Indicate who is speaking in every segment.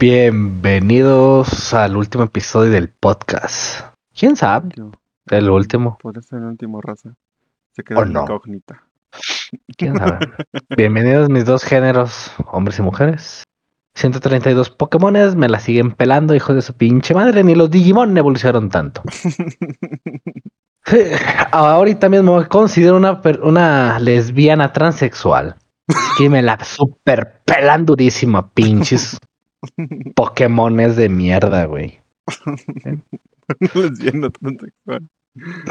Speaker 1: Bienvenidos al último episodio del podcast. ¿Quién sabe? El último.
Speaker 2: Podría ser el último raza. Se
Speaker 1: ¿O
Speaker 2: queda en
Speaker 1: no?
Speaker 2: incógnita.
Speaker 1: ¿Quién sabe? Bienvenidos mis dos géneros, hombres y mujeres. 132 Pokémones me la siguen pelando, hijos de su pinche madre. Ni los Digimon evolucionaron tanto. Ahorita mismo me considero una, una lesbiana transexual. Que me la super pelan durísimo, pinches Pokémones de mierda, güey.
Speaker 2: Lesbiana transexual.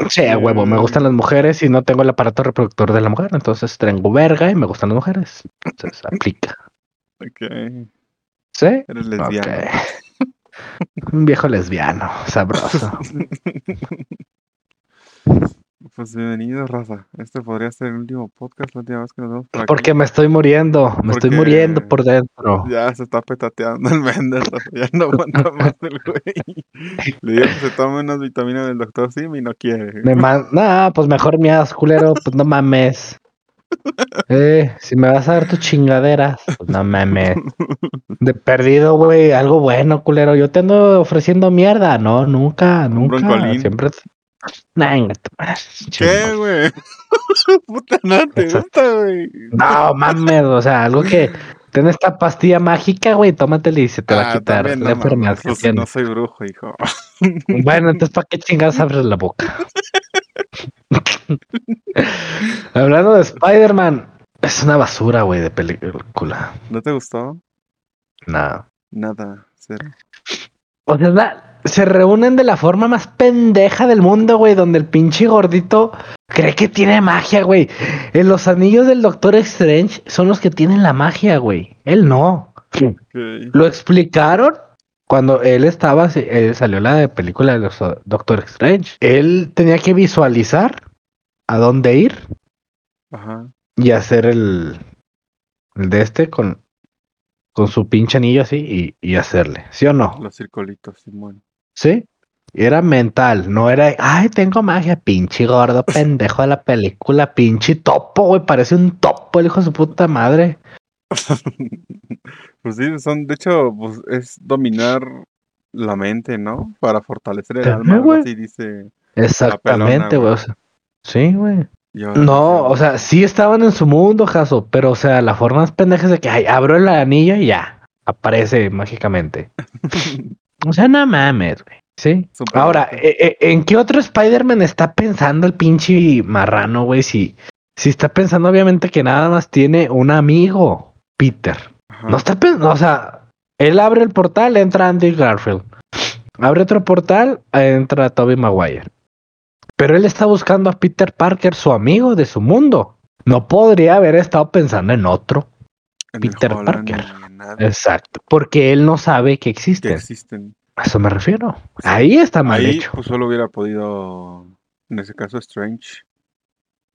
Speaker 1: Sí, a huevo, me gustan las mujeres y no tengo el aparato reproductor de la mujer, entonces tengo verga y me gustan las mujeres. Entonces aplica.
Speaker 2: Ok.
Speaker 1: ¿Sí?
Speaker 2: Eres lesbiana.
Speaker 1: Ok. Un viejo lesbiano, sabroso.
Speaker 2: Pues bienvenido, raza. Este podría ser el último podcast, la última vez que nos vemos por aquí.
Speaker 1: Porque me estoy muriendo, me estoy muriendo por dentro.
Speaker 2: Ya se está petateando el Mender, ya no aguanta más el güey. Le digo que se tome unas vitaminas del doctor Sim y no quiere.
Speaker 1: Me man... No, pues mejor miadas, culero, pues no mames. Eh, si me vas a dar tus chingaderas, pues no mames. De perdido, güey, algo bueno, culero. Yo te ando ofreciendo mierda. No, nunca, nunca. Siempre. Tu madre,
Speaker 2: ¿Qué, güey? Puta, no te gusta, güey.
Speaker 1: No mames, o sea, algo que ten esta pastilla mágica, güey, tómatela y se te va a
Speaker 2: Ah,
Speaker 1: quitar
Speaker 2: también,
Speaker 1: la
Speaker 2: no
Speaker 1: enfermedad
Speaker 2: mames,
Speaker 1: que
Speaker 2: pues, no soy brujo, hijo.
Speaker 1: Bueno, entonces ¿para qué chingados abres la boca? Hablando de Spider-Man, es una basura, güey, de película.
Speaker 2: ¿No te gustó?
Speaker 1: No.
Speaker 2: Nada, cero.
Speaker 1: O sea, es la- se reúnen de la forma más pendeja del mundo, güey, donde el pinche gordito cree que tiene magia, güey. En los anillos del Doctor Strange son los que tienen la magia, güey. Él no. Lo explicaron cuando él estaba, él salió la de película de los uh, Doctor Strange. Él tenía que visualizar a dónde ir
Speaker 2: Ajá.
Speaker 1: y hacer el, el de este con, con su pinche anillo así y, y hacerle. ¿Sí o no?
Speaker 2: Los circulitos, Simón.
Speaker 1: Sí. Era mental, no era, ay, tengo magia, pinche gordo pendejo de la película, pinche topo, güey, parece un topo el hijo de su puta madre.
Speaker 2: Pues sí, son, de hecho, pues es dominar la mente, ¿no? Para fortalecer el alma,
Speaker 1: güey.
Speaker 2: así dice.
Speaker 1: Exactamente, güey.
Speaker 2: güey.
Speaker 1: o sea, sí, güey. No, o sea, sí estaban en su mundo, Jaso, pero o sea, la forma más pendeja es de que, ay, abro el anillo y ya, aparece mágicamente. O sea, no mames, güey. Sí. Ahora, eh, eh, ¿en qué otro Spider-Man está pensando el pinche marrano, güey? Si, si está pensando, obviamente, que nada más tiene un amigo, Peter.
Speaker 2: Ajá.
Speaker 1: No está pensando, o sea, él abre el portal, entra Andy Garfield. Abre otro portal, entra Toby Maguire. Pero él está buscando a Peter Parker, su amigo de su mundo. No podría haber estado pensando en otro.
Speaker 2: En
Speaker 1: Peter Parker.
Speaker 2: Nada
Speaker 1: Exacto. Porque él no sabe que
Speaker 2: que
Speaker 1: existen.
Speaker 2: existen.
Speaker 1: A eso me refiero. Ahí está mal
Speaker 2: Ahí,
Speaker 1: hecho.
Speaker 2: pues solo hubiera podido, en ese caso, Strange.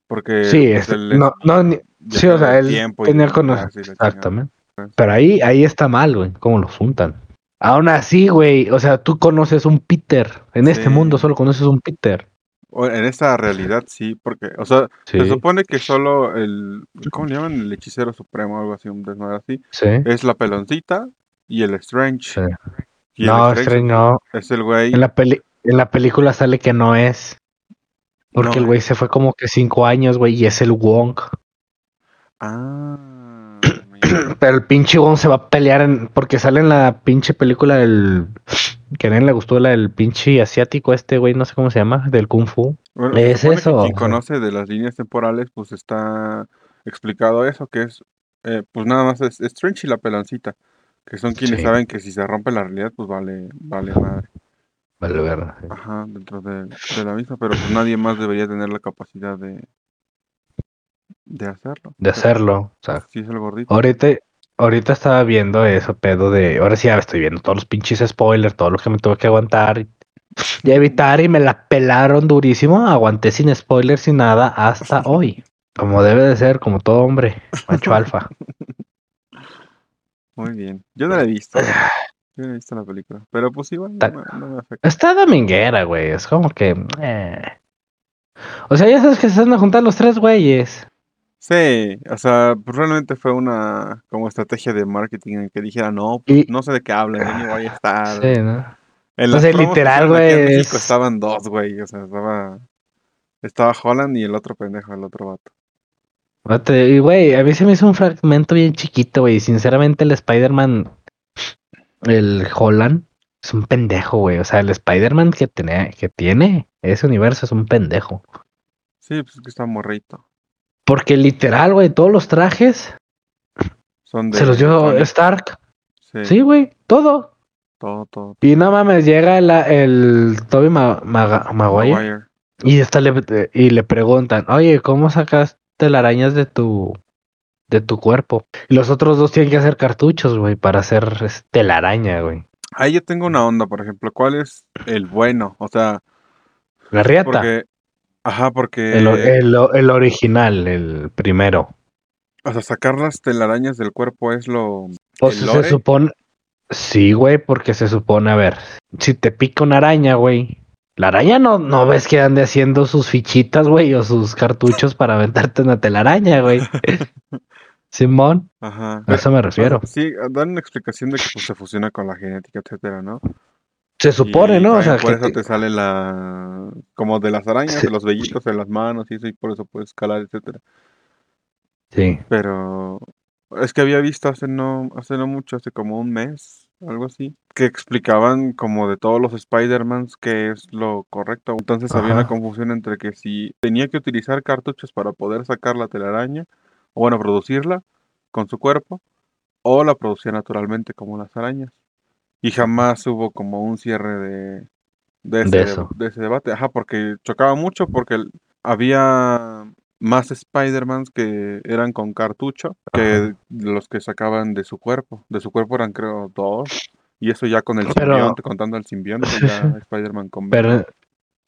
Speaker 2: Porque
Speaker 1: Sí,
Speaker 2: pues,
Speaker 1: es-
Speaker 2: él
Speaker 1: no, no, ni- sí, o sea, él tenía
Speaker 2: del
Speaker 1: cono-
Speaker 2: espacio y la chingada.
Speaker 1: Exactamente. Pero ahí, ahí está mal, güey. ¿Cómo los juntan? Aún así, güey. O sea, tú conoces un Peter. En este mundo solo conoces un Peter.
Speaker 2: En esta realidad sí, porque, o sea,
Speaker 1: Sí.
Speaker 2: se supone que solo el, ¿cómo le llaman? El hechicero supremo algo así, un desmadre así,
Speaker 1: Sí.
Speaker 2: es la peloncita y el Strange.
Speaker 1: Sí.
Speaker 2: Y
Speaker 1: No,
Speaker 2: Strange
Speaker 1: Strange no.
Speaker 2: Es el güey.
Speaker 1: En la, peli en la película sale que no es. Porque
Speaker 2: No
Speaker 1: el güey se fue como que cinco años, güey, y es el Wong.
Speaker 2: Ah.
Speaker 1: Pero el pinche Wong se va a pelear en. Porque sale en la pinche película del. Que a nadie le gustó la del pinche asiático este, güey, no sé cómo se llama, del Kung Fu.
Speaker 2: Bueno,
Speaker 1: Es eso,
Speaker 2: Quien conoce de las líneas temporales, pues está explicado eso, que es, eh, pues nada más es Strange y la peloncita, que son quienes
Speaker 1: Sí.
Speaker 2: saben que si se rompe la realidad, pues vale, vale madre.
Speaker 1: Vale, verga. sí.
Speaker 2: Ajá, dentro de, de la misma, pero pues nadie más debería tener la capacidad de, de hacerlo.
Speaker 1: De hacerlo. O sea,
Speaker 2: Si es el gordito.
Speaker 1: ahorita, ahorita estaba viendo eso, pedo de. Ahora sí ya estoy viendo todos los pinches spoilers, todo lo que me tuve que aguantar y, evitar, y me la pelaron durísimo. Aguanté sin spoilers, sin nada, hasta hoy. Como debe de ser, como todo hombre, macho alfa.
Speaker 2: Muy bien. Yo no la he visto. Yo no he visto la película. Pero pues igual no me, no me afecta.
Speaker 1: Está dominguera, güey. Es como que. eh. O sea, ya sabes que se van a juntar los tres güeyes.
Speaker 2: Sí, o sea, pues realmente fue una como estrategia de marketing en que dijera, no, pues,
Speaker 1: Y-
Speaker 2: no sé de qué hablan, yo ni voy a estar.
Speaker 1: Sí, ¿no?
Speaker 2: En
Speaker 1: O
Speaker 2: las
Speaker 1: sea,
Speaker 2: promos que
Speaker 1: literal,
Speaker 2: en
Speaker 1: güey,
Speaker 2: México
Speaker 1: es-
Speaker 2: estaban dos, güey, o sea, estaba estaba Holland y el otro pendejo, el otro vato.
Speaker 1: Y, güey, a mí se me hizo un fragmento bien chiquito, güey. Sinceramente, el Spider-Man, el Holland, es un pendejo, güey. O sea, el Spider-Man que, tiene, que tiene ese universo es un pendejo.
Speaker 2: Sí, pues es que está morrito.
Speaker 1: Porque literal, güey, todos los trajes
Speaker 2: Son de
Speaker 1: se los dio. Stark.
Speaker 2: Sí,
Speaker 1: Sí, güey, todo.
Speaker 2: todo, todo.
Speaker 1: Y no mames, llega la- el Toby Ma- Maga- Maguire
Speaker 2: Maguire.
Speaker 1: y, esta le, y le preguntan, oye, ¿cómo sacas telarañas de tu de tu cuerpo? Y los otros dos tienen que hacer cartuchos, güey, para hacer este, telaraña, güey.
Speaker 2: Ahí yo tengo una onda, por ejemplo, ¿cuál es el bueno? O sea,
Speaker 1: La riata.
Speaker 2: porque ajá, porque
Speaker 1: El, el original, el primero.
Speaker 2: o sea, sacar las telarañas del cuerpo es lo
Speaker 1: Pues
Speaker 2: ¿El
Speaker 1: se
Speaker 2: lore?
Speaker 1: supone. Sí, güey, porque se supone, a ver, si te pica una araña, güey. La araña no, no ves que ande haciendo sus fichitas, güey, o sus cartuchos para aventarte una telaraña, güey. Simón,
Speaker 2: Ajá.
Speaker 1: a eso me refiero.
Speaker 2: Sí, dan una explicación de que pues, se fusiona con la genética, etcétera, ¿no?
Speaker 1: Se supone,
Speaker 2: Y
Speaker 1: ¿no? O sea,
Speaker 2: por
Speaker 1: que,
Speaker 2: eso te sale la como de las arañas,
Speaker 1: Sí.
Speaker 2: de los vellitos en las manos y eso y por eso puedes escalar, etcétera.
Speaker 1: sí.
Speaker 2: Pero es que había visto hace no hace no mucho, hace como un mes, algo así, que explicaban como de todos los Spider-Mans qué es lo correcto. Entonces había una confusión entre que si tenía que utilizar cartuchos para poder sacar la telaraña, o bueno, producirla con su cuerpo, o la producía naturalmente como las arañas. Y jamás hubo como un cierre de, de, ese,
Speaker 1: De eso.
Speaker 2: de ese debate. Ajá, porque chocaba mucho porque había más Spider-Mans que eran con cartucho que los que sacaban de su cuerpo. De su cuerpo eran creo dos. Y eso ya con el
Speaker 1: Pero-
Speaker 2: simbionte, contando el simbionte, ya Spider-Man con
Speaker 1: Pero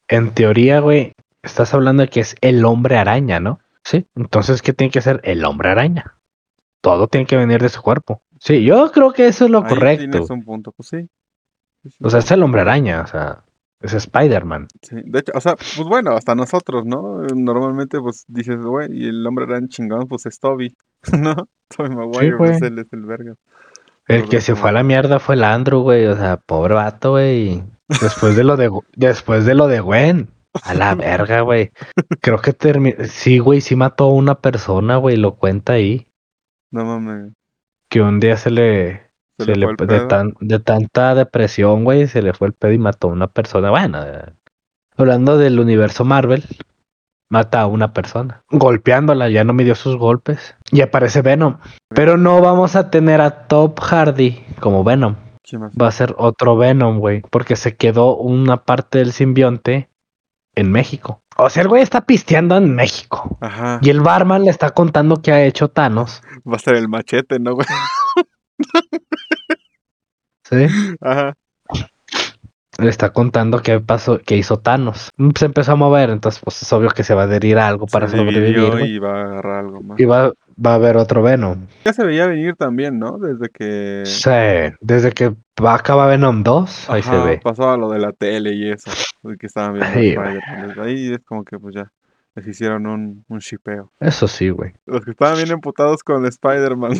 Speaker 1: en teoría, güey, estás hablando de que es el hombre araña, ¿no? Sí. Entonces, ¿qué tiene que ser el hombre araña? Todo tiene que venir de su cuerpo. Sí, yo creo que eso es lo
Speaker 2: Ahí
Speaker 1: correcto.
Speaker 2: tienes un punto, pues sí. Sí, sí.
Speaker 1: O sea, es el hombre araña, o sea, es Spider-Man.
Speaker 2: Sí, de hecho, o sea, pues bueno, hasta nosotros, ¿no? Normalmente, pues dices, güey, y el hombre un chingón, pues es Toby, ¿no? Toby Maguire, pues él es el verga.
Speaker 1: El
Speaker 2: Pero
Speaker 1: que se fue a la mierda fue el Andrew, güey. O sea, pobre vato, güey. Después de lo de después de lo de Gwen. A la verga, güey. Creo que terminó. Sí, güey, sí mató a una persona, güey. Lo cuenta ahí.
Speaker 2: No mames,
Speaker 1: Que un día se le.
Speaker 2: se,
Speaker 1: Se
Speaker 2: le
Speaker 1: de, tan- de tanta depresión, güey, se le fue el pedo y mató a una persona. Bueno, hablando del universo Marvel, mata a una persona, golpeándola, ya no midió sus golpes. Y aparece Venom. Pero no vamos a tener a Top Hardy como Venom. Va a ser otro Venom, güey, porque se quedó una parte del simbionte en México. O sea, el güey está pisteando en México.
Speaker 2: Ajá,
Speaker 1: Y el barman le está contando que ha hecho Thanos.
Speaker 2: va a ser el machete, ¿no, güey?
Speaker 1: ¿Sí?
Speaker 2: Ajá,
Speaker 1: Le está contando qué pasó, que hizo Thanos. Se empezó a mover, entonces pues es obvio que se va a adherir a algo para
Speaker 2: se
Speaker 1: sobrevivir.
Speaker 2: y va a agarrar algo más.
Speaker 1: Y va, va a haber otro Venom.
Speaker 2: Ya se veía venir también, ¿no? Desde que
Speaker 1: Sí, desde que va a acabar Venom 2, ahí se ve.
Speaker 2: pasó a lo de la tele y eso, que estaban viendo. Desde ahí es como que pues ya les hicieron un, un shipeo.
Speaker 1: Eso sí, güey.
Speaker 2: Los que estaban bien emputados con Spider-Man.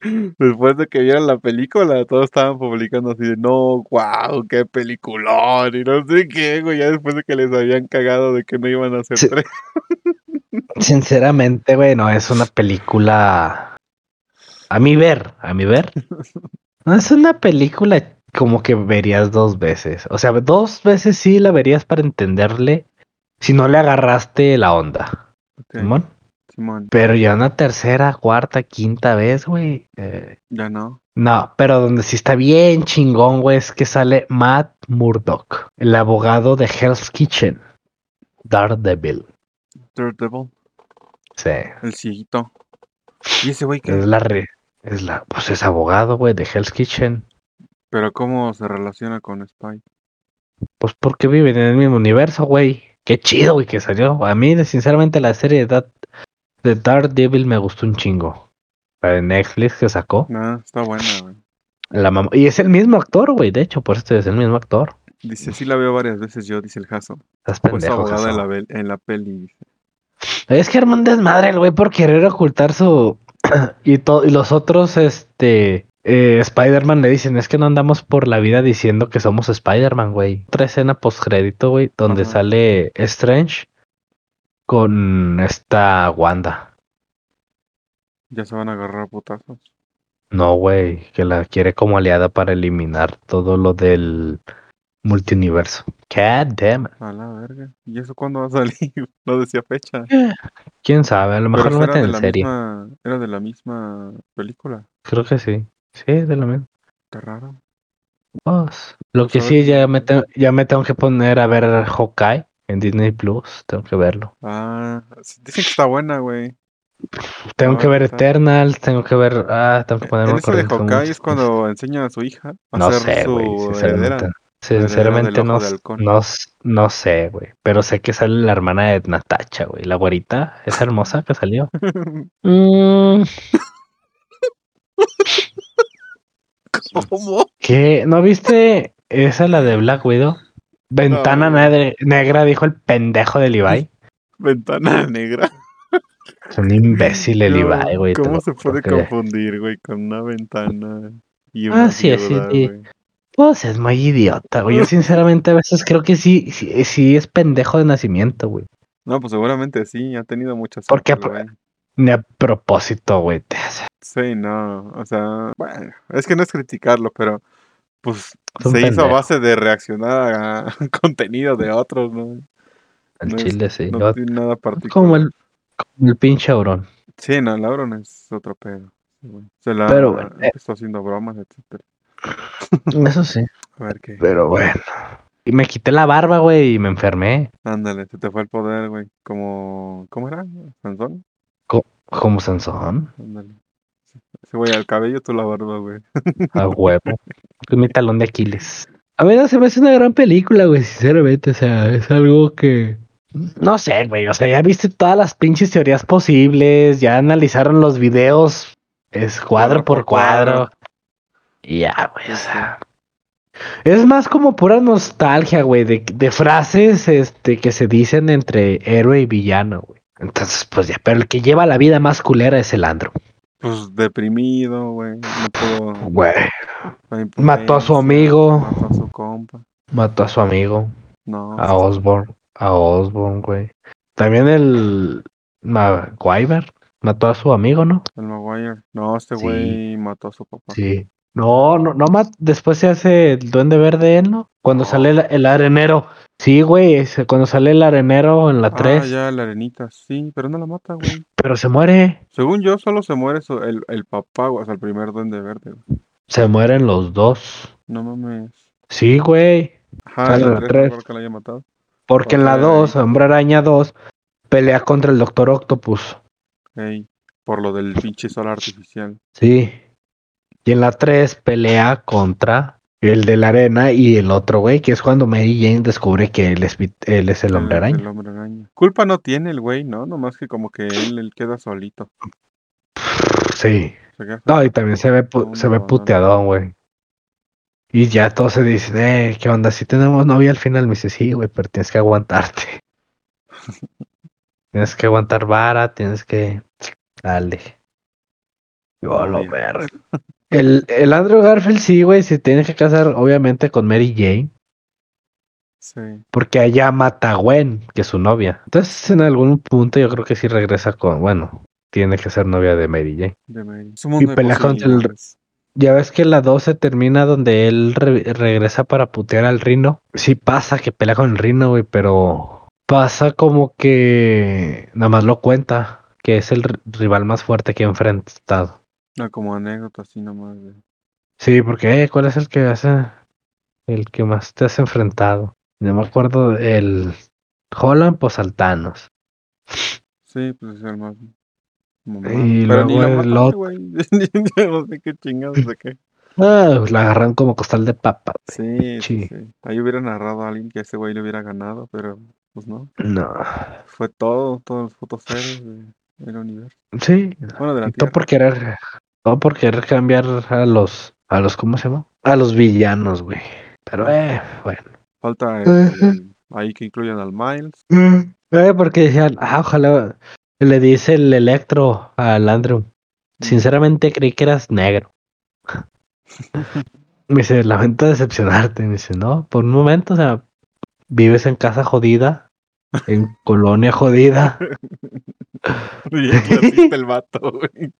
Speaker 2: Después de que vieron la película, todos estaban publicando así de no, wow, qué peliculón, y no sé qué, güey, ya después de que les habían cagado de que no iban a hacer
Speaker 1: Sí.
Speaker 2: tres.
Speaker 1: Sinceramente, güey, no es una película. A mi ver, a mi ver. No es una película como que verías dos veces. O sea, dos veces sí la verías para entenderle si no le agarraste la onda. Simón.
Speaker 2: Simón,
Speaker 1: Pero ya una tercera, cuarta, quinta vez, güey. eh,
Speaker 2: ya no.
Speaker 1: no, pero donde sí está bien chingón, güey, es que sale Matt Murdock, el abogado de Hell's Kitchen. Daredevil.
Speaker 2: Daredevil,
Speaker 1: Sí.
Speaker 2: el cieguito. Y ese güey
Speaker 1: Es
Speaker 2: que.
Speaker 1: la re- es la, pues es abogado, güey, de Hell's Kitchen.
Speaker 2: Pero cómo se relaciona con Spy.
Speaker 1: Pues porque viven en el mismo universo, güey. Qué chido, güey, que salió. A mí, sinceramente, la serie de, Dark- de Daredevil me gustó un chingo. La de Netflix que sacó.
Speaker 2: Nah, está buena, güey.
Speaker 1: La mam- y es el mismo actor, güey. De hecho, por esto es el mismo actor.
Speaker 2: Dice, sí la veo varias veces yo, dice el Jaso.
Speaker 1: Estás
Speaker 2: Pues
Speaker 1: pendejo,
Speaker 2: abogada en la, vel- en la peli. dice.
Speaker 1: Es que armó un desmadre el güey por querer ocultar su. y, to- y los otros, este. eh, Spider-Man le dicen: Es que no andamos por la vida diciendo que somos Spider-Man, güey. Otra escena postcrédito, güey, donde
Speaker 2: Ajá.
Speaker 1: sale Strange con esta Wanda.
Speaker 2: Ya se van a agarrar a putazos.
Speaker 1: No, güey, que la quiere como aliada para eliminar todo lo del multiuniverso. God damn.
Speaker 2: A la verga. ¿Y eso cuándo va a salir? No decía fecha.
Speaker 1: Quién sabe, a lo mejor lo meten en
Speaker 2: la
Speaker 1: serie.
Speaker 2: misma, era de la misma película.
Speaker 1: Creo que sí. Sí, de lo mismo.
Speaker 2: Qué raro.
Speaker 1: Pues, lo que sí, ya me, te- ya me tengo que poner a ver Hawkeye en Disney Plus. Tengo que verlo.
Speaker 2: Ah, dicen que está buena, güey.
Speaker 1: Tengo
Speaker 2: Ah,
Speaker 1: que ver. Eternal, tengo que ver. Ah, tengo que ponerme
Speaker 2: En ese de Hawkeye es cuando enseña a su hija a
Speaker 1: No sé,
Speaker 2: su
Speaker 1: güey,
Speaker 2: heredera.
Speaker 1: Sinceramente. no, no, no sé, güey. Pero sé que sale la hermana de Natacha, güey. La güerita, esa hermosa que salió. Mm,
Speaker 2: ¿Cómo?
Speaker 1: ¿Qué? ¿No viste esa la de Black Widow? Ventana
Speaker 2: No.
Speaker 1: negra, dijo el pendejo de Levi.
Speaker 2: Ventana negra.
Speaker 1: Es un imbécil el Levi, güey.
Speaker 2: ¿Cómo se puede confundir, güey, con una ventana y
Speaker 1: Ah,
Speaker 2: una
Speaker 1: sí, sí, sí. Pues es muy idiota, güey. Yo sinceramente a veces creo que sí, sí, sí es pendejo de nacimiento, güey.
Speaker 2: No, pues seguramente sí, ha tenido muchas
Speaker 1: Porque a-
Speaker 2: güey.
Speaker 1: Ni a propósito, güey. te hace-
Speaker 2: Sí, no, o sea, bueno, es que no es criticarlo, pero pues se hizo a
Speaker 1: pendejo.
Speaker 2: base de reaccionar a contenido de otros, ¿no?
Speaker 1: El
Speaker 2: No es-
Speaker 1: chile, sí.
Speaker 2: No tiene nada particular.
Speaker 1: como, el, como el pinche Aurón.
Speaker 2: Sí, no, Lauron es otro pedo. Se la
Speaker 1: Pero bueno, eh.
Speaker 2: empezó haciendo bromas, etcétera.
Speaker 1: Eso sí.
Speaker 2: A ver qué.
Speaker 1: Pero bueno. Y me quité la barba, güey, y me enfermé.
Speaker 2: Ándale, se te fue el poder, güey. Como, ¿cómo era? ¿Sansón?
Speaker 1: Como Sansón.
Speaker 2: Ándale. Ese güey al cabello, tú la barba, güey.
Speaker 1: A huevo. Con mi talón de Aquiles. A ver, se me hace una gran película, güey, sinceramente. O sea, es algo que. No sé, güey. O sea, ya viste todas las pinches teorías posibles. Ya analizaron los videos. Es cuadro por cuadro. Y ya, güey. O sea. Es más como pura nostalgia, güey, de, de frases este, que se dicen entre héroe y villano, güey. Entonces, pues ya, pero el que lleva la vida más culera es el Andro.
Speaker 2: Pues deprimido, güey. No.
Speaker 1: Güey. Mató a su amigo.
Speaker 2: Mató a su compa.
Speaker 1: Mató a su amigo.
Speaker 2: No.
Speaker 1: A Osborne. A Osborne, güey. También el Maguire mató a su amigo, ¿no?
Speaker 2: El Maguire. No, este
Speaker 1: Sí.
Speaker 2: güey mató a su papá.
Speaker 1: Sí. No, no, no mat- Después se hace el duende verde él, ¿no? Cuando sale el, el arenero. Sí, güey. Cuando sale el arenero en la
Speaker 2: Ah,
Speaker 1: 3.
Speaker 2: ya, la arenita. Sí, pero no la mata, güey.
Speaker 1: Pero se muere.
Speaker 2: Según yo, solo se muere el, el papá. O sea, el primer duende verde, güey.
Speaker 1: Se mueren los dos.
Speaker 2: No mames.
Speaker 1: Sí, güey.
Speaker 2: Ajá,
Speaker 1: Sale
Speaker 2: en la
Speaker 1: la
Speaker 2: 3
Speaker 1: tres.
Speaker 2: que la haya matado.
Speaker 1: Porque en la
Speaker 2: Ok.
Speaker 1: 2, Hombre Araña 2, pelea contra el Doctor Octopus.
Speaker 2: Ey, por lo del pinche sol artificial.
Speaker 1: Sí. Y en la 3 pelea contra el de la arena y el otro güey, que es cuando Mary Jane descubre que él es, Vit- él es el hombre araña.
Speaker 2: El hombre araña. Culpa no tiene el güey, ¿no? Nomás que como que él, él queda solito.
Speaker 1: Sí. No, y también se ve,
Speaker 2: No,
Speaker 1: se ve puteadón, güey. Y ya todos se dicen, eh, ¿qué onda? Si tenemos novia al final, me dice, sí, güey, pero tienes que aguantarte. tienes que aguantar vara, tienes que... Dale. Yo a lo
Speaker 2: Obvio.
Speaker 1: El, el Andrew Garfield sí, güey, se tiene que casar, obviamente, con Mary Jane.
Speaker 2: Sí.
Speaker 1: Porque allá mata a Gwen, que es su novia. Entonces, en algún punto, yo creo que sí regresa con, bueno, tiene que ser novia de Mary Jane.
Speaker 2: De Mary. De
Speaker 1: pelea contra el-. Ya ves que la 12 termina donde él re- regresa para putear al Rino. Sí pasa que pelea con el Rino, güey, pero pasa como que nada más lo cuenta, que es el ri- rival más fuerte que ha enfrentado.
Speaker 2: No, como anécdota así nomás. de-
Speaker 1: Sí, porque, eh, ¿cuál es el que hace, el que más te has enfrentado? No me acuerdo, el Holland, pues al Thanos.
Speaker 2: Sí, pues es el más. mamá.
Speaker 1: Y
Speaker 2: Pero
Speaker 1: luego el otro-
Speaker 2: no sé qué chingados de qué.
Speaker 1: Ah, pues la agarran como costal de papa.
Speaker 2: Sí, sí. Ahí hubiera narrado a alguien que ese güey le hubiera ganado, pero pues no.
Speaker 1: No.
Speaker 2: Fue todo, putos héroes de- del universo.
Speaker 1: Sí,
Speaker 2: Bueno, de la
Speaker 1: Y todo por querer, todo por querer cambiar a los, a los, ¿cómo se llama? A los villanos, güey. Pero, eh, bueno.
Speaker 2: Falta el-
Speaker 1: Ujú.
Speaker 2: el- ahí que incluyan al Miles.
Speaker 1: Eh, porque decían, ah, ojalá. Le dice el electro al Andrew. Sinceramente creí que eras negro. Me dice, lamento decepcionarte. Me dice, no, por un momento, o sea, vives en casa jodida, en colonia jodida.
Speaker 2: El vato, güey.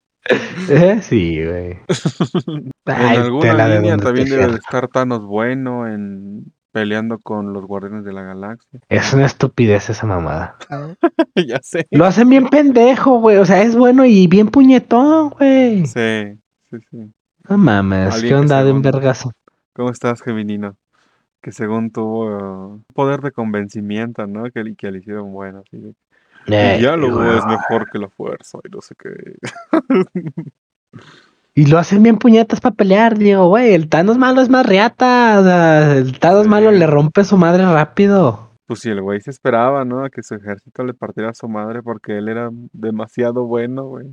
Speaker 1: Eh, sí, güey.
Speaker 2: En
Speaker 1: Ay,
Speaker 2: alguna
Speaker 1: de
Speaker 2: línea también debe de estar Thanos bueno en peleando con los Guardianes de la Galaxia.
Speaker 1: Es una estupidez esa mamada.
Speaker 2: ya sé.
Speaker 1: Lo hacen bien pendejo, güey. O sea, es bueno y bien puñetón, güey.
Speaker 2: Sí, sí, sí.
Speaker 1: No mames, ¿qué onda de un vergazo?
Speaker 2: ¿Cómo estás, Geminino? Que según tuvo uh, poder de convencimiento, ¿no? Que, que le hicieron bueno. Así de, el diálogo es mejor que la fuerza y no sé qué.
Speaker 1: Y lo hacen bien puñetas para pelear, digo, güey, el Thanos malo es más o sea, el Thanos
Speaker 2: Sí.
Speaker 1: malo le rompe su madre rápido.
Speaker 2: Pues si el güey se esperaba, ¿no? A que su ejército le partiera a su madre porque él era demasiado bueno, güey.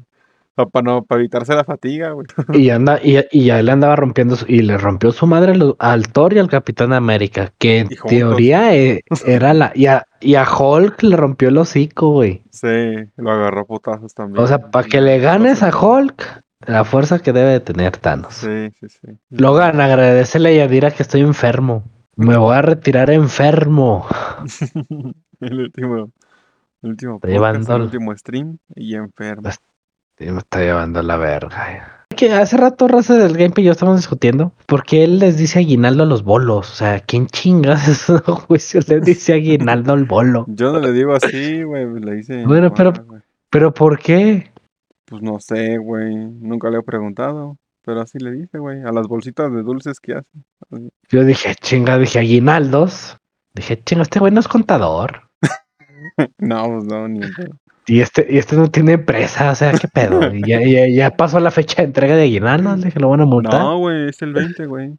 Speaker 2: Para no, para evitarse la fatiga, güey.
Speaker 1: Y anda, y, y ya le andaba rompiendo su- y le rompió su madre lo- al Thor y al Capitán América, que en teoría eh, era la, y a, y a Hulk le rompió el hocico, güey.
Speaker 2: Sí, lo agarró putazos también.
Speaker 1: O sea, para que le ganes a Hulk, la fuerza que debe de tener Thanos.
Speaker 2: Sí, sí, sí.
Speaker 1: Logan, agradecele a Yadira que estoy enfermo. Me voy a retirar enfermo.
Speaker 2: el último, el último podcast, el
Speaker 1: el-
Speaker 2: último stream y enfermo.
Speaker 1: Sí, me está llevando la verga. Que hace rato, raza del gameplay, yo estábamos discutiendo porque él les dice aguinaldo a los bolos. O sea, ¿quién chingas eso, juicio le dice aguinaldo al bolo?
Speaker 2: Yo no le digo así, güey, le dice.
Speaker 1: Bueno, pero- ¿Pero por qué?
Speaker 2: Pues no sé, güey, nunca le he preguntado, pero así le dice, güey, a las bolsitas de dulces que hace. Así.
Speaker 1: Yo dije, chinga, dije aguinaldos. Dije, chinga, este güey no es contador.
Speaker 2: No, pues no, ni en pedo.
Speaker 1: Y este, y este no tiene empresa, o sea, ¿qué pedo? Y ya, ya, ya pasó la fecha de entrega de aguinaldos, dije, lo van a multar.
Speaker 2: No, güey, es el 20, güey.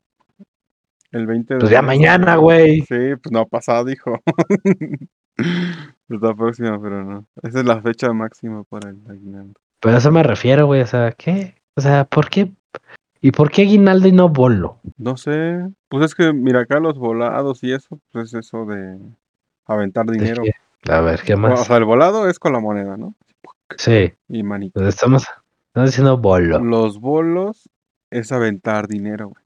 Speaker 2: El 20 de
Speaker 1: pues ya mañana, güey.
Speaker 2: Sí, pues no ha pasado, dijo. Está próxima, pero no. Esa es la fecha máxima para el aguinaldo.
Speaker 1: Pero a eso me refiero, güey. O sea, ¿qué? O sea, ¿por qué? ¿Y por qué aguinaldo y no bolo?
Speaker 2: No sé. Pues es que, mira, acá los volados y eso, pues es eso de aventar dinero.
Speaker 1: Dije, A ver, ¿qué
Speaker 2: O
Speaker 1: más?
Speaker 2: sea, el volado es con la moneda, ¿no?
Speaker 1: Sí,
Speaker 2: Y manito.
Speaker 1: pues estamos, estamos diciendo bolo.
Speaker 2: Los bolos es aventar dinero, güey.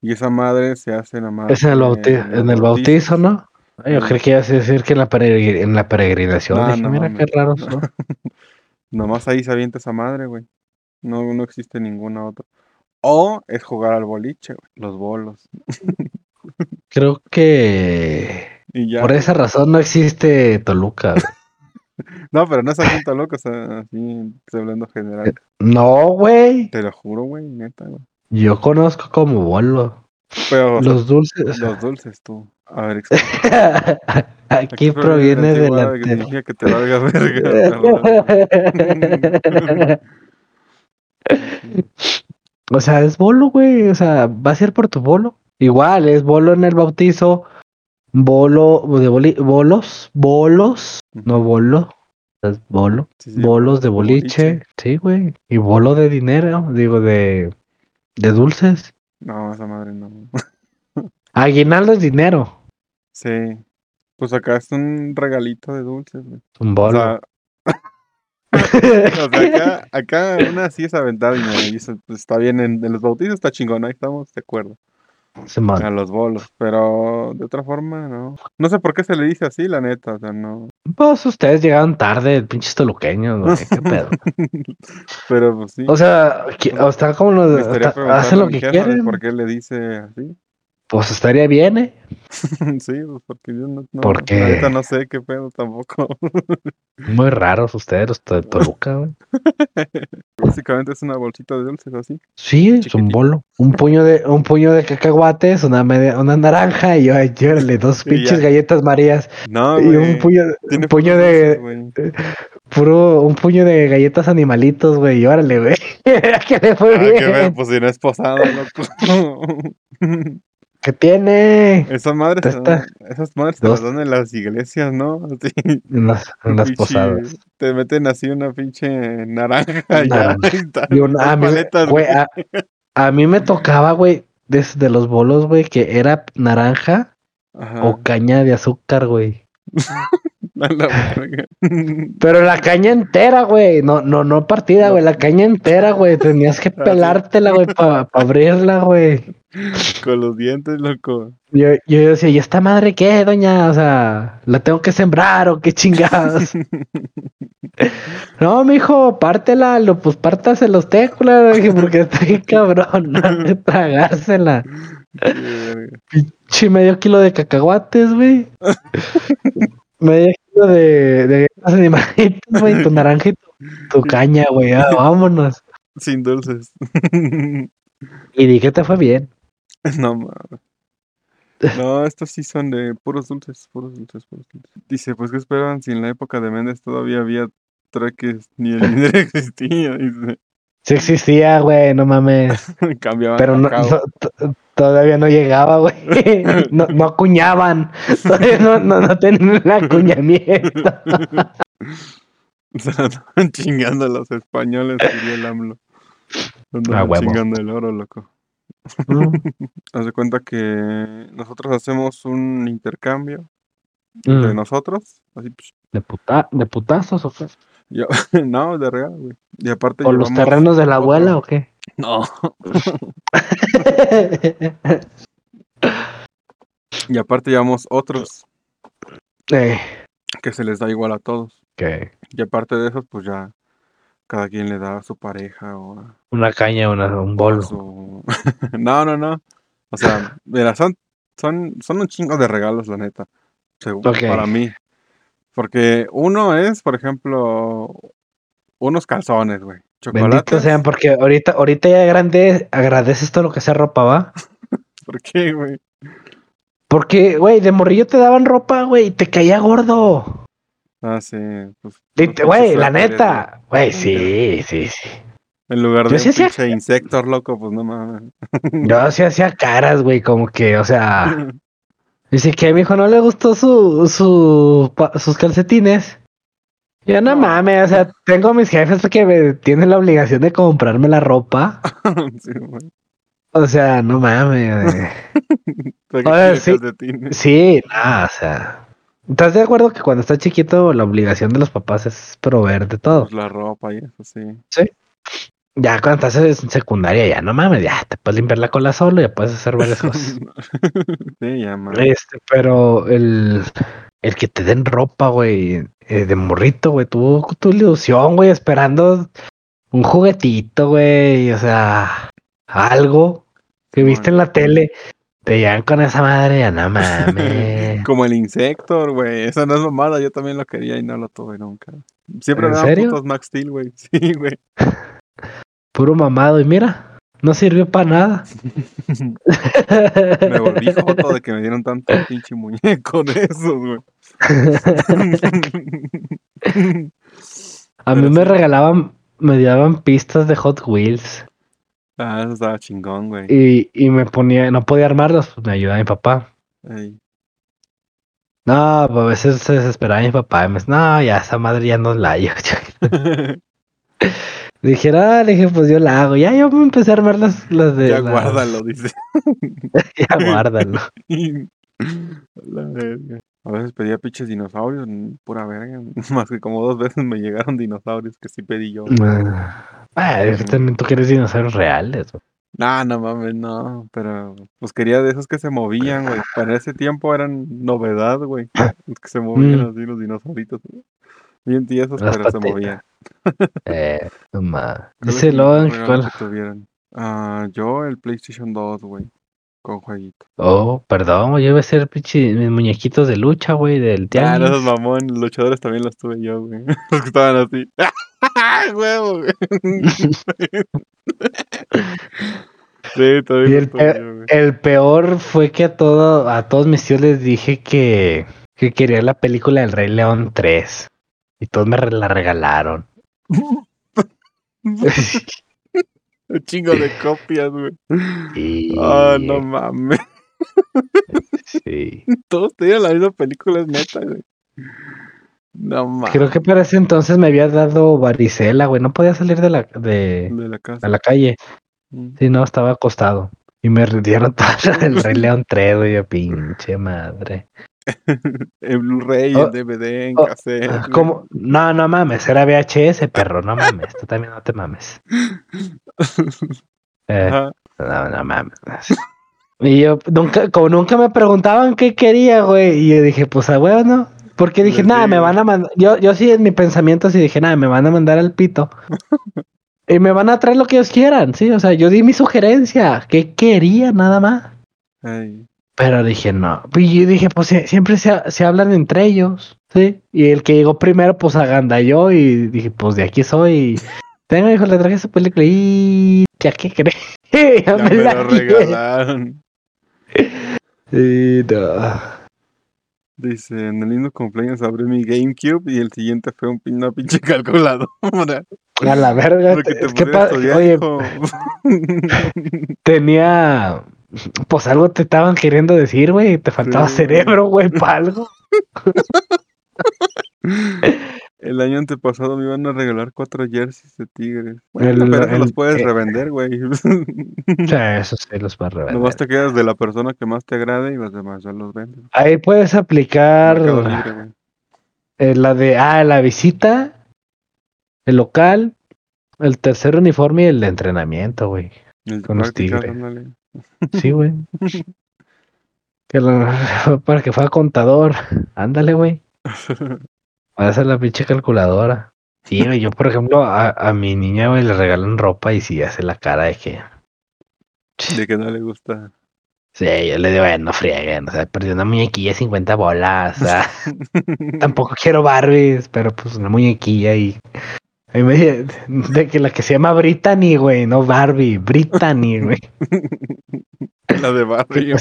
Speaker 2: Y esa madre se hace nada más.
Speaker 1: Es en el, bauti-
Speaker 2: en
Speaker 1: en el bautizo, ¿no? Ay, Yo
Speaker 2: Sí.
Speaker 1: creí que a decir que en la, en la peregrinación.
Speaker 2: No,
Speaker 1: Dije,
Speaker 2: no
Speaker 1: mira qué raro son.
Speaker 2: Nomás ahí se avienta esa madre, güey. No, no existe ninguna otra. O es jugar al boliche, güey. Los bolos.
Speaker 1: Creo que
Speaker 2: Y ya.
Speaker 1: por esa razón no existe Toluca.
Speaker 2: No, pero no es tan loco, o sea, así hablando general.
Speaker 1: No, güey.
Speaker 2: Te lo juro, güey, neta, güey.
Speaker 1: Yo conozco como bolo.
Speaker 2: Pero sea,
Speaker 1: Los dulces.
Speaker 2: los dulces, tú. A ver, explica.
Speaker 1: Aquí proviene de la.
Speaker 2: que que te valga verga.
Speaker 1: O sea, es bolo, güey. O sea, va a ser por tu bolo. Igual, es bolo en el bautizo. Bolo de boli, bolos, bolos, no bolo, es bolo,
Speaker 2: Sí, sí,
Speaker 1: bolos de boliche, sí, güey, y bolo de dinero, digo, de, de dulces.
Speaker 2: No, esa madre no.
Speaker 1: Aguinaldo es dinero,
Speaker 2: Sí. Pues acá es un regalito de dulces, güey.
Speaker 1: un
Speaker 2: O
Speaker 1: bolo.
Speaker 2: sea, o sea, acá, acá una sí es aventar dinero y eso pues, está bien. En, en los bautizos está chingón, ahí estamos de acuerdo. A los bolos, pero de otra forma no. No sé por qué se le dice así, la neta, o sea, no.
Speaker 1: Pues ustedes llegaron tarde, pinches toluqueños, güey, qué pedo.
Speaker 2: Pero pues sí.
Speaker 1: O sea, o está como los, hacen lo que quieren.
Speaker 2: ¿Por qué le dice así?
Speaker 1: Pues estaría bien, ¿eh?
Speaker 2: sí, pues porque yo no, no
Speaker 1: ¿Por qué?
Speaker 2: ahorita no sé qué pedo tampoco.
Speaker 1: Muy raros ustedes, los de Toluca, güey.
Speaker 2: Básicamente es una bolsita de dulces así.
Speaker 1: Sí, es un bolo. Un puño de, un puño de cacahuates, una media, una naranja y ay, llórale, dos
Speaker 2: Y
Speaker 1: pinches galletas marías
Speaker 2: No,
Speaker 1: y
Speaker 2: güey.
Speaker 1: un puño, un puño de puro, un puño de galletas animalitos, güey, y órale, güey. que le fue
Speaker 2: Ah,
Speaker 1: bien.
Speaker 2: feo, pues si no es posada, loco.
Speaker 1: ¿Qué tiene?
Speaker 2: Esas madres, se
Speaker 1: está-
Speaker 2: dan- esas madres te las
Speaker 1: Dos.
Speaker 2: dan en las iglesias, ¿no? Así,
Speaker 1: En las, en las posadas.
Speaker 2: Te meten así una pinche naranja y
Speaker 1: una-
Speaker 2: dos
Speaker 1: a, mí,
Speaker 2: paletas,
Speaker 1: güey, a, a mí me tocaba, güey, desde los bolos, güey, que era naranja
Speaker 2: Ajá.
Speaker 1: o caña de azúcar, güey. Pero la caña entera, güey. No, no, no partida, güey. La caña entera, güey. Tenías que
Speaker 2: Ah,
Speaker 1: pelártela, güey, para abrirla, güey.
Speaker 2: Con los dientes, loco.
Speaker 1: Yo, yo decía, ¿y esta madre qué, doña? O sea, ¿la tengo que sembrar o qué chingados? no, mijo, pártela, lo, pues pártase los dije, porque está bien cabrón, no tragársela. Chi, medio kilo de cacahuates, güey. medio kilo de, de animalitos, güey, tu naranja y tu, tu caña, güey, ah, vámonos.
Speaker 2: Sin dulces.
Speaker 1: Y dije, te fue bien.
Speaker 2: No mames. No, estos sí son de puros dulces, puros dulces, puros dulces. Dice, pues ¿qué esperaban si en la época de Méndez todavía había treques ni el dinero existía? Dice,
Speaker 1: Sí existía, güey, no mames.
Speaker 2: cambiaban
Speaker 1: Pero no, todavía no llegaba, güey. No, no acuñaban. Todavía no, no, no tenían el acuñamiento.
Speaker 2: Se la andaban chingando a los españoles, diría el AMLO.
Speaker 1: Huevo.
Speaker 2: chingando el oro, loco.
Speaker 1: Mm,
Speaker 2: Haz de cuenta que nosotros hacemos un intercambio de
Speaker 1: mm.
Speaker 2: nosotros, así pues,
Speaker 1: ¿De, puta, ¿De putazos o qué?
Speaker 2: yo- no, de regalo, güey. Y aparte
Speaker 1: ¿O los terrenos de la
Speaker 2: otro-
Speaker 1: abuela o qué?
Speaker 2: No. Y aparte llevamos otros
Speaker 1: Eh,
Speaker 2: que se les da igual a todos.
Speaker 1: que
Speaker 2: Y aparte de esos, pues ya cada quien le da a su pareja o a,
Speaker 1: una caña, una, un
Speaker 2: o a
Speaker 1: bolo.
Speaker 2: su... no, no, no. O sea, mira, son, son, son un chingo de regalos, la neta. Según. Para mí. Porque uno es, por ejemplo, unos calzones, güey.
Speaker 1: Benditos
Speaker 2: Chocolates.
Speaker 1: sean, porque ahorita, ahorita ya grande agradeces todo lo que sea ropa, ¿va?
Speaker 2: ¿Por qué, güey?
Speaker 1: Porque, güey, de morrillo te daban ropa, güey, y te caía gordo.
Speaker 2: Ah, sí. Pues,
Speaker 1: Güey, la neta. Güey, sí, sí, sí.
Speaker 2: En lugar
Speaker 1: Yo
Speaker 2: de
Speaker 1: sí
Speaker 2: un
Speaker 1: hacía-
Speaker 2: insector, loco, pues no mames.
Speaker 1: Yo sí hacía caras, güey, como que, o sea, dice que a mi hijo no le gustó su, su, sus calcetines. Yo no
Speaker 2: No.
Speaker 1: mames, o sea, tengo a mis jefes que me tienen la obligación de comprarme la ropa.
Speaker 2: sí, güey.
Speaker 1: O sea, no mames. güey.
Speaker 2: Tire
Speaker 1: sí. Sí, nada, o sea. ¿Estás de acuerdo que cuando estás chiquito la obligación de los papás es proveer de todo?
Speaker 2: Pues la ropa y eso, sí.
Speaker 1: Ya cuando estás en secundaria, ya no mames, ya te puedes limpiar la cola solo, ya puedes hacer varias cosas.
Speaker 2: sí, ya, man.
Speaker 1: Este, pero el, el que te den ropa, güey, eh, de morrito, güey, tú tu ilusión, güey, esperando un juguetito, güey, o sea, algo que viste en la tele, te llegan con esa madre, ya no mames.
Speaker 2: Como el Insector, güey. Esa no es mamada, yo también lo quería y no lo tuve nunca. Siempre
Speaker 1: ¿En
Speaker 2: me daban putos Max Steel, güey. Sí, güey.
Speaker 1: Puro mamado, y mira, no sirvió para nada.
Speaker 2: Me volví joto de que me dieron tanto pinche muñeco de esos, güey.
Speaker 1: A mí
Speaker 2: Pero
Speaker 1: me
Speaker 2: sí.
Speaker 1: regalaban, me daban pistas de Hot Wheels
Speaker 2: ah, eso estaba chingón, güey.
Speaker 1: y, y me ponía, no podía armarlos, pues me ayudaba mi papá.
Speaker 2: Ey.
Speaker 1: No, pues, a veces se desesperaba mi papá y me decía, no, ya esa madre ya no la hallo. Dije, ah, le dije, pues yo la hago. Ya yo me empecé a armar las, las de.
Speaker 2: ya guárdalo, dice.
Speaker 1: Ya guárdalo.
Speaker 2: La verga. A veces pedía pinches dinosaurios, pura verga. Más que como dos veces me llegaron dinosaurios que sí pedí yo.
Speaker 1: Ah, que también tú quieres dinosaurios reales.
Speaker 2: No, no mames, no. Pero pues quería de esos que se movían, güey. Para ese tiempo eran novedad, güey. Que se movían
Speaker 1: Mm.
Speaker 2: así, los dinosauritos. güey. Bien tiesos,
Speaker 1: Las
Speaker 2: pero se movían.
Speaker 1: Eh.
Speaker 2: ¿Cuál
Speaker 1: Dice
Speaker 2: regalo
Speaker 1: cuál.
Speaker 2: que tuvieron? Ah, yo el PlayStation 2, güey. Con jueguito.
Speaker 1: Oh, perdón, yo iba a ser pinche mis muñequitos de lucha, güey, del
Speaker 2: Ah,
Speaker 1: tianguis.
Speaker 2: no esos mamón, los luchadores también los tuve yo, güey. Los que estaban así. ¡Huevo, güey! sí, todavía
Speaker 1: Y
Speaker 2: los
Speaker 1: el
Speaker 2: tuve
Speaker 1: pe-
Speaker 2: yo, güey.
Speaker 1: El peor fue que a todo, a todos mis tíos les dije que, que quería la película del Rey León 3. Y todos me la regalaron.
Speaker 2: Un chingo de copias, güey.
Speaker 1: y...
Speaker 2: Ah, no mames.
Speaker 1: sí.
Speaker 2: Todos tenían la misma película, es neta, güey. No mames.
Speaker 1: Creo que para ese entonces me había dado varicela, güey. No podía salir de la, de,
Speaker 2: De la casa.
Speaker 1: a la calle.
Speaker 2: Mm.
Speaker 1: Sí, no, estaba acostado. Y me dieron toda la del Rey León 3, güey. Yo, pinche madre.
Speaker 2: en Blu-ray,
Speaker 1: Oh,
Speaker 2: en DVD, en
Speaker 1: oh,
Speaker 2: cassette.
Speaker 1: ¿Cómo? No, no mames, era VHS, perro, no mames, tú también no te mames. Eh, no, no mames. Y yo nunca, como nunca me preguntaban qué quería, güey, y yo dije, pues a huevo, ¿no? Porque dije,
Speaker 2: Les
Speaker 1: nada, me van a mandar, yo, yo sí en mi pensamiento sí dije, nada, me van a mandar al pito. y me van a traer lo que ellos quieran, sí, o sea, yo di mi sugerencia, qué quería nada más.
Speaker 2: Ay,
Speaker 1: Pero dije, no. Y yo dije, pues sie- siempre se, se hablan entre ellos, ¿sí? Y el que llegó primero, pues agandalló y dije, pues de aquí soy. Tengo, hijo, le traje esa película y ya qué crees. ya, me
Speaker 2: me
Speaker 1: la
Speaker 2: lo regalaron.
Speaker 1: Sí, no.
Speaker 2: Dice, en el lindo cumpleaños abrí mi GameCube y el siguiente fue un, una pinche calculadora.
Speaker 1: A la verga.
Speaker 2: Porque te
Speaker 1: es que oye, tenía. Pues algo te estaban queriendo decir, güey. Te faltaba
Speaker 2: Sí.
Speaker 1: cerebro, güey, para algo.
Speaker 2: El año antepasado me iban a regalar cuatro jerseys de Tigres. Bueno,
Speaker 1: El-
Speaker 2: pero eso los
Speaker 1: el-
Speaker 2: puedes
Speaker 1: eh,
Speaker 2: revender, güey.
Speaker 1: Eso sí los a revender.
Speaker 2: Nomás te quedas de la persona que más te agrade y los demás ya los vendes.
Speaker 1: Ahí puedes aplicar.
Speaker 2: Libre.
Speaker 1: Eh, la de, ah, la visita, el local, el tercer uniforme y el de entrenamiento, güey.
Speaker 2: El
Speaker 1: Con los Tigres.
Speaker 2: ándale.
Speaker 1: Sí, güey. Que lo- para que fuera contador. Ándale, güey. Para hacer la pinche calculadora. Sí, güey, yo, por ejemplo, a, a mi niña, güey, le regalan ropa y sí hace la cara de que.
Speaker 2: De que no le gusta.
Speaker 1: Sí, yo le digo, "Bueno, no frieguen, o sea, perdí una muñequilla de 50 bolas, o sea, tampoco quiero Barbies, pero pues una muñequilla y... y me dice, de que la que se llama Brittany, güey, no Barbie, Brittany, güey.
Speaker 2: La de barrio.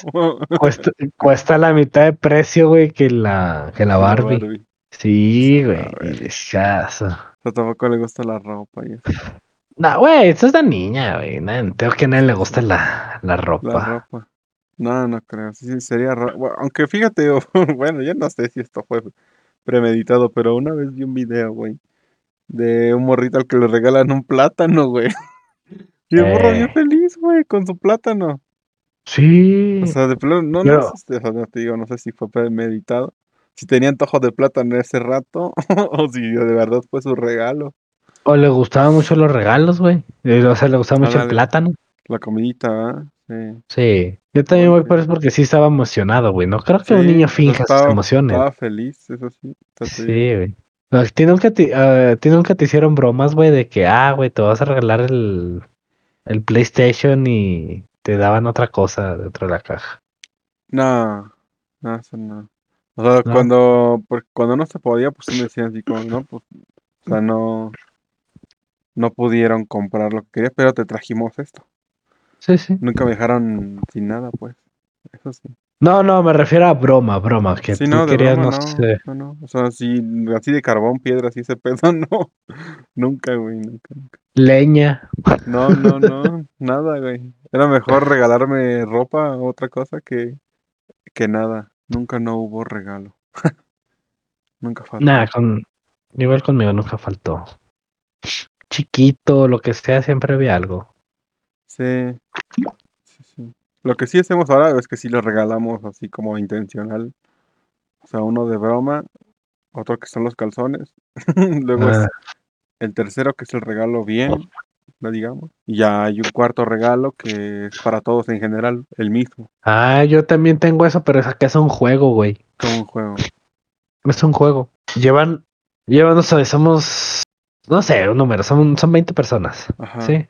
Speaker 1: Cuesta, cuesta la mitad de precio, güey, que la, que la Barbie. Sí, güey.
Speaker 2: A ver.
Speaker 1: y descaso.
Speaker 2: O sea, tampoco le gusta la ropa.
Speaker 1: No, güey, eso es de niña, güey. Creo que a nadie le gusta la, la ropa.
Speaker 2: La ropa. No, no creo. Sí, sería. Bueno, aunque fíjate, bueno, ya no sé si esto fue premeditado, pero una vez vi un video, güey, de un morrito al que le regalan un plátano, güey. Y el morro
Speaker 1: Eh.
Speaker 2: bien feliz, güey, con su plátano.
Speaker 1: Sí.
Speaker 2: O sea, de plano, no,
Speaker 1: Pero-
Speaker 2: no, sé, no te digo, no sé si fue premeditado, si tenía antojo de plátano ese rato, o si de verdad fue su regalo.
Speaker 1: O le gustaban mucho los regalos, güey. Eh, O sea, le gustaba mucho el plátano.
Speaker 2: La comidita, ¿verdad? Sí.
Speaker 1: Sí. Yo también voy por eso porque sí estaba emocionado, güey. No creo que un niño finja sus
Speaker 2: estaba-
Speaker 1: emociones.
Speaker 2: Estaba feliz, eso sí.
Speaker 1: Sí, güey. ¿A ti nunca te, a ti nunca te hicieron bromas, güey, de que, ah, güey, te vas a regalar el, el PlayStation y te daban otra cosa dentro de la caja?
Speaker 2: No, no, eso no. O sea,
Speaker 1: ¿No?
Speaker 2: cuando, cuando no se podía, pues sí me decían así como, no, pues, o sea, no, no pudieron comprar lo que querías, pero te trajimos esto.
Speaker 1: Sí, sí.
Speaker 2: Nunca me dejaron sin nada, pues. Eso sí.
Speaker 1: No, no, me refiero a broma, broma, que
Speaker 2: Sí,
Speaker 1: tú
Speaker 2: no,
Speaker 1: querías,
Speaker 2: broma,
Speaker 1: no
Speaker 2: no,
Speaker 1: sé.
Speaker 2: no, no. O sea, así, así de carbón, piedra, así ese pedo, no. Nunca, güey, nunca, nunca.
Speaker 1: Leña.
Speaker 2: No, no, no, nada, güey. Era mejor regalarme ropa o otra cosa que, que nada. Nunca no hubo regalo. Nunca faltó.
Speaker 1: Nada, con, igual conmigo nunca faltó. Chiquito, lo que sea, siempre había algo.
Speaker 2: Sí. Lo que sí hacemos ahora es que sí lo regalamos así como intencional. O sea, uno de broma, otro que son los calzones. Luego es
Speaker 1: Ah,
Speaker 2: el tercero que es el regalo bien, lo digamos. Y ya hay un cuarto regalo que es para todos en general, el mismo,
Speaker 1: Ah, yo también tengo eso, pero es que es un juego, güey.
Speaker 2: como un juego.
Speaker 1: Es un juego. Llevan, llevan, no sé, somos, no sé, un número, son, son 20 personas.
Speaker 2: Ajá.
Speaker 1: Sí.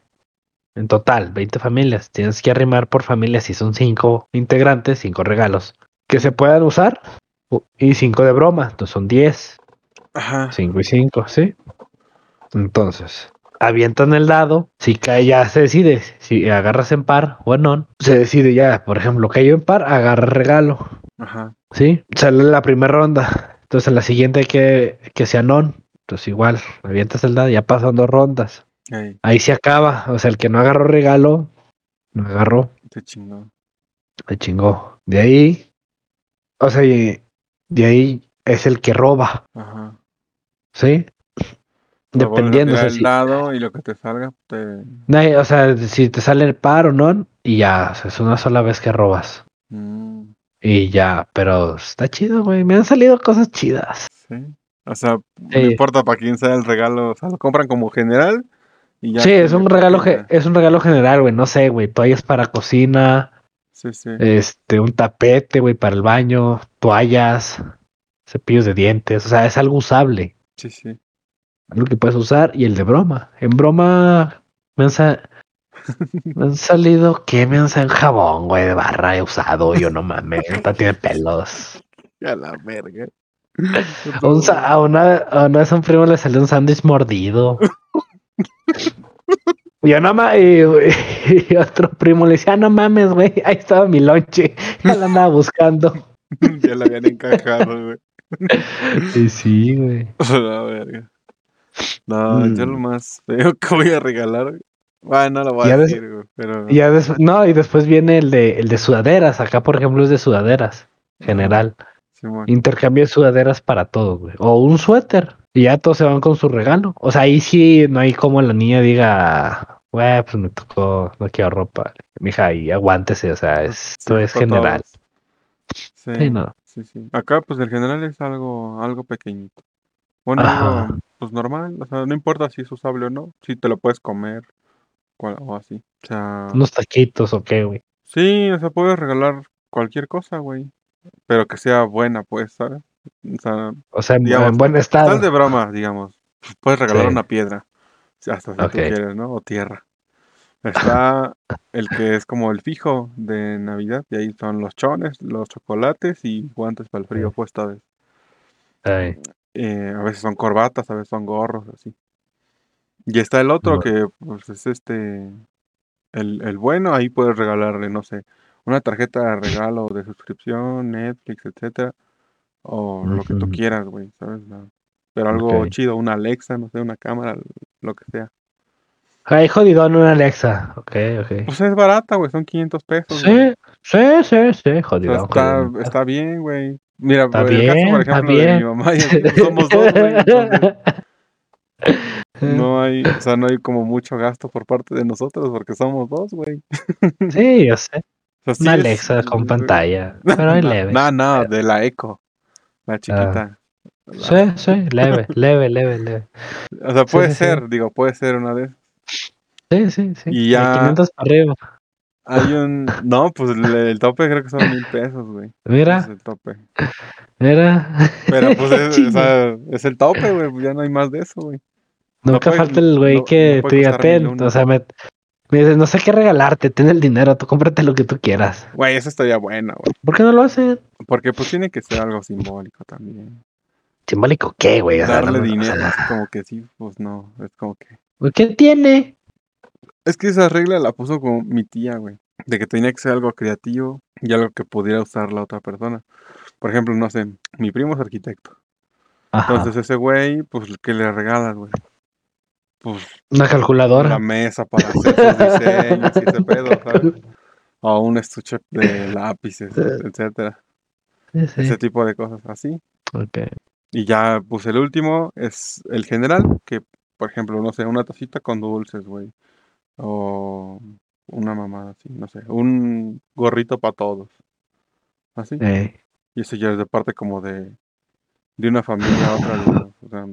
Speaker 1: En total, 20 familias. Tienes que arrimar por familia si son 5 integrantes, 5 regalos que se puedan usar y 5 de broma. Entonces son 10,
Speaker 2: Ajá.
Speaker 1: 5 y 5, ¿sí? Entonces, avientan el dado. Si cae, ya se decide. Si agarras en par o en non, se decide ya. Por ejemplo, cayó en par, agarra regalo.
Speaker 2: Ajá.
Speaker 1: ¿Sí? Sale la primera ronda. Entonces, en la siguiente que, que sea non. Entonces, igual, avientas el dado, ya pasan dos rondas. Ahí se acaba. O sea, el que no agarró regalo, no agarró,
Speaker 2: te chingó.
Speaker 1: se chingó. De ahí, o sea, de ahí es el que roba,
Speaker 2: Ajá.
Speaker 1: ¿sí?
Speaker 2: A
Speaker 1: Dependiendo, o sea, si-
Speaker 2: dado y lo que te salga, te...
Speaker 1: no, o sea, si te sale el par o no, y ya, o sea, es una sola vez que robas.
Speaker 2: Mm,
Speaker 1: Y ya, pero está chido, güey. Me han salido cosas chidas.
Speaker 2: Sí. O sea, no
Speaker 1: Sí.
Speaker 2: importa para quién sea el regalo, o sea, lo compran como general y ya.
Speaker 1: sí, es un regalo, es un regalo general, güey. No sé, güey. Toallas para cocina,
Speaker 2: Sí, sí.
Speaker 1: este, un tapete, güey, para el baño, toallas, cepillos de dientes. O sea, es algo usable.
Speaker 2: Sí, sí.
Speaker 1: Algo que puedes usar. Y el de broma. En broma me han, sa- me han salido, ¿qué? Me han salido jabón, güey, de barra he usado. Yo no mames, esta tiene pelos.
Speaker 2: A la verga.
Speaker 1: Un a, una, a una vez a un primo le salió un sándwich mordido. Yo no mames, y, y otro primo le decía, "Ah, no mames, güey, ahí estaba mi lonche. Ya la andaba buscando.
Speaker 2: ya la habían encajado, güey.
Speaker 1: Y sí, güey.
Speaker 2: Verga. No, yo
Speaker 1: Mm.
Speaker 2: lo más feo que voy a regalar. güey. Bueno, no lo voy
Speaker 1: Ya
Speaker 2: a decir, güey, pero.
Speaker 1: Ya des- no, y después viene el de, el de sudaderas. Acá, por ejemplo, es de sudaderas. General. Intercambio de sudaderas para todos, güey. O un suéter. Y ya todos se van con su regalo. O sea, ahí sí no hay como la niña diga, güey, pues me tocó, no quiero ropa. Mija, y aguántese. O sea, esto
Speaker 2: Sí,
Speaker 1: es general.
Speaker 2: Sí,
Speaker 1: Sí, no.
Speaker 2: sí, sí. Acá, pues el general es algo, algo pequeñito. Bueno, algo, pues normal. O sea, no importa si es usable o no. Si te lo puedes comer cual- o así. O sea,
Speaker 1: Unos taquitos o qué, güey.
Speaker 2: sí, o sea, puedes regalar cualquier cosa, güey. Pero que sea buena, pues, ¿sabes? O sea,
Speaker 1: O sea, en,
Speaker 2: Digamos,
Speaker 1: en buen
Speaker 2: estás
Speaker 1: estado.
Speaker 2: de broma, digamos. Puedes regalar
Speaker 1: Sí.
Speaker 2: una piedra. Hasta si
Speaker 1: Ok.
Speaker 2: tú quieres, ¿no? O tierra. Está el que es como el fijo de Navidad. Y ahí son los chones, los chocolates y guantes para el frío, pues, ¿sabes?
Speaker 1: Ay,
Speaker 2: Eh, a veces son corbatas, a veces son gorros, así. Y está el otro que, pues, es este. El, el bueno, ahí puedes regalarle, no sé, una tarjeta de regalo de suscripción, Netflix, etcétera. O lo que tú quieras, güey, ¿sabes? Pero algo chido, una Alexa, no sé, una cámara, lo que sea.
Speaker 1: Ay, jodidón, una Alexa. Ok, ok.
Speaker 2: Pues es barata, güey, son 500 pesos. güey.
Speaker 1: Sí, sí, sí, sí,
Speaker 2: O sea,
Speaker 1: jodidón.
Speaker 2: está, está bien, güey. Mira,
Speaker 1: Está
Speaker 2: por el caso,
Speaker 1: bien,
Speaker 2: por ejemplo, de mi
Speaker 1: bien.
Speaker 2: mamá y somos dos, güey. No hay, o sea, no hay como mucho gasto por parte de nosotros porque somos dos, güey.
Speaker 1: Sí, yo sé.
Speaker 2: O sea, sí
Speaker 1: Una
Speaker 2: es-
Speaker 1: Alexa con
Speaker 2: es-
Speaker 1: pantalla. Pero
Speaker 2: No,
Speaker 1: leve.
Speaker 2: No, no, de la Eco, la chiquita. La-
Speaker 1: Sí, sí, leve, leve, leve, leve.
Speaker 2: O sea, puede
Speaker 1: sí, sí.
Speaker 2: ser, digo, puede ser una de esas.
Speaker 1: Sí, sí, sí.
Speaker 2: Y
Speaker 1: De
Speaker 2: ya-
Speaker 1: 500 para arriba.
Speaker 2: Hay un, no, pues el, el tope creo que son mil pesos, güey. Es
Speaker 1: Mira,
Speaker 2: el tope.
Speaker 1: mira.
Speaker 2: Pero pues es, o
Speaker 1: Chinga.
Speaker 2: sea, es el tope, güey, pues ya no hay más de eso, güey. no
Speaker 1: Nunca
Speaker 2: puede-
Speaker 1: falta el güey
Speaker 2: no-
Speaker 1: que
Speaker 2: no
Speaker 1: te diga, ten,
Speaker 2: uno".
Speaker 1: o sea, me, me dice, no sé qué regalarte, ten el dinero, tú cómprate lo que tú quieras.
Speaker 2: Güey, eso estaría bueno, güey.
Speaker 1: ¿Por qué no lo hacen?
Speaker 2: Porque pues tiene que ser algo simbólico también.
Speaker 1: ¿Simbólico qué, güey? O sea,
Speaker 2: Darle
Speaker 1: o
Speaker 2: dinero,
Speaker 1: sea,
Speaker 2: así como que sí, pues no, es como que...
Speaker 1: ¿Qué tiene?
Speaker 2: Es que esa regla la puso como mi tía, güey. De que tenía que ser algo creativo y algo que pudiera usar la otra persona. Por ejemplo, no sé, mi primo es arquitecto.
Speaker 1: Ajá,
Speaker 2: Entonces ese güey, pues, ¿qué le regalas, güey? Pues
Speaker 1: una calculadora.
Speaker 2: la mesa para hacer sus diseños y ese pedo, ¿sabes? O un estuche de lápices, etcétera.
Speaker 1: Sí, sí.
Speaker 2: Ese tipo de cosas así.
Speaker 1: ok.
Speaker 2: Y ya, pues el último es el general, que, por ejemplo, no sé, una tacita con dulces, güey. O una mamada así, no sé. Un gorrito para todos. Así. Y eso ya es de parte como de, de una familia a otra. O sea,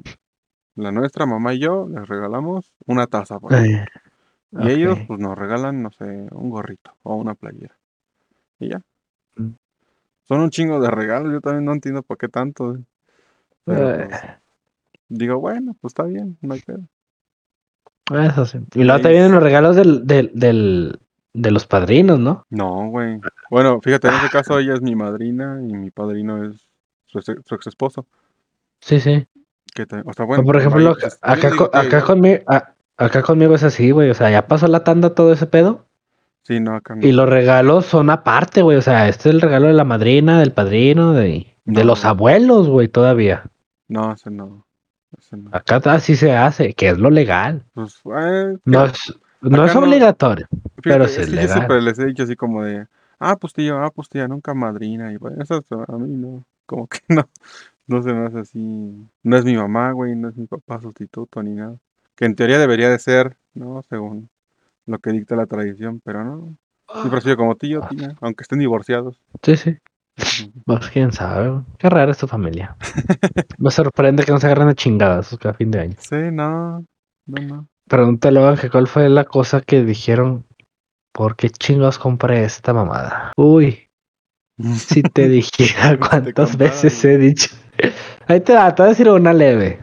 Speaker 2: la nuestra, mamá y yo, les regalamos una taza. por
Speaker 1: ey,
Speaker 2: Y ellos, pues nos regalan, no sé, un gorrito o una playera. Y ya.
Speaker 1: Mm.
Speaker 2: Son un chingo de regalos, yo también no entiendo por qué tanto. güey. Pero,
Speaker 1: Eh.
Speaker 2: pues, digo, bueno, pues está bien, no hay pedo.
Speaker 1: Eso sí. Y luego te
Speaker 2: Ahí
Speaker 1: vienen
Speaker 2: sí.
Speaker 1: los regalos del, del, del, de los padrinos, ¿no?
Speaker 2: No, güey. Bueno, fíjate, en este caso ella es mi madrina y mi padrino es su ex esposo.
Speaker 1: Sí, sí.
Speaker 2: Que te- o sea, bueno,
Speaker 1: por ejemplo,
Speaker 2: vaya,
Speaker 1: acá, co-
Speaker 2: que-
Speaker 1: acá, conmigo, acá conmigo es así, güey. O sea, ya pasó la tanda todo ese pedo.
Speaker 2: Sí, no, acá no.
Speaker 1: Y los regalos son aparte, güey. O sea, este es el regalo de la madrina, del padrino, de, de
Speaker 2: No,
Speaker 1: los
Speaker 2: güey.
Speaker 1: abuelos, güey, todavía.
Speaker 2: No, ese no. No.
Speaker 1: Acá así se hace, que es lo legal.
Speaker 2: Pues, eh,
Speaker 1: No es, no
Speaker 2: Acá
Speaker 1: es obligatorio.
Speaker 2: Fíjate,
Speaker 1: Pero sí es
Speaker 2: que yo
Speaker 1: legal.
Speaker 2: siempre les he dicho así como de, ah, pues tío, ah, pues tía, nunca madrina. Y bueno, eso a mí no, como que no, no se me hace así. No es mi mamá, güey, no es mi papá sustituto ni nada. Que en teoría debería de ser, ¿no? Según lo que dicta la tradición, pero no. Siempre ha sido como tío, tía, aunque estén divorciados.
Speaker 1: Sí, sí. Pues quién sabe. Qué rara es tu familia. Me sorprende que no se agarren a chingadas a fin de año.
Speaker 2: Sí, no. No, no.
Speaker 1: Pregúntale a Ángel cuál fue la cosa que dijeron. ¿Por qué chingados compré esta mamada? Uy, si te dijera cuántas veces he dicho. Ahí te va, te voy a decir una leve.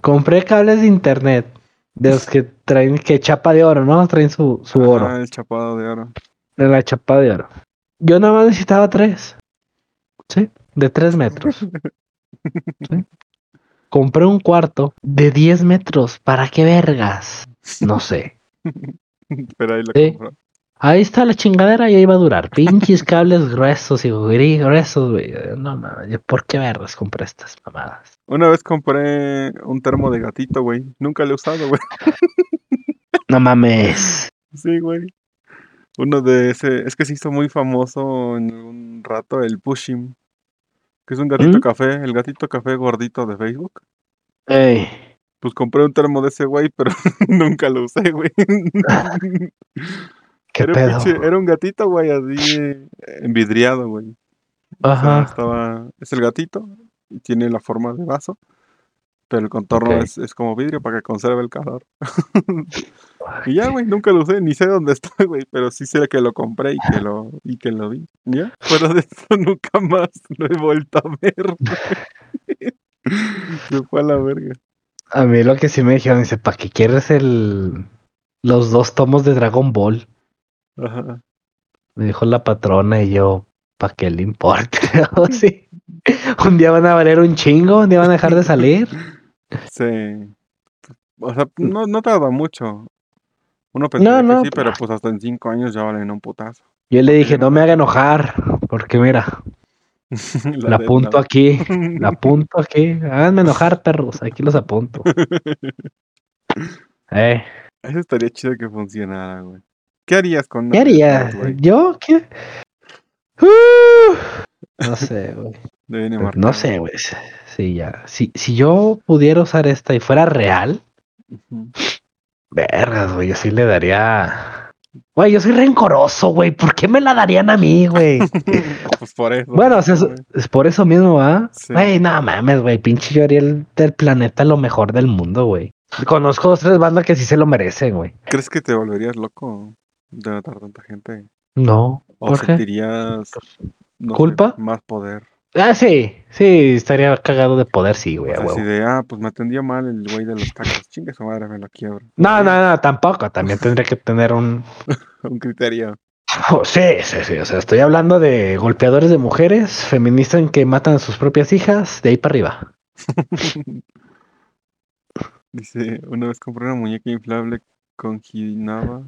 Speaker 1: Compré cables de internet. De los que traen que chapa de oro, ¿no? Traen su, su oro.
Speaker 2: Ah, el chapado de oro.
Speaker 1: De la chapa de oro. Yo nada más necesitaba tres. ¿Sí? De tres metros. ¿Sí? Compré un cuarto de 10 metros. ¿Para qué vergas? No sé.
Speaker 2: Pero ahí lo
Speaker 1: Sí.
Speaker 2: compró.
Speaker 1: Ahí está la chingadera y ahí va a durar. Pinches cables gruesos y gruesos, güey. No mames, ¿yo ¿por qué vergas compré estas mamadas?
Speaker 2: Una vez compré un termo de gatito, güey. Nunca lo he usado, güey.
Speaker 1: No mames.
Speaker 2: Sí, güey. Uno de ese. Es que se hizo muy famoso en un rato el Pushim. Que es un gatito
Speaker 1: ¿Mm?
Speaker 2: café. El gatito café gordito de Facebook.
Speaker 1: Ey,
Speaker 2: Pues compré un termo de ese güey, pero nunca lo usé, güey.
Speaker 1: ¿Qué
Speaker 2: era, un
Speaker 1: pedo?
Speaker 2: pinche- era un gatito, güey, así eh, envidriado, güey. O sea,
Speaker 1: Ajá.
Speaker 2: estaba, es el gatito y tiene la forma de vaso, pero el contorno es, es como vidrio para que conserve el calor. Y ya, güey, nunca lo usé, ni sé dónde está, güey, pero sí sé que lo compré y que lo, y que lo vi. ¿Ya? Fuera de eso, nunca más lo he vuelto a ver. Se fue a la verga.
Speaker 1: A mí lo que sí me dijeron, dice, ¿para qué quieres el los dos tomos de Dragon Ball?
Speaker 2: Ajá.
Speaker 1: Me dijo la patrona y yo, ¿para qué le importa? O sí. Un día van a valer un chingo, un día van a dejar de salir.
Speaker 2: Sí. O sea, no, no tarda mucho. Uno pensaría
Speaker 1: no,
Speaker 2: que sí, pero pues hasta en cinco años ya valen un putazo.
Speaker 1: Yo le dije, no me haga enojar, porque mira,
Speaker 2: La
Speaker 1: apunto
Speaker 2: la-
Speaker 1: aquí, la apunto aquí. Háganme enojar, perros, aquí los apunto. Eh,
Speaker 2: Eso estaría chido que funcionara, güey. ¿Qué harías con
Speaker 1: ¿Qué haría? ¿Yo qué? Uh, no sé, güey. Pues. No sé, güey. Sí, ya. Si, si yo pudiera usar esta y fuera real, vergas, güey, yo sí le daría. Güey, yo soy rencoroso, güey. ¿Por qué me la darían a mí, güey?
Speaker 2: pues por eso.
Speaker 1: Bueno, o sea, es, por eso mismo, ¿ah?
Speaker 2: Sí.
Speaker 1: Güey, no mames, güey. Pinche yo haría el del planeta lo mejor del mundo, güey. Conozco dos, tres bandas que sí se lo merecen, güey.
Speaker 2: ¿Crees que te volverías loco de matar tanta gente?
Speaker 1: No.
Speaker 2: ¿O sentirías no sé,
Speaker 1: ¿Culpa?
Speaker 2: más poder?
Speaker 1: Ah, sí. Sí, estaría cagado de poder, sí, güey.
Speaker 2: Así de, ah, pues me atendió mal el güey de los tacos. Chingue su madre, me lo quiebro.
Speaker 1: No, no, no, tampoco. También tendría que tener un.
Speaker 2: Un criterio.
Speaker 1: Oh, sí, sí, sí. O sea, estoy hablando de golpeadores de mujeres, feministas en que matan a sus propias hijas, de ahí para arriba.
Speaker 2: Dice, una vez compré una muñeca inflable conginaba.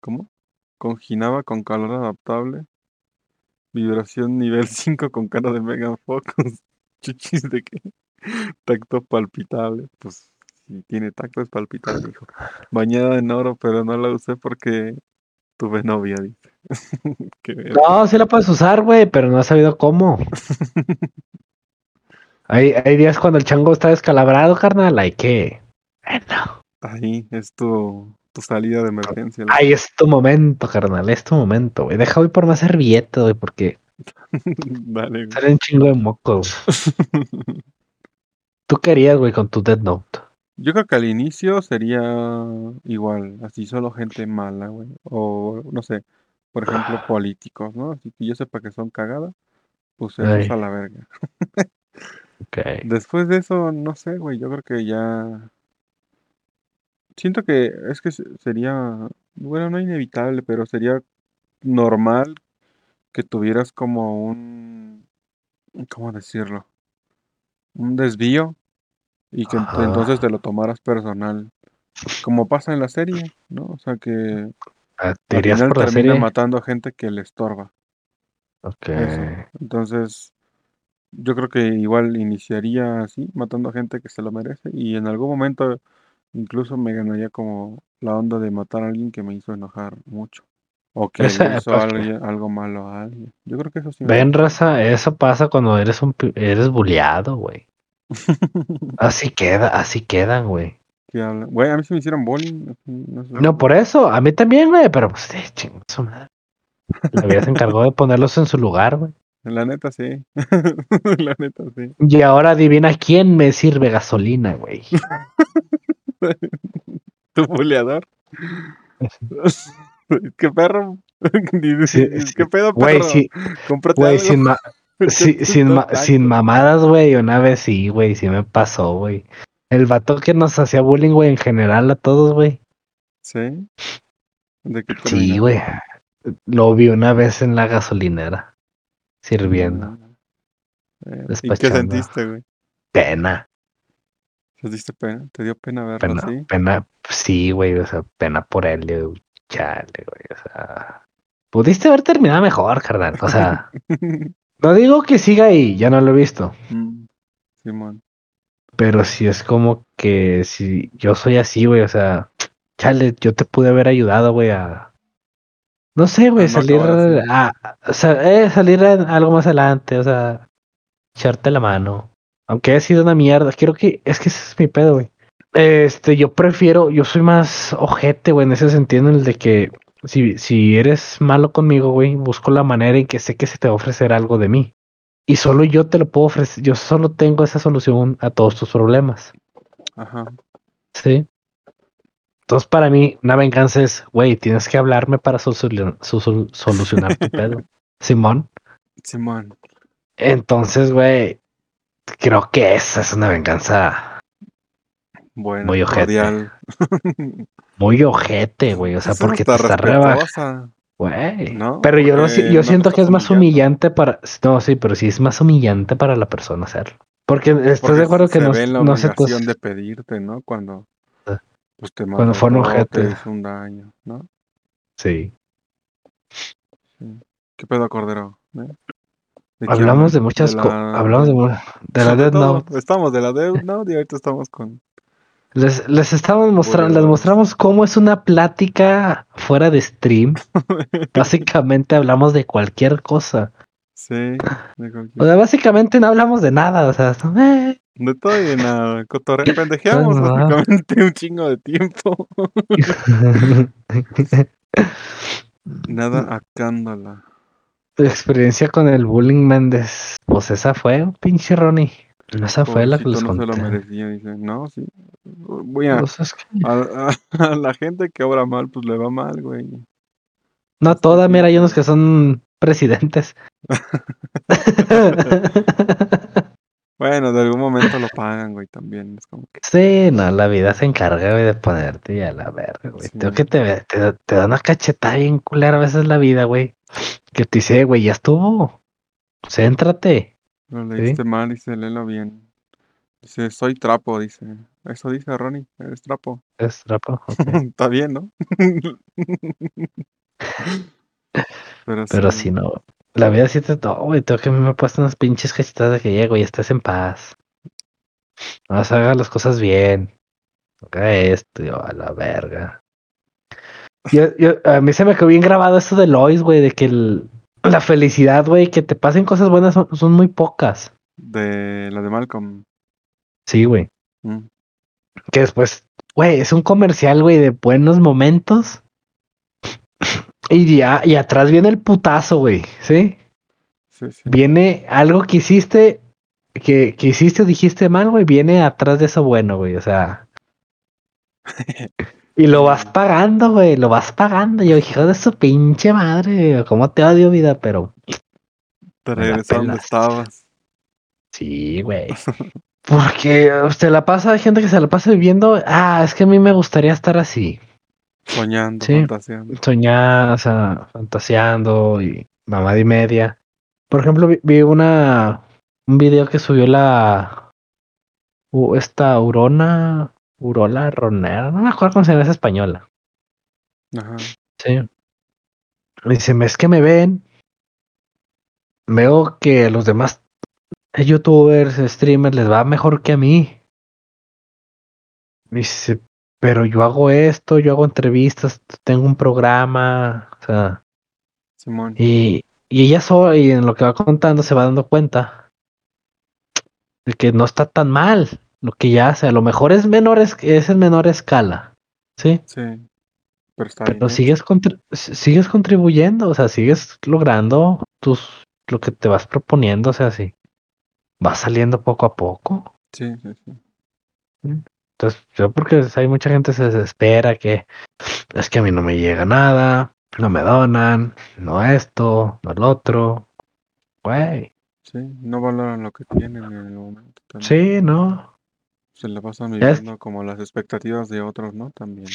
Speaker 2: ¿Cómo? Conginaba con calor adaptable. Vibración nivel 5 con cara de Megan Fox. Chuchis de qué? Tacto palpitable. Pues si tiene tacto es palpitable, hijo. Bañada en oro, pero no la usé porque tuve novia, dice.
Speaker 1: No, sí la puedes usar, güey, pero no has sabido cómo. Hay, hay días cuando el chango está descalabrado, carnal. Hay que. Bueno,
Speaker 2: Ahí es tu, tu salida de emergencia. la-
Speaker 1: ahí es tu momento, carnal. Es tu momento, güey. Deja voy por más servilleta, güey, porque
Speaker 2: Dale, güey.
Speaker 1: sale un chingo de mocos. ¿Tú querías, güey, con tu Dead Note?
Speaker 2: Yo creo que al inicio sería igual, así solo gente mala, güey. O no sé, por ejemplo, políticos, ¿no? Así que yo sepa que son cagadas, pues
Speaker 1: Ay.
Speaker 2: a la verga.
Speaker 1: Ok.
Speaker 2: Después de eso, no sé, güey, yo creo que ya... Siento que es que se- sería, bueno, no inevitable, pero sería normal que tuvieras como un, ¿cómo decirlo? Un desvío y que ent- entonces te lo tomaras personal, como pasa en la serie, ¿no? O sea que
Speaker 1: Ah, ¿Te
Speaker 2: al
Speaker 1: irías
Speaker 2: final
Speaker 1: por la
Speaker 2: termina
Speaker 1: serie?
Speaker 2: matando a gente que le estorba.
Speaker 1: Ok.
Speaker 2: Eso. Entonces, yo creo que igual iniciaría así, matando a gente que se lo merece y en algún momento incluso me ganaría como la onda de matar a alguien que me hizo enojar mucho o que le hizo
Speaker 1: pues,
Speaker 2: alguien- algo malo a alguien. Yo creo que eso sí.
Speaker 1: Ven, raza, eso pasa cuando eres un eres bulleado, güey. Así queda, así quedan, güey.
Speaker 2: Güey, a mí sí me hicieron bullying. no sé.
Speaker 1: No, por eso, a mí también, güey, pero pues, eh, su madre. La vida se encargó de ponerlos en su lugar, güey.
Speaker 2: La neta, sí. La neta, sí.
Speaker 1: Y ahora adivina quién me sirve gasolina, güey.
Speaker 2: Tu buleador. ¿Qué perro?
Speaker 1: Sí.
Speaker 2: ¿Qué pedo,
Speaker 1: Güey,
Speaker 2: perro?
Speaker 1: sí, güey, sin, ma- sí, sin, ma-
Speaker 2: blanco.
Speaker 1: sin mamadas, güey. Una vez sí, güey, sí me pasó, güey. El vato que nos hacía bullying, güey, en general a todos, güey.
Speaker 2: ¿Sí? ¿De qué
Speaker 1: Sí, güey. Lo vi una vez en la gasolinera, sirviendo.
Speaker 2: Eh, ¿Y qué sentiste, güey?
Speaker 1: Pena,
Speaker 2: ¿Sentiste pena? ¿Te dio pena verlo
Speaker 1: pena,
Speaker 2: así?
Speaker 1: pena. Sí, güey, o sea, pena por él, güey. Chale, güey, o sea. Pudiste haber terminado mejor, carnal. O sea, no digo que siga ahí, ya no lo he visto.
Speaker 2: Mm, Simón.
Speaker 1: Pero sí es como que si yo soy así, güey, o sea, chale, yo te pude haber ayudado, güey, a. No sé, güey,
Speaker 2: no
Speaker 1: salir a, a- eh, salir algo más adelante, o sea, echarte la mano. Aunque haya sido una mierda, quiero que, es que ese es mi pedo, güey. Este, yo prefiero, yo soy más ojete, güey, en ese sentido, en el de que si, si eres malo conmigo, güey, busco la manera en que sé que se te va a ofrecer algo de mí. Y solo yo te lo puedo ofrecer, yo solo tengo esa solución a todos tus problemas.
Speaker 2: Ajá.
Speaker 1: Sí. Entonces, para mí, una venganza es, güey, tienes que hablarme para solucionar tu pedo. Simón.
Speaker 2: Simón.
Speaker 1: Entonces, güey, creo que esa es una venganza
Speaker 2: Bueno,
Speaker 1: Muy ojete. muy ojete, güey. O sea, porque te
Speaker 2: está
Speaker 1: rebajando.
Speaker 2: No,
Speaker 1: pero yo, no, yo
Speaker 2: no
Speaker 1: siento que es más humillante para. No, sí, pero sí es más humillante para la persona hacerlo. Porque estás
Speaker 2: Porque
Speaker 1: de acuerdo que no,
Speaker 2: ve la
Speaker 1: no se te-
Speaker 2: de pedirte, ¿no? Cuando
Speaker 1: Ah.
Speaker 2: pues te
Speaker 1: Cuando fue un ojete.
Speaker 2: te hizo un daño, ¿no?
Speaker 1: Sí.
Speaker 2: ¿Qué pedo, Cordero? ¿Eh? ¿De qué
Speaker 1: Hablamos de muchas cosas.
Speaker 2: la-
Speaker 1: Hablamos de, mu- de la
Speaker 2: de
Speaker 1: Death
Speaker 2: todo.
Speaker 1: Note.
Speaker 2: Estamos de la Death Note y ahorita estamos con...
Speaker 1: Les, les estamos mostrando, les mostramos cómo es una plática fuera de stream. Básicamente hablamos de cualquier cosa.
Speaker 2: Sí, de, cualquier-
Speaker 1: O sea, básicamente no hablamos de nada. O sea, eh,
Speaker 2: de todo y de nada. Cotorre... Pendejeamos básicamente un chingo de tiempo. Nada acándola.
Speaker 1: Tu experiencia con el bullying Méndez. Pues esa fue, pinche Ronnie. Esa fue la que les
Speaker 2: Pobrecito, no se lo
Speaker 1: conté.
Speaker 2: merecía. Dice, no, sí. Voy a,
Speaker 1: Pues es que-
Speaker 2: a, a- a la gente que obra mal, pues le va mal, güey.
Speaker 1: no toda, mira, hay unos que son presidentes.
Speaker 2: Bueno, de algún momento lo pagan, güey, también. Es como que...
Speaker 1: Sí, no, la vida se encarga, güey, de ponerte a la verga, güey.
Speaker 2: Sí.
Speaker 1: Tengo que te, te, te da una cachetada bien culera a veces la vida, güey. Que te dice, güey, ya estuvo. Céntrate.
Speaker 2: Lo
Speaker 1: Sí.
Speaker 2: leíste mal, dice, léelo bien. Dice, soy trapo, dice. Eso dice Ronnie, eres trapo.
Speaker 1: Es trapo.
Speaker 2: Está bien, ¿no? Pero,
Speaker 1: Pero si no, la vida sí te todo, güey. Tengo que me he puesto unas pinches cachetadas de que llego y estés en paz. No hagas las cosas bien. Haga esto, yo, a la verga. Yo, yo, a mí se me quedó bien grabado esto de Lois, güey, de que el- la felicidad, güey, que te pasen cosas buenas son, son muy pocas.
Speaker 2: De la de Malcolm.
Speaker 1: Sí, güey.
Speaker 2: Mm,
Speaker 1: Que después, güey, es un comercial, güey, de buenos momentos. Y ya, y atrás viene el putazo, güey, ¿sí?
Speaker 2: Sí, sí.
Speaker 1: Viene algo que hiciste, que, que hiciste o dijiste mal, güey, viene atrás de eso bueno, güey, o sea. Y lo vas pagando, güey, lo vas pagando. Yo, hijo de su pinche madre, cómo te odio, vida, pero
Speaker 2: Te regresó donde estabas.
Speaker 1: sí, güey. Porque usted la pasa, hay gente que se la pasa viviendo, ah, es que a mí me gustaría estar así.
Speaker 2: Soñando,
Speaker 1: Sí.
Speaker 2: fantaseando.
Speaker 1: soñar, o sea, fantaseando y mamada y media. Por ejemplo, vi, vi una un video que subió la esta Urona, Urola Ronera, no me acuerdo cómo se llama esa española.
Speaker 2: Ajá.
Speaker 1: Sí. Dice, es que me ven, veo que a los demás youtubers, streamers les va mejor que a mí. Dice, pero yo hago esto, yo hago entrevistas, tengo un programa, o sea,
Speaker 2: Simón.
Speaker 1: y, y ella sola, y en lo que va contando, se va dando cuenta de que no está tan mal lo que ella hace. A lo mejor es menor, es, es en menor escala. ¿Sí?
Speaker 2: Sí. Pero está
Speaker 1: Pero
Speaker 2: bien.
Speaker 1: sigues, sigues contribuyendo, o sea, sigues logrando tus, lo que te vas proponiendo, o sea, sí. Va saliendo poco a poco.
Speaker 2: Sí, sí, sí.
Speaker 1: Entonces, yo porque hay mucha gente se desespera que es que a mí no me llega nada, no me donan, no esto, no el otro. Güey,
Speaker 2: Sí, no valoran lo que tienen en el momento. También.
Speaker 1: sí, no.
Speaker 2: Se la pasan
Speaker 1: Ya es-
Speaker 2: viviendo como las expectativas de otros, ¿no? También.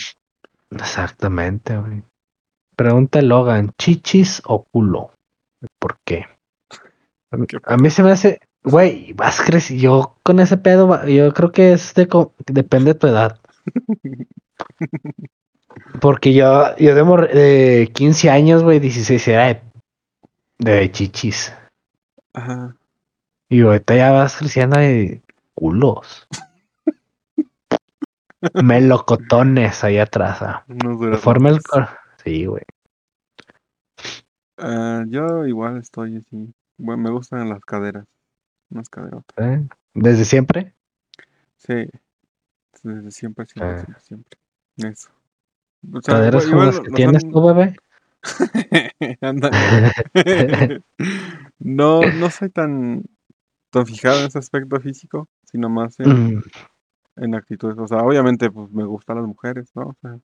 Speaker 1: Exactamente, güey. Pregunta Logan, ¿chichis o culo? ¿Por qué? A mí-
Speaker 2: ¿Qué
Speaker 1: A mí se me hace, güey, vas creciendo. Yo con ese pedo, yo creo que es de depende de tu edad. Porque yo, yo de, mor- de 15 años, güey, 16 era de, de chichis.
Speaker 2: Ajá.
Speaker 1: Y ahorita ya vas creciendo de culos. Melocotones ahí atrás. ah. Forma el cor- Sí, güey.
Speaker 2: Ah, yo igual estoy así. Bueno, me gustan las caderas. Unas caderotas.
Speaker 1: ¿eh? ¿Desde siempre?
Speaker 2: Sí. Desde siempre, siempre,
Speaker 1: Ah.
Speaker 2: siempre, siempre. Eso. O sea,
Speaker 1: ¿Caderas como las que tienes
Speaker 2: han-
Speaker 1: tú, bebé?
Speaker 2: Ándale. no, no soy tan, tan fijado en ese aspecto físico, sino más en,
Speaker 1: Mm,
Speaker 2: en actitudes. O sea, obviamente, pues me gustan las mujeres, ¿no? O sea,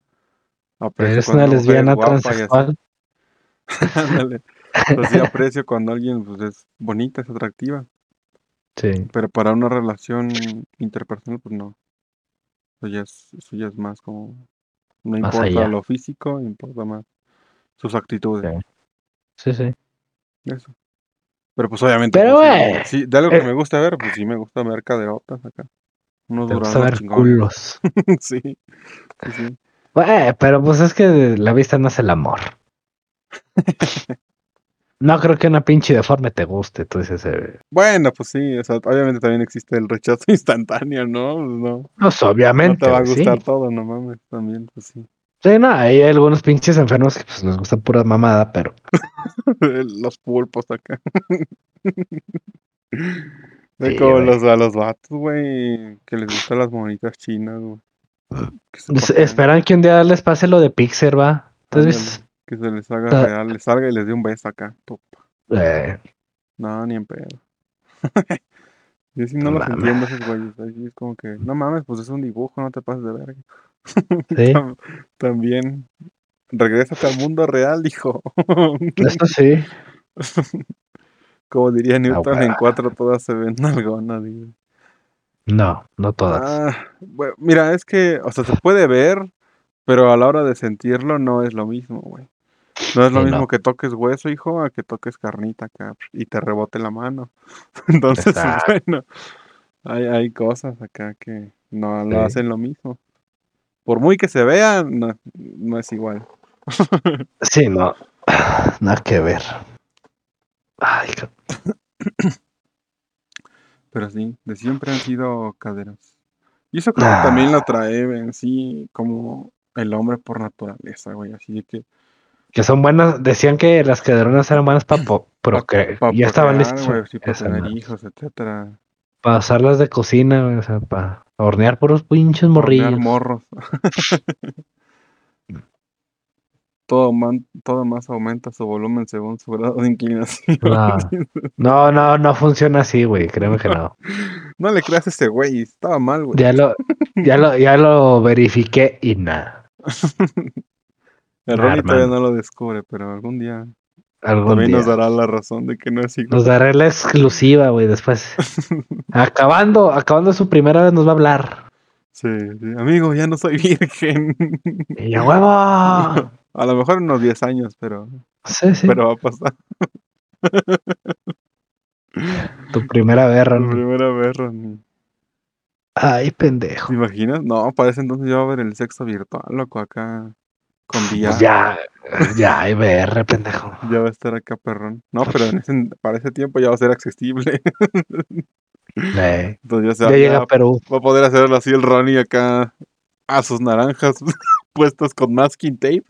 Speaker 2: aprecio
Speaker 1: ¿Eres una lesbiana transexual?
Speaker 2: Ándale. Sea, sí aprecio cuando alguien pues, es bonita, es atractiva.
Speaker 1: Sí.
Speaker 2: Pero para una relación interpersonal, pues no. Eso ya es, eso ya es más como. No
Speaker 1: Más
Speaker 2: importa
Speaker 1: allá.
Speaker 2: lo físico, importa más sus actitudes.
Speaker 1: Sí, sí.
Speaker 2: Eso. Pero pues obviamente.
Speaker 1: Pero,
Speaker 2: pues, sí, sí, de algo que
Speaker 1: eh.
Speaker 2: me gusta ver, pues sí me gusta ver caderotas acá. Unos
Speaker 1: Te gusta ver culos.
Speaker 2: sí, sí, sí.
Speaker 1: Güey, pero pues es que la vista no es el amor. No creo que una pinche deforme te guste, dices, eh,
Speaker 2: Bueno, pues sí, o sea, obviamente también existe el rechazo instantáneo, ¿no? Pues no,
Speaker 1: pues
Speaker 2: no
Speaker 1: obviamente.
Speaker 2: te va a gustar
Speaker 1: sí.
Speaker 2: todo, no mames, también, pues sí.
Speaker 1: Sí, no, hay algunos pinches enfermos que pues les gusta pura mamada, pero
Speaker 2: los pulpos acá.
Speaker 1: Sí,
Speaker 2: como
Speaker 1: güey.
Speaker 2: los, a los vatos, güey, que les gustan las monitas chinas, güey.
Speaker 1: Esperan que un día les pase lo de Pixar, va. Entonces,
Speaker 2: ándale, que se les haga real, les salga y les dé un beso acá.
Speaker 1: eh,
Speaker 2: No, ni en pedo. Yo sí no
Speaker 1: No
Speaker 2: los
Speaker 1: mames.
Speaker 2: entiendo esos güeyes. Es como que, no mames, pues es un dibujo, no te pases de verga.
Speaker 1: sí,
Speaker 2: Tam- También, regrésate al mundo real, hijo.
Speaker 1: eso sí.
Speaker 2: Como diría Newton, en cuatro todas se ven algonas. digo.
Speaker 1: No, no todas.
Speaker 2: Ah, bueno, mira, es que, o sea, se puede ver, pero a la hora de sentirlo no es lo mismo, güey. No es lo
Speaker 1: Sí,
Speaker 2: mismo
Speaker 1: no.
Speaker 2: que toques hueso, hijo, a que toques carnita acá y te rebote la mano. Entonces,
Speaker 1: Exacto.
Speaker 2: bueno, hay, hay cosas acá que no lo
Speaker 1: Sí.
Speaker 2: hacen lo mismo. Por muy que se vea, no, no es igual.
Speaker 1: Sí, no. Nada que ver. Ay,
Speaker 2: Pero sí, de siempre han sido caderas. Y eso creo
Speaker 1: Ah.
Speaker 2: que también lo trae en sí como el hombre por naturaleza, güey. Así que
Speaker 1: que son buenas. Decían que las caderonas eran buenas para procrear.
Speaker 2: para
Speaker 1: ya estaban listas.
Speaker 2: sí, para tener hijos, etcétera.
Speaker 1: Para usarlas de cocina, güey, o sea, para hornear puros pinches
Speaker 2: Hornear
Speaker 1: morrillos.
Speaker 2: morros. todo, man- todo más aumenta su volumen según su grado de inclinación.
Speaker 1: No, no, no, no funciona así, güey. Créeme que no.
Speaker 2: No le creas a ese güey, estaba mal, güey.
Speaker 1: Ya lo, ya lo, ya lo verifiqué y nada.
Speaker 2: El
Speaker 1: Nah,
Speaker 2: Ronnie todavía no lo descubre, pero algún día
Speaker 1: Algún
Speaker 2: también
Speaker 1: día.
Speaker 2: nos dará la razón de que no es igual.
Speaker 1: Nos daré la exclusiva, güey, después. Acabando, acabando su primera vez nos va a hablar.
Speaker 2: Sí, sí, amigo, ya no soy virgen.
Speaker 1: Y yo, huevo.
Speaker 2: A lo mejor unos 10 años, pero,
Speaker 1: Sí, sí.
Speaker 2: pero va a pasar.
Speaker 1: Tu primera vez, Ron.
Speaker 2: primera vez.
Speaker 1: Ay, pendejo.
Speaker 2: ¿Te imaginas? No, para ese entonces ya va a ver el sexo virtual, loco, acá con VR.
Speaker 1: Pues ya, ya, hay VR, pendejo.
Speaker 2: Ya va a estar acá perrón. No, pero en ese- para ese tiempo ya va a ser accesible.
Speaker 1: Eh,
Speaker 2: Entonces ya,
Speaker 1: ya
Speaker 2: se
Speaker 1: llega a Perú.
Speaker 2: va a poder hacerlo así el Ronnie acá a sus naranjas puestas con masking tape.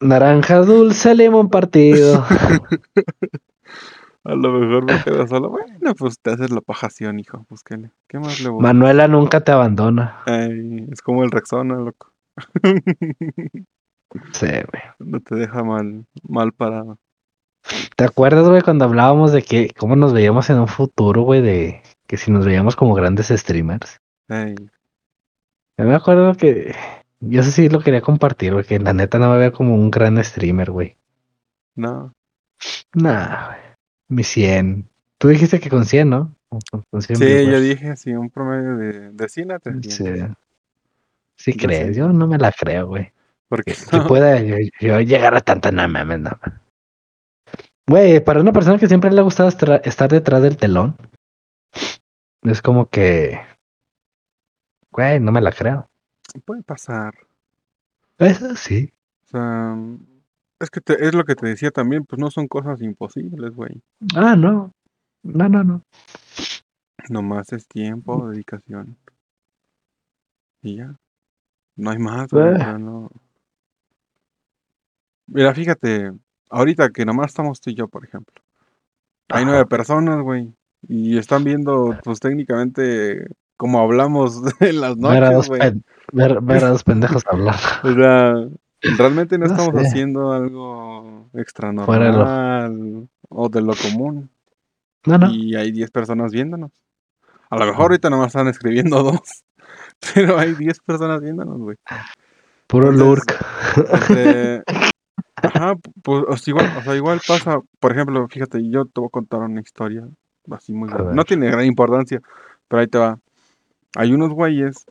Speaker 1: Naranja dulce, limón partido.
Speaker 2: A lo mejor me queda solo. Bueno, pues te haces la pajación, hijo. Pues qué, más le voy.
Speaker 1: Manuela nunca te abandona.
Speaker 2: Ay, es como el Rexona, loco.
Speaker 1: Sí, güey.
Speaker 2: no te deja mal, mal parado.
Speaker 1: ¿Te acuerdas, güey, cuando hablábamos de que cómo nos veíamos en un futuro, güey, de que si nos veíamos como grandes streamers?
Speaker 2: Ey,
Speaker 1: Yo me acuerdo que yo sé si lo quería compartir, güey, que la neta no me veía como un gran streamer, güey.
Speaker 2: no,
Speaker 1: Nah, güey. Mi 100. Tú dijiste que con 100, ¿no? Con, con 100
Speaker 2: sí, yo dije así, un promedio de, de 100 a 300.
Speaker 1: Sí. Sí
Speaker 2: Yo
Speaker 1: crees,
Speaker 2: sí.
Speaker 1: yo no me la creo, güey.
Speaker 2: Porque
Speaker 1: Que
Speaker 2: no,
Speaker 1: pueda yo, yo llegar a tanta no mames, no. Güey, para una persona que siempre le ha gustado estar detrás del telón, es como que, güey, no me la creo.
Speaker 2: puede pasar.
Speaker 1: Eso sí.
Speaker 2: O sea, es que te- es lo que te decía también, pues no son cosas imposibles, güey.
Speaker 1: Ah, no. No, no, no.
Speaker 2: Nomás es tiempo, dedicación. Y ya. No hay más, güey. o sea, no. Mira, fíjate, ahorita que nomás estamos tú y yo, por ejemplo. Hay nueve personas, güey. Y están viendo, pues técnicamente, como hablamos en las noches, güey.
Speaker 1: ver, ver a dos pendejos hablar.
Speaker 2: O sea, realmente no
Speaker 1: No
Speaker 2: estamos
Speaker 1: sé.
Speaker 2: haciendo algo extra
Speaker 1: lo-
Speaker 2: normal o de lo común.
Speaker 1: No, no.
Speaker 2: Y hay 10 personas viéndonos. A lo mejor ahorita nomás están escribiendo dos. Pero hay 10 personas viéndonos, güey.
Speaker 1: Puro lurk.
Speaker 2: Este, ajá, pues o sea, igual, o sea, igual pasa, por ejemplo, fíjate, yo te voy a contar una historia así muy buena. No tiene gran importancia, pero ahí te va. Hay unos güeyes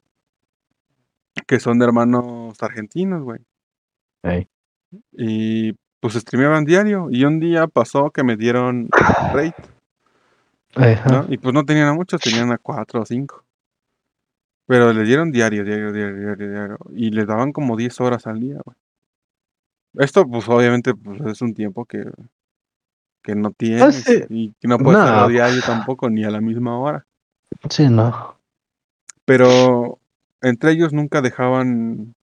Speaker 2: que son de hermanos argentinos, güey.
Speaker 1: Ey.
Speaker 2: Y pues streameaban diario. Y un día pasó que me dieron rate. Y pues no tenían a muchos, tenían a cuatro o cinco. Pero les dieron diario, diario, diario, diario, diario. Y les daban como 10 horas al día, güey. Esto, pues obviamente, pues es un tiempo que, que no tienes.
Speaker 1: sí.
Speaker 2: Y que no puedes
Speaker 1: No.
Speaker 2: hacerlo diario tampoco, ni a la misma hora.
Speaker 1: Sí, no.
Speaker 2: Pero entre ellos nunca dejaban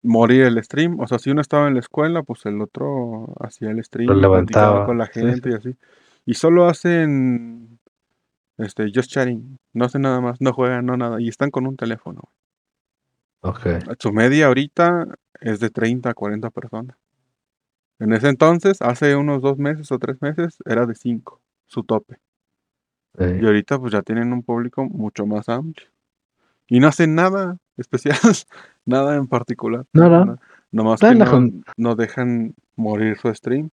Speaker 2: morir el stream. O sea, si uno estaba en la escuela, pues el otro hacía el stream, platicaba
Speaker 1: levantaba,
Speaker 2: con la
Speaker 1: sí,
Speaker 2: gente y así. Y solo hacen este just chatting, no hacen nada más, no juegan, no nada, y están con un teléfono.
Speaker 1: Ok.
Speaker 2: Su media ahorita es de 30 a 40 personas. En ese entonces, hace unos dos meses o tres meses, era de 5, su tope. Y ahorita pues ya tienen un público mucho más amplio. Y no hacen nada especial, nada en particular. Nada. Nomás que no, no dejan morir su stream.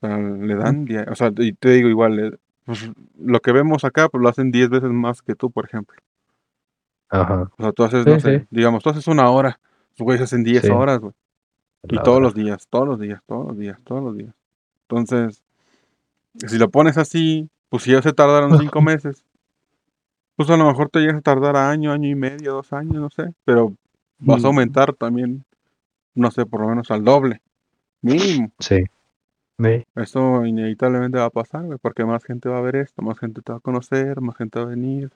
Speaker 2: O sea, le dan, o sea, y te digo igual, eh, pues, lo que vemos acá, pues lo hacen 10 veces más que tú, por ejemplo.
Speaker 1: Ajá.
Speaker 2: O sea, tú haces,
Speaker 1: Sí,
Speaker 2: no sé,
Speaker 1: sí.
Speaker 2: digamos, tú haces una hora, los güeyes hacen 10
Speaker 1: Sí.
Speaker 2: horas, güey. Y todos los días, todos los días, todos los días, todos los días. Entonces, si lo pones así, pues si ya se tardaron cinco meses, pues a lo mejor te llegas a tardar a año, año y medio, dos años, no sé. Pero vas a
Speaker 1: Mm.
Speaker 2: aumentar también, no sé, por lo menos al doble. Mínimo.
Speaker 1: Sí. Sí.
Speaker 2: Eso inevitablemente va a pasar, güey, porque más gente va a ver esto, más gente te va a conocer, más gente va a venir.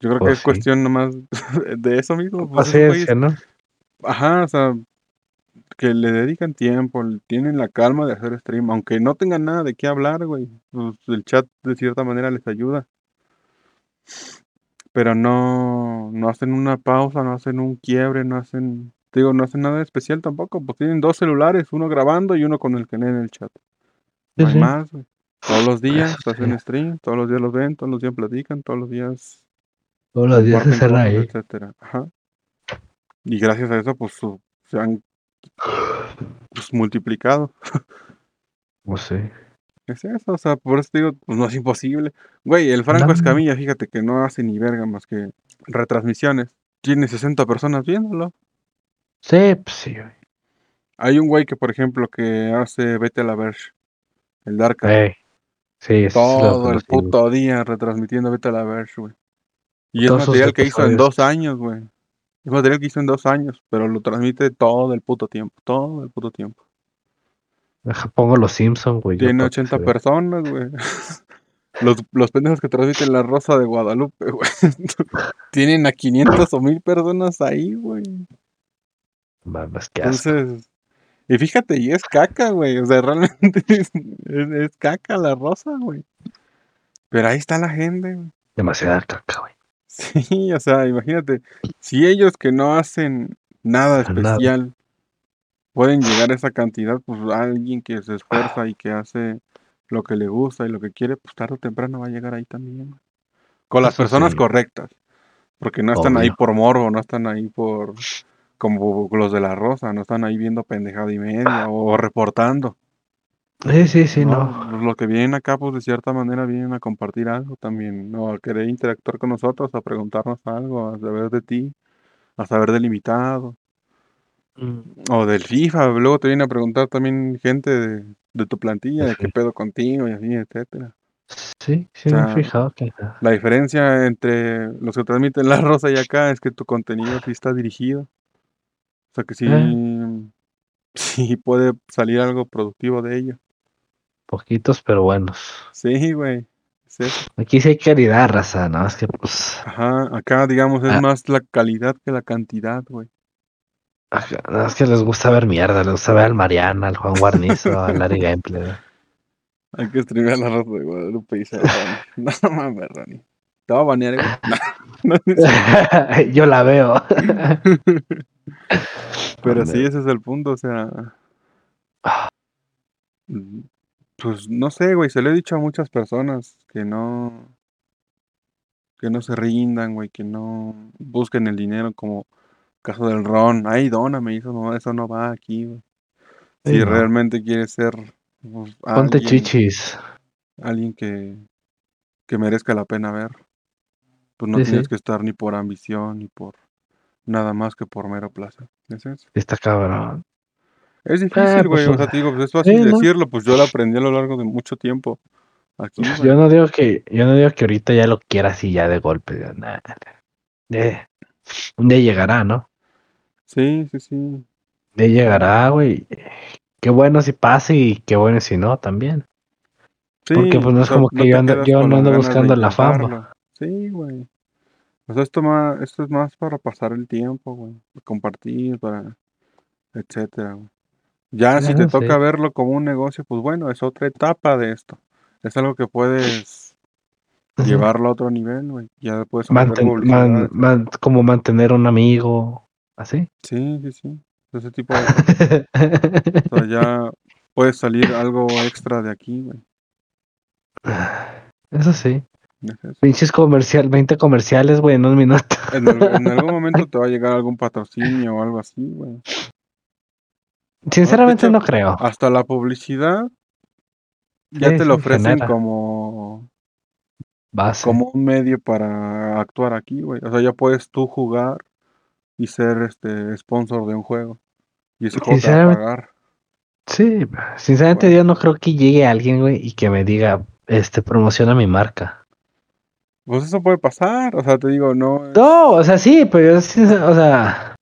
Speaker 2: Yo creo que
Speaker 1: Pues
Speaker 2: es
Speaker 1: sí.
Speaker 2: cuestión nomás de eso mismo. pues,
Speaker 1: Paciencia, ¿no?
Speaker 2: Ajá, o sea, que le dedican tiempo, tienen la calma de hacer stream, aunque no tengan nada de qué hablar, güey. Pues el chat de cierta manera les ayuda. Pero no, no hacen una pausa, no hacen un quiebre, no hacen, digo, no hacen nada especial tampoco, pues tienen dos celulares, uno grabando y uno con el que leen el chat.
Speaker 1: Sí,
Speaker 2: No hay
Speaker 1: sí.
Speaker 2: más, güey. Todos los días
Speaker 1: Eso
Speaker 2: hacen stream, todos los días los ven, todos los días platican, todos los días
Speaker 1: Todos los días están
Speaker 2: cosas,
Speaker 1: ahí.
Speaker 2: etcétera. Ajá. Y gracias a eso, pues su- se han pues, multiplicado.
Speaker 1: Pues sí.
Speaker 2: Es eso, o sea, por eso te digo, pues no es imposible. Güey, el Franco. Escamilla, fíjate que no hace ni verga más que retransmisiones. Tiene 60 personas viéndolo.
Speaker 1: Sí, pues sí, güey.
Speaker 2: Hay un güey que, por ejemplo, que hace Vete a la Verge, el Dark,
Speaker 1: Ey. Sí,
Speaker 2: todo el puto día retransmitiendo Vete a la Verge, güey. Y es
Speaker 1: Todos
Speaker 2: material que hizo en dos años, güey. Es material que hizo en dos años, pero lo transmite todo el puto tiempo, todo el puto tiempo.
Speaker 1: Pongo los Simpsons, güey.
Speaker 2: Tiene
Speaker 1: para que
Speaker 2: 80
Speaker 1: se vea.
Speaker 2: personas, güey. Los, los pendejos que transmiten la Rosa de Guadalupe, güey. Tienen a 500 o 1000 personas ahí, güey.
Speaker 1: Mames, qué asco.
Speaker 2: Entonces, y fíjate, y es caca, güey. O sea, realmente es, es- es caca la Rosa, güey. Pero ahí está la gente, güey.
Speaker 1: Demasiada caca, güey.
Speaker 2: Sí, o sea, imagínate, si ellos que no hacen Nada
Speaker 1: Nada.
Speaker 2: Pueden llegar a esa cantidad, pues alguien que se esfuerza y que hace lo que le gusta y lo que quiere, pues tarde o temprano va a llegar ahí también. Con las
Speaker 1: Eso
Speaker 2: personas
Speaker 1: sí.
Speaker 2: correctas. Porque no están ahí por morbo, no están ahí por como los de la rosa, no están ahí viendo pendejada y media o reportando.
Speaker 1: Sí, sí, sí,
Speaker 2: ¿no?
Speaker 1: no.
Speaker 2: Pues los que vienen acá, pues de cierta manera vienen a compartir algo también, ¿no? A querer interactuar con nosotros, a preguntarnos algo, a saber de ti, a saber del invitado, o del FIFA. Luego te viene a preguntar también gente de, de tu plantilla, de qué pedo contigo y así, etcétera.
Speaker 1: Sí, sí,
Speaker 2: O
Speaker 1: me he fijado que.
Speaker 2: La diferencia entre los que transmiten La Rosa y acá es que tu contenido sí está dirigido. O sea que sí,
Speaker 1: Eh.
Speaker 2: sí puede salir algo productivo de ello.
Speaker 1: Poquitos, pero buenos.
Speaker 2: Sí, güey.
Speaker 1: Aquí sí hay calidad, raza, ¿no? Es que, pues.
Speaker 2: Ajá, acá digamos es
Speaker 1: Ah.
Speaker 2: más la calidad que la cantidad, güey.
Speaker 1: Ajá, no, es que les gusta ver mierda, les gusta ver al Mariana, al Juan Guarnizo, al Larry Gameplay.
Speaker 2: Hay que streamear la raza de Guadalupe y Ronnie. No mames, Ronnie. Te va a banear, güey. No, no.
Speaker 1: Yo la veo.
Speaker 2: Pero sí, ese es el punto, o sea. Pues no sé, güey, se lo he dicho a muchas personas que no. Que no se rindan, güey, que no busquen el dinero como caso del Ron. Ay, dóname, eso no, eso no va aquí, güey.
Speaker 1: Sí,
Speaker 2: Si
Speaker 1: no.
Speaker 2: realmente quieres ser pues,
Speaker 1: Ponte
Speaker 2: alguien,
Speaker 1: chichis.
Speaker 2: alguien que, que merezca la pena ver, pues no
Speaker 1: Sí,
Speaker 2: tienes
Speaker 1: sí.
Speaker 2: que estar ni por ambición ni por nada más que por mero placer. ¿Es eso?
Speaker 1: Está cabrón.
Speaker 2: Es
Speaker 1: Eh,
Speaker 2: difícil, güey.
Speaker 1: pues,
Speaker 2: o sea, te digo, pues es fácil
Speaker 1: ¿no?
Speaker 2: decirlo, pues yo lo aprendí a lo largo de mucho tiempo. Aquí, güey.
Speaker 1: Yo no digo que, yo no digo que ahorita ya lo quiera así ya de golpe. eh, un día llegará, ¿no?
Speaker 2: Sí, sí, sí.
Speaker 1: Día llegará, güey. Qué bueno si pasa y qué bueno si no también.
Speaker 2: Sí,
Speaker 1: Porque, pues, no es
Speaker 2: sea,
Speaker 1: como que yo ando- yo no ando
Speaker 2: de
Speaker 1: buscando la fama.
Speaker 2: Sí, güey. O sea, esto, más, esto es más para pasar el tiempo, güey. Compartir, para. etcétera, güey. Ya si te
Speaker 1: sí.
Speaker 2: toca verlo como un negocio, pues bueno, es otra etapa de esto. Es algo que puedes llevarlo a otro nivel, güey. Ya puedes
Speaker 1: Manten- man- man- como mantener un amigo, así.
Speaker 2: Sí, sí, sí. Ese tipo de cosas. O sea, ya puede salir algo extra de aquí, güey.
Speaker 1: Eso sí.
Speaker 2: Es.
Speaker 1: Pinches comercial, 20 comerciales, güey, en un minuto.
Speaker 2: En, al- en algún momento te va a llegar algún patrocinio o algo así, güey.
Speaker 1: Sinceramente
Speaker 2: hecho,
Speaker 1: no creo.
Speaker 2: Hasta la publicidad ya
Speaker 1: Sí,
Speaker 2: te lo ofrecen
Speaker 1: genera.
Speaker 2: como,
Speaker 1: Base.
Speaker 2: como un medio para actuar aquí, güey. O sea, ya puedes tú jugar y ser este sponsor de un juego. Y va a pagar.
Speaker 1: Sí, sinceramente
Speaker 2: Bueno.
Speaker 1: yo no creo que llegue alguien, güey, y que me diga, este, promociona mi marca.
Speaker 2: Pues eso puede pasar. O sea, te digo, no. es-
Speaker 1: No, o sea, sí, pero yo, o sea,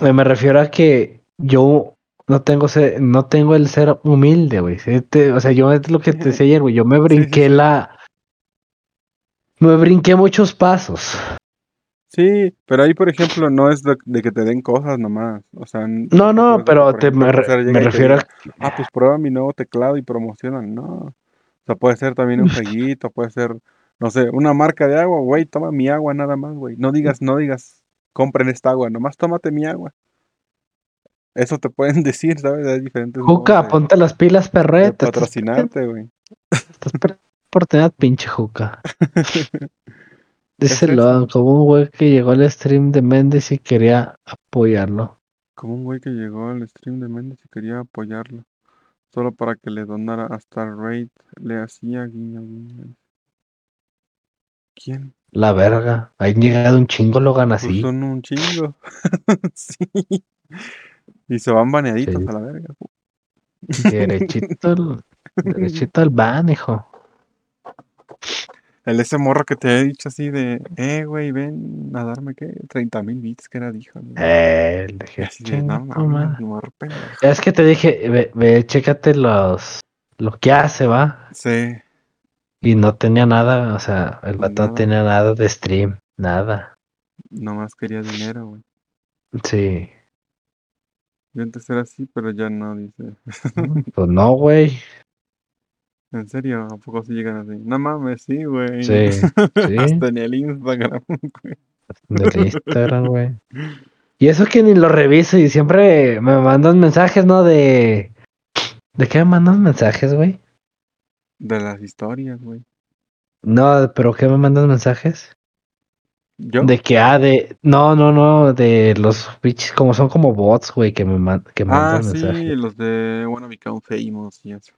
Speaker 1: me refiero a que yo no tengo ser, no tengo el ser humilde, güey. O sea, yo es lo que te decía ayer, güey. Yo me
Speaker 2: sí,
Speaker 1: brinqué
Speaker 2: sí.
Speaker 1: la, me brinqué muchos pasos.
Speaker 2: Sí, pero ahí, por ejemplo, no es de, de que te den cosas nomás. O sea,
Speaker 1: No, no, pero
Speaker 2: por
Speaker 1: te,
Speaker 2: ejemplo,
Speaker 1: me, re- refiero
Speaker 2: diga,
Speaker 1: a,
Speaker 2: ah, pues prueba mi nuevo teclado y promocionan. No. O sea, puede ser también un jueguito, puede ser, no sé, una marca de agua, güey, toma mi agua nada más, güey. No digas, no digas, compren esta agua, nomás tómate mi agua. Eso te pueden decir, ¿sabes? Hay diferentes
Speaker 1: Juca, ponte las pilas, perrete.
Speaker 2: Patrocinarte, güey.
Speaker 1: Estás perdiendo oportunidad, pinche Juca.
Speaker 2: Es
Speaker 1: Díselo, como un güey que llegó al stream de Méndez y quería apoyarlo.
Speaker 2: Como un güey que llegó al stream de Méndez y quería apoyarlo. Solo para que le donara hasta raid. Le hacía guiño, guiño. ¿Quién?
Speaker 1: La verga. Ahí llegado un chingo, lo gana
Speaker 2: Pues
Speaker 1: así.
Speaker 2: son un chingo. sí. Y se van baneaditos
Speaker 1: Sí.
Speaker 2: a la verga.
Speaker 1: Derechito al, derechito al ban, hijo.
Speaker 2: El ese morro que te he dicho así de, eh, güey, ven a darme, ¿qué? 30 mil bits que era, dijo. ¿no?
Speaker 1: Eh,
Speaker 2: Y
Speaker 1: dije,
Speaker 2: así de, no.
Speaker 1: Es que te dije, ve, ve, chécate los, lo que hace, va.
Speaker 2: Sí,
Speaker 1: Y no tenía nada, o sea, el vato no tenía nada de stream, nada.
Speaker 2: nomás quería dinero, güey.
Speaker 1: Sí.
Speaker 2: Yo antes era así, pero ya no, dice.
Speaker 1: Pues no, güey.
Speaker 2: ¿En serio? ¿A poco sí llegan así? No mames, sí, güey.
Speaker 1: Sí, sí.
Speaker 2: Hasta en el Instagram, güey.
Speaker 1: Del Instagram, güey. Y eso que ni lo reviso y siempre me mandan mensajes, ¿no? De... ¿De qué me mandan mensajes, güey?
Speaker 2: De las historias, güey.
Speaker 1: No, pero ¿qué me mandan mensajes?
Speaker 2: ¿Yo?
Speaker 1: De que, ah, de... No, no, no, de los bichos, como son como bots, güey, que me man- que
Speaker 2: Ah,
Speaker 1: mandan
Speaker 2: sí,
Speaker 1: mensajes.
Speaker 2: los de Wanna Become Famous y eso.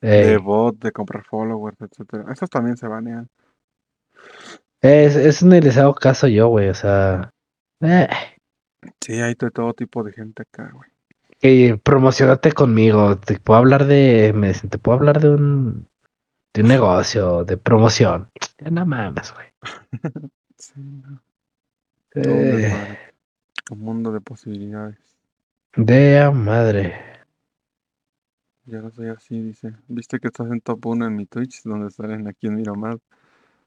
Speaker 2: De bot, de comprar followers, etcétera. Esos también se banean.
Speaker 1: es, es ni les hago caso yo, güey, o sea... Eh,
Speaker 2: Sí, hay de todo tipo de gente acá, güey.
Speaker 1: que promocionate conmigo, te puedo hablar de... Me dicen, te puedo hablar de un... De un negocio, de promoción. Ya no mames, güey.
Speaker 2: Sí, no, un
Speaker 1: Eh.
Speaker 2: Un mundo de posibilidades.
Speaker 1: de madre.
Speaker 2: Ya no soy así, dice. ¿Viste que estás en top 1 en mi Twitch? Donde salen aquí en Miramar.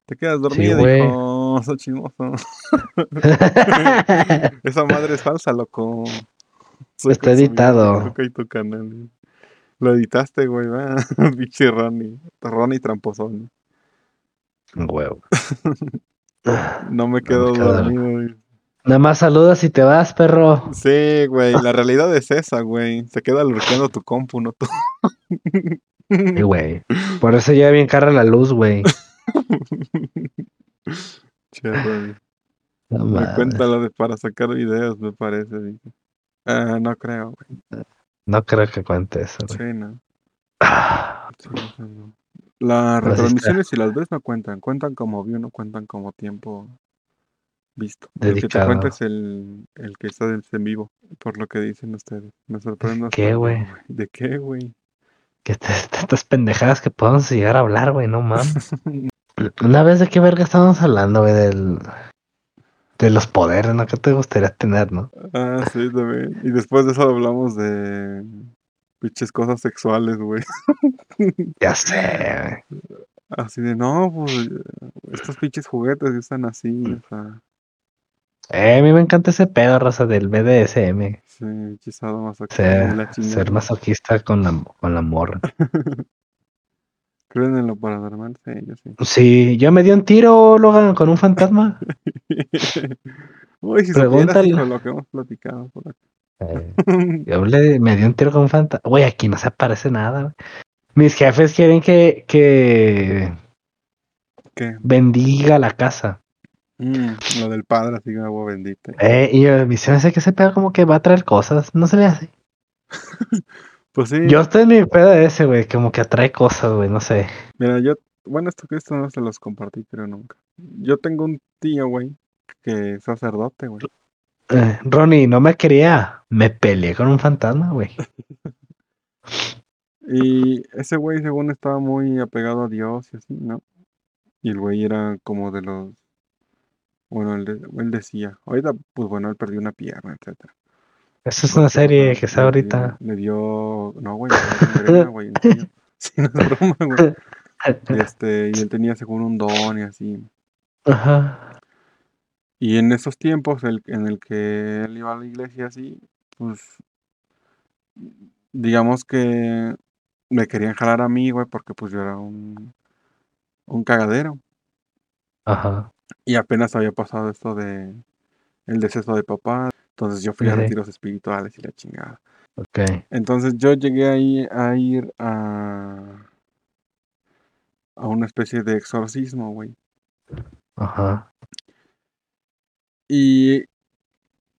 Speaker 2: Te quedas dormido,
Speaker 1: güey.
Speaker 2: hijo. Soy chismoso. Esa madre es falsa, loco. Soy
Speaker 1: Está editado.
Speaker 2: y tu canal. Lo editaste, güey, va. Pinche Ronnie. Ronnie tramposón.
Speaker 1: Huevo.
Speaker 2: No me quedo dormido, güey.
Speaker 1: Nada más saludas y te vas, perro.
Speaker 2: Sí, güey. La realidad es esa, güey. Se queda lurqueando tu compu, no tú.
Speaker 1: Sí, güey. Por eso ya bien cara la luz, güey.
Speaker 2: Che, Ronnie.
Speaker 1: No
Speaker 2: Me cuenta lo de para sacar videos, me parece. Ah, no creo, güey.
Speaker 1: No creo que cuente eso, güey.
Speaker 2: Sí, no.
Speaker 1: Ah,
Speaker 2: Sí, eso no. Las
Speaker 1: está.
Speaker 2: retransmisiones, si las ves, no cuentan. Cuentan como view, no cuentan como tiempo visto. El que te cuenta es el, el que está en vivo, por lo que dicen ustedes. Me sorprende.
Speaker 1: ¿Qué, güey?
Speaker 2: ¿De qué, güey?
Speaker 1: Que estas pendejadas que podemos llegar a hablar, güey, no mames. Una vez de qué verga estábamos hablando, güey, del. De los poderes, ¿no? ¿Qué te gustaría tener, no?
Speaker 2: Ah, sí, también. Y después de eso hablamos de pinches cosas sexuales, güey.
Speaker 1: Ya sé, güey.
Speaker 2: Así de, no, pues estos pinches juguetes están así, o sea,
Speaker 1: Eh, a mí me encanta ese pedo, raza, del BDSM.
Speaker 2: sí, hechizado más
Speaker 1: Ser, ser masoquista con la, con la morra.
Speaker 2: ¿Creen en lo paranormal? Sí, yo sí.
Speaker 1: Sí, yo me di un tiro, Logan, con un fantasma.
Speaker 2: Uy, si
Speaker 1: Pregúntale.
Speaker 2: hijo, lo que hemos platicado por acá.
Speaker 1: Eh, yo le, me di un tiro con un fantasma. Güey, aquí no se aparece nada, güey. Mis jefes quieren que, que
Speaker 2: ¿Qué?
Speaker 1: bendiga la casa.
Speaker 2: Mm, lo del padre, así que agua bendita.
Speaker 1: Eh, y me se me hace que ese pedo como que va a traer cosas. No se le hace.
Speaker 2: Pues sí,
Speaker 1: Yo estoy en mi pedo de ese, güey, como que atrae cosas, güey, no sé.
Speaker 2: mira, yo, bueno, esto que esto no se los compartí, creo nunca. Yo tengo un tío, güey, que es sacerdote, güey.
Speaker 1: Eh, Ronnie, no me quería. Me peleé con un fantasma, güey.
Speaker 2: Y ese güey, según estaba muy apegado a Dios y así, ¿no? Y el güey era como de los. Bueno, él, de- él decía, ahorita, pues bueno, él perdió una pierna, etcétera.
Speaker 1: Esa es una serie que está ahorita.
Speaker 2: Le dio. No, güey, güey. Sí, no es broma, güey. Este, y él tenía según un don y así.
Speaker 1: Ajá.
Speaker 2: Y en esos tiempos el, en el que él iba a la iglesia así, pues digamos que me querían jalar a mí, güey, porque pues yo era un, un cagadero.
Speaker 1: Ajá.
Speaker 2: Y apenas había pasado esto de el deceso de papá. Entonces yo fui a retiros espirituales y la chingada.
Speaker 1: Ok.
Speaker 2: Entonces yo llegué ahí a ir a, a una especie de exorcismo, güey.
Speaker 1: Ajá.
Speaker 2: Y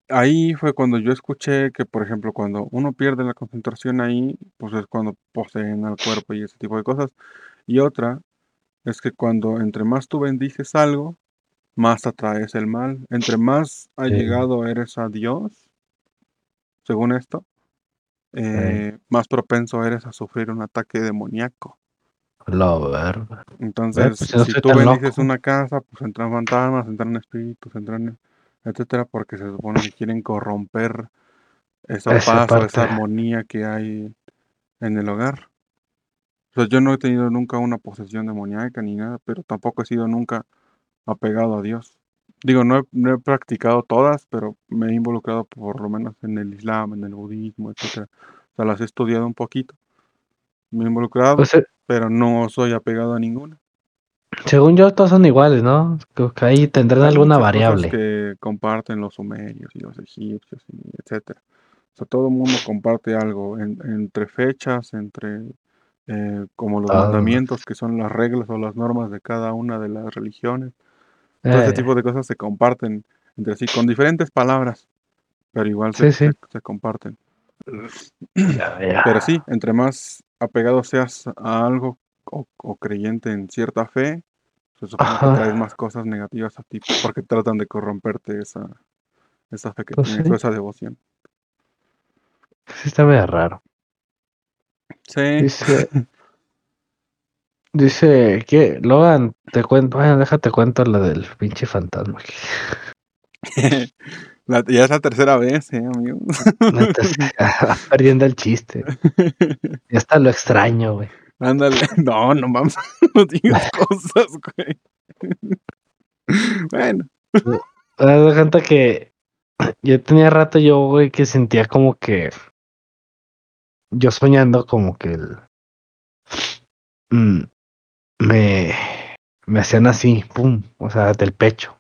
Speaker 2: ahí fue cuando yo escuché que, por ejemplo, cuando uno pierde la concentración ahí, pues es cuando poseen al cuerpo y ese tipo de cosas. Y otra es que cuando entre más tú bendices algo, más atraes el mal. Entre más
Speaker 1: Sí.
Speaker 2: allegado eres a Dios, según esto, eh, más propenso eres a sufrir un ataque demoníaco.
Speaker 1: La verga.
Speaker 2: Entonces,
Speaker 1: pues, si
Speaker 2: si tú bendices una casa, pues entran fantasmas, entran espíritus, entran etcétera, porque se supone que quieren corromper esa
Speaker 1: Esa
Speaker 2: paz o esa
Speaker 1: parte.
Speaker 2: armonía que hay en el hogar. O sea, yo no he tenido nunca una posesión demoníaca ni nada, pero tampoco he sido nunca apegado a Dios. Digo, no he, no he practicado todas, pero me he involucrado por lo menos en el Islam, en el budismo, etcétera. O sea, las he estudiado un poquito. Me he involucrado,
Speaker 1: Pues, eh,
Speaker 2: pero no soy apegado a ninguna.
Speaker 1: Según yo, todos son iguales, ¿no? Creo que ahí tendrán
Speaker 2: Hay
Speaker 1: alguna
Speaker 2: cosas
Speaker 1: variable.
Speaker 2: que comparten los sumerios y los egipcios, etcétera. O sea, todo el mundo comparte algo en- entre fechas, entre eh, como los
Speaker 1: Ah.
Speaker 2: mandamientos, que son las reglas o las normas de cada una de las religiones. Todo ese
Speaker 1: Eh,
Speaker 2: tipo de cosas se comparten entre sí, con diferentes palabras, pero igual se,
Speaker 1: Sí, sí.
Speaker 2: se- se comparten.
Speaker 1: ya, ya.
Speaker 2: Pero sí, entre más apegado seas a algo o, o creyente en cierta fe, se supone
Speaker 1: Ajá.
Speaker 2: que traes más cosas negativas a ti, porque tratan de corromperte esa, esa fe que
Speaker 1: Pues
Speaker 2: tienes
Speaker 1: sí.
Speaker 2: o esa devoción.
Speaker 1: Sí está medio raro.
Speaker 2: Sí,
Speaker 1: Dice, dice que Logan, te cuento, bueno, déjate cuento la del pinche fantasma.
Speaker 2: La- ya es la tercera vez, eh, amigo.
Speaker 1: Perdiendo el chiste. Ya hasta lo extraño, güey.
Speaker 2: Ándale. No, no mames, no digas cosas, güey. Bueno,
Speaker 1: Haz de cuenta que yo tenía rato yo, güey, que sentía como que yo soñando como que el mm, me me hacían así, pum, o sea, del pecho.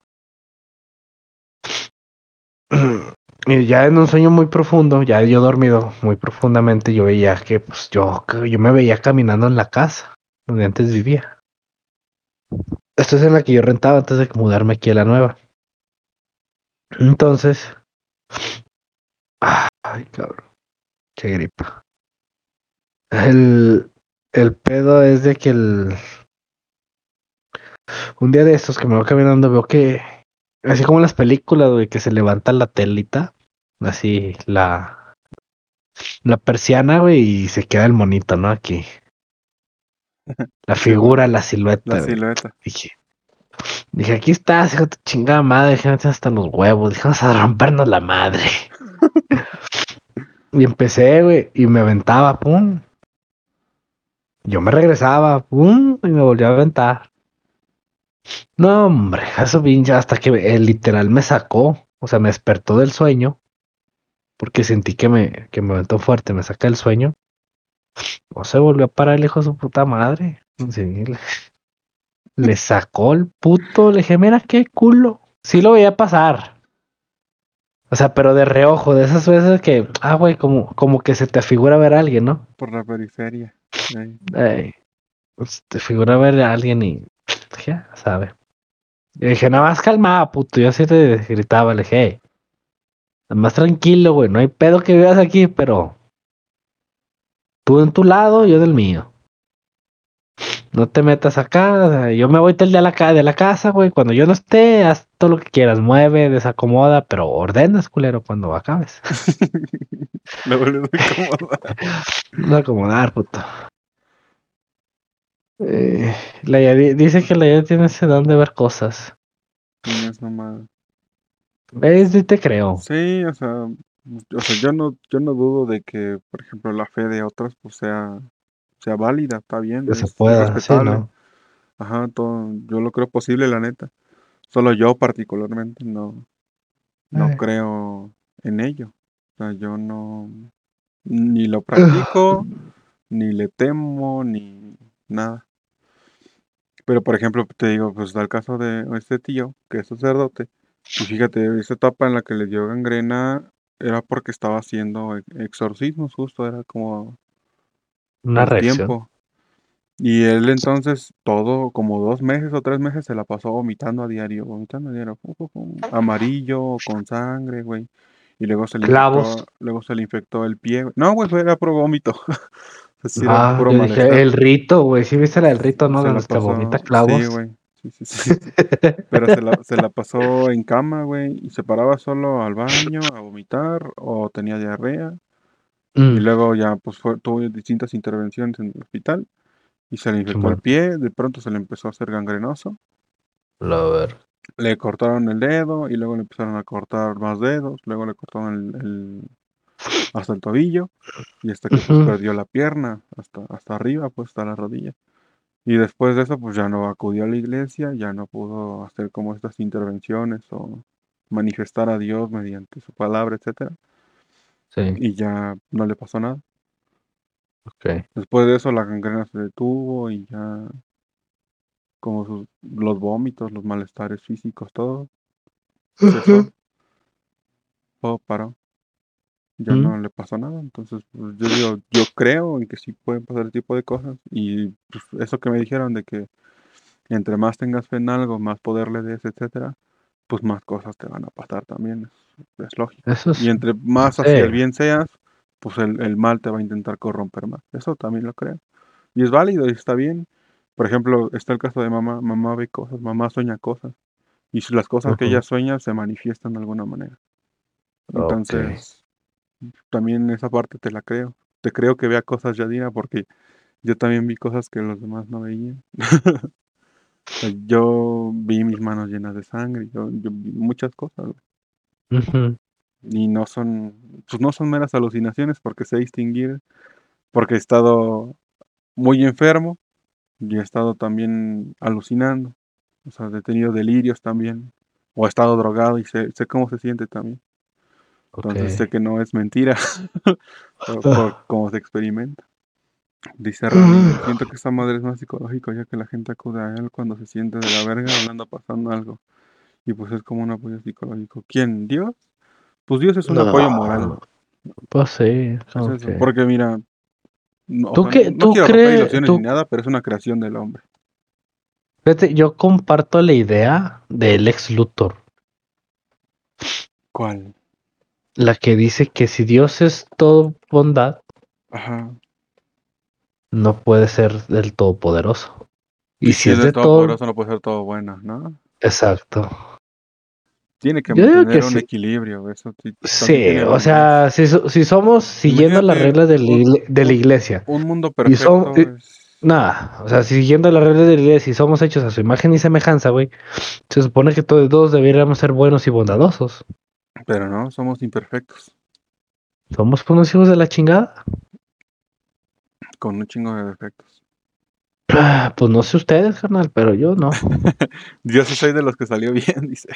Speaker 1: Y ya en un sueño muy profundo, ya yo dormido muy profundamente, yo veía que pues yo, yo me veía caminando en la casa donde antes vivía. Esto es en la que yo rentaba antes de mudarme aquí a la nueva. Entonces, ay cabrón, qué gripa. El, el pedo es de que el un día de estos que me voy caminando veo que así como en las películas, güey, que se levanta la telita, así la la persiana, güey, y se queda el monito, ¿no? Aquí. La figura, la silueta,
Speaker 2: la
Speaker 1: güey.
Speaker 2: silueta.
Speaker 1: Dije, dije, aquí estás, hijo de tu chingada madre, dije, hasta los huevos, dije, vamos a rompernos la madre. y empecé, güey, y me aventaba, pum. Yo me regresaba, pum, y me volvió a aventar. No, hombre, eso pinche, hasta que eh, literal me sacó, o sea, me despertó del sueño, porque sentí que me, que me aventó fuerte, me saca el sueño. No se volvió a parar el hijo de su puta madre. Sí, le, le sacó el puto, le dije, mira qué culo. Sí lo veía pasar. O sea, pero de reojo, de esas veces que, ah, güey, como, como que se te figura ver a alguien, ¿no?
Speaker 2: Por la periferia.
Speaker 1: Ey, pues, te figura ver a alguien y ya. Y dije, nada más calmada, puto. Yo así te gritaba, le dije, "Ey, nada más tranquilo, güey. No hay pedo que vivas aquí, pero tú en tu lado, yo del mío. No te metas acá. o sea, yo me voy del de la, de la casa, güey. Cuando yo no esté, haz todo lo que quieras. Mueve, desacomoda, pero ordenas, culero, cuando acabes.
Speaker 2: La vuelves a incomodar.
Speaker 1: No acomodar, puto. Eh, la dice que la Yadi tiene ese don de ver cosas.
Speaker 2: No es mamada.
Speaker 1: ¿Ves? Te creo.
Speaker 2: Sí, o sea, o sea, yo no, yo no dudo de que, por ejemplo, la fe de otras pues sea, sea válida, está bien,
Speaker 1: Que se pueda, sí. ¿no?
Speaker 2: Ajá, todo, yo lo creo posible, la neta. Solo yo particularmente no, no creo en ello. O sea, yo no, ni lo practico, ni le temo, ni nada. Pero, por ejemplo, te digo, pues da el caso de este tío, que es sacerdote, y fíjate, esa etapa en la que le dio gangrena era porque estaba haciendo ex- exorcismos, justo, era como
Speaker 1: Una reacción.
Speaker 2: tiempo. Y él entonces, todo, como dos meses o tres meses, se la pasó vomitando a diario, vomitando a diario, fu, fu, fu, amarillo, con sangre, güey. Y luego se le
Speaker 1: Clavos.
Speaker 2: infectó, luego se le infectó el pie. No, güey, era puro vómito. Sí
Speaker 1: Ah, yo dije, el rito, güey. ¿Sí viste la del rito, no?
Speaker 2: Se
Speaker 1: De los que
Speaker 2: pasó-
Speaker 1: vomita clavos.
Speaker 2: Sí, güey. Sí, sí, sí. Pero se la, se la pasó en cama, güey. Y se paraba solo al baño a vomitar o tenía diarrea.
Speaker 1: Mm,
Speaker 2: Y luego ya pues fue, tuvo distintas intervenciones en el hospital. Y se le infectó el pie. De pronto se le empezó a hacer gangrenoso.
Speaker 1: a ver.
Speaker 2: Le cortaron el dedo y luego le empezaron a cortar más dedos. Luego le cortaron el, el- hasta el tobillo. Y hasta que pues, perdió la pierna hasta, hasta arriba, pues hasta la rodilla. Y después de eso, pues ya no acudió a la iglesia, ya no pudo hacer como estas intervenciones o manifestar a Dios mediante su palabra, etcétera.
Speaker 1: Sí,
Speaker 2: Y ya no le pasó nada.
Speaker 1: ok.
Speaker 2: Después de eso la gangrena se detuvo y ya como sus- los vómitos, los malestares físicos, todo. todo paró. Ya
Speaker 1: Mm.
Speaker 2: no le pasó nada. Entonces, pues, yo digo, yo creo en que sí pueden pasar ese tipo de cosas. Y pues, eso que me dijeron de que entre más tengas fe en algo, más poder le des, etcétera, pues más cosas te van a pasar también. Es, es lógico.
Speaker 1: Es.
Speaker 2: Y entre más
Speaker 1: Sí.
Speaker 2: hacia el bien seas, pues el, el mal te va a intentar corromper más. Eso también lo creo. Y es válido y está bien. Por ejemplo, está el caso de mamá. Mamá ve cosas, mamá sueña cosas. Y si las cosas que ella sueña se manifiestan de alguna manera. Entonces, también esa parte te la creo. Te creo que vea cosas, Yadira, porque yo también vi cosas que los demás no veían. Yo vi mis manos llenas de sangre, yo, yo vi muchas cosas. Y no son, pues no son meras alucinaciones porque sé distinguir, porque he estado muy enfermo y he estado también alucinando. O sea, he tenido delirios también. O he estado drogado y sé, sé cómo se siente también. Entonces sé que no es mentira por, por cómo se experimenta. Dice Rani, siento que esta madre es más psicológico ya que la gente acude a él cuando se siente de la verga o le anda pasando algo. Y pues es como un apoyo psicológico. ¿Quién? ¿Dios? Pues Dios es un apoyo moral.
Speaker 1: Pues sí.
Speaker 2: Es
Speaker 1: que-
Speaker 2: Porque mira, no, o
Speaker 1: ¿Tú
Speaker 2: sea,
Speaker 1: qué-
Speaker 2: no
Speaker 1: tú
Speaker 2: quiero
Speaker 1: crees-
Speaker 2: ilusiones
Speaker 1: tú-
Speaker 2: ni nada, pero es una creación del hombre.
Speaker 1: Fíjate, yo comparto la idea del ex Luthor,
Speaker 2: ¿Cuál?
Speaker 1: La que dice que si Dios es todo bondad,
Speaker 2: Ajá.
Speaker 1: no puede ser del todopoderoso. Y, si es de
Speaker 2: todo
Speaker 1: todo,
Speaker 2: poderoso no puede ser todo bueno, ¿no?
Speaker 1: exacto.
Speaker 2: Tiene que
Speaker 1: Yo
Speaker 2: mantener
Speaker 1: que
Speaker 2: un
Speaker 1: sí.
Speaker 2: equilibrio. Eso sí,
Speaker 1: o sea, si, si somos siguiendo las reglas de la,
Speaker 2: un-
Speaker 1: de la iglesia,
Speaker 2: Un mundo
Speaker 1: Y son-
Speaker 2: perfecto
Speaker 1: y-
Speaker 2: es-
Speaker 1: nada, o sea, siguiendo las reglas de la iglesia, si somos hechos a su imagen y semejanza, güey, se supone que todos, todos deberíamos ser buenos y bondadosos.
Speaker 2: Pero no, somos imperfectos.
Speaker 1: Somos unos hijos de la chingada.
Speaker 2: Con un chingo de defectos.
Speaker 1: Ah, Pues no sé ustedes, carnal, pero yo no.
Speaker 2: Yo sí soy de los que salió bien, dice.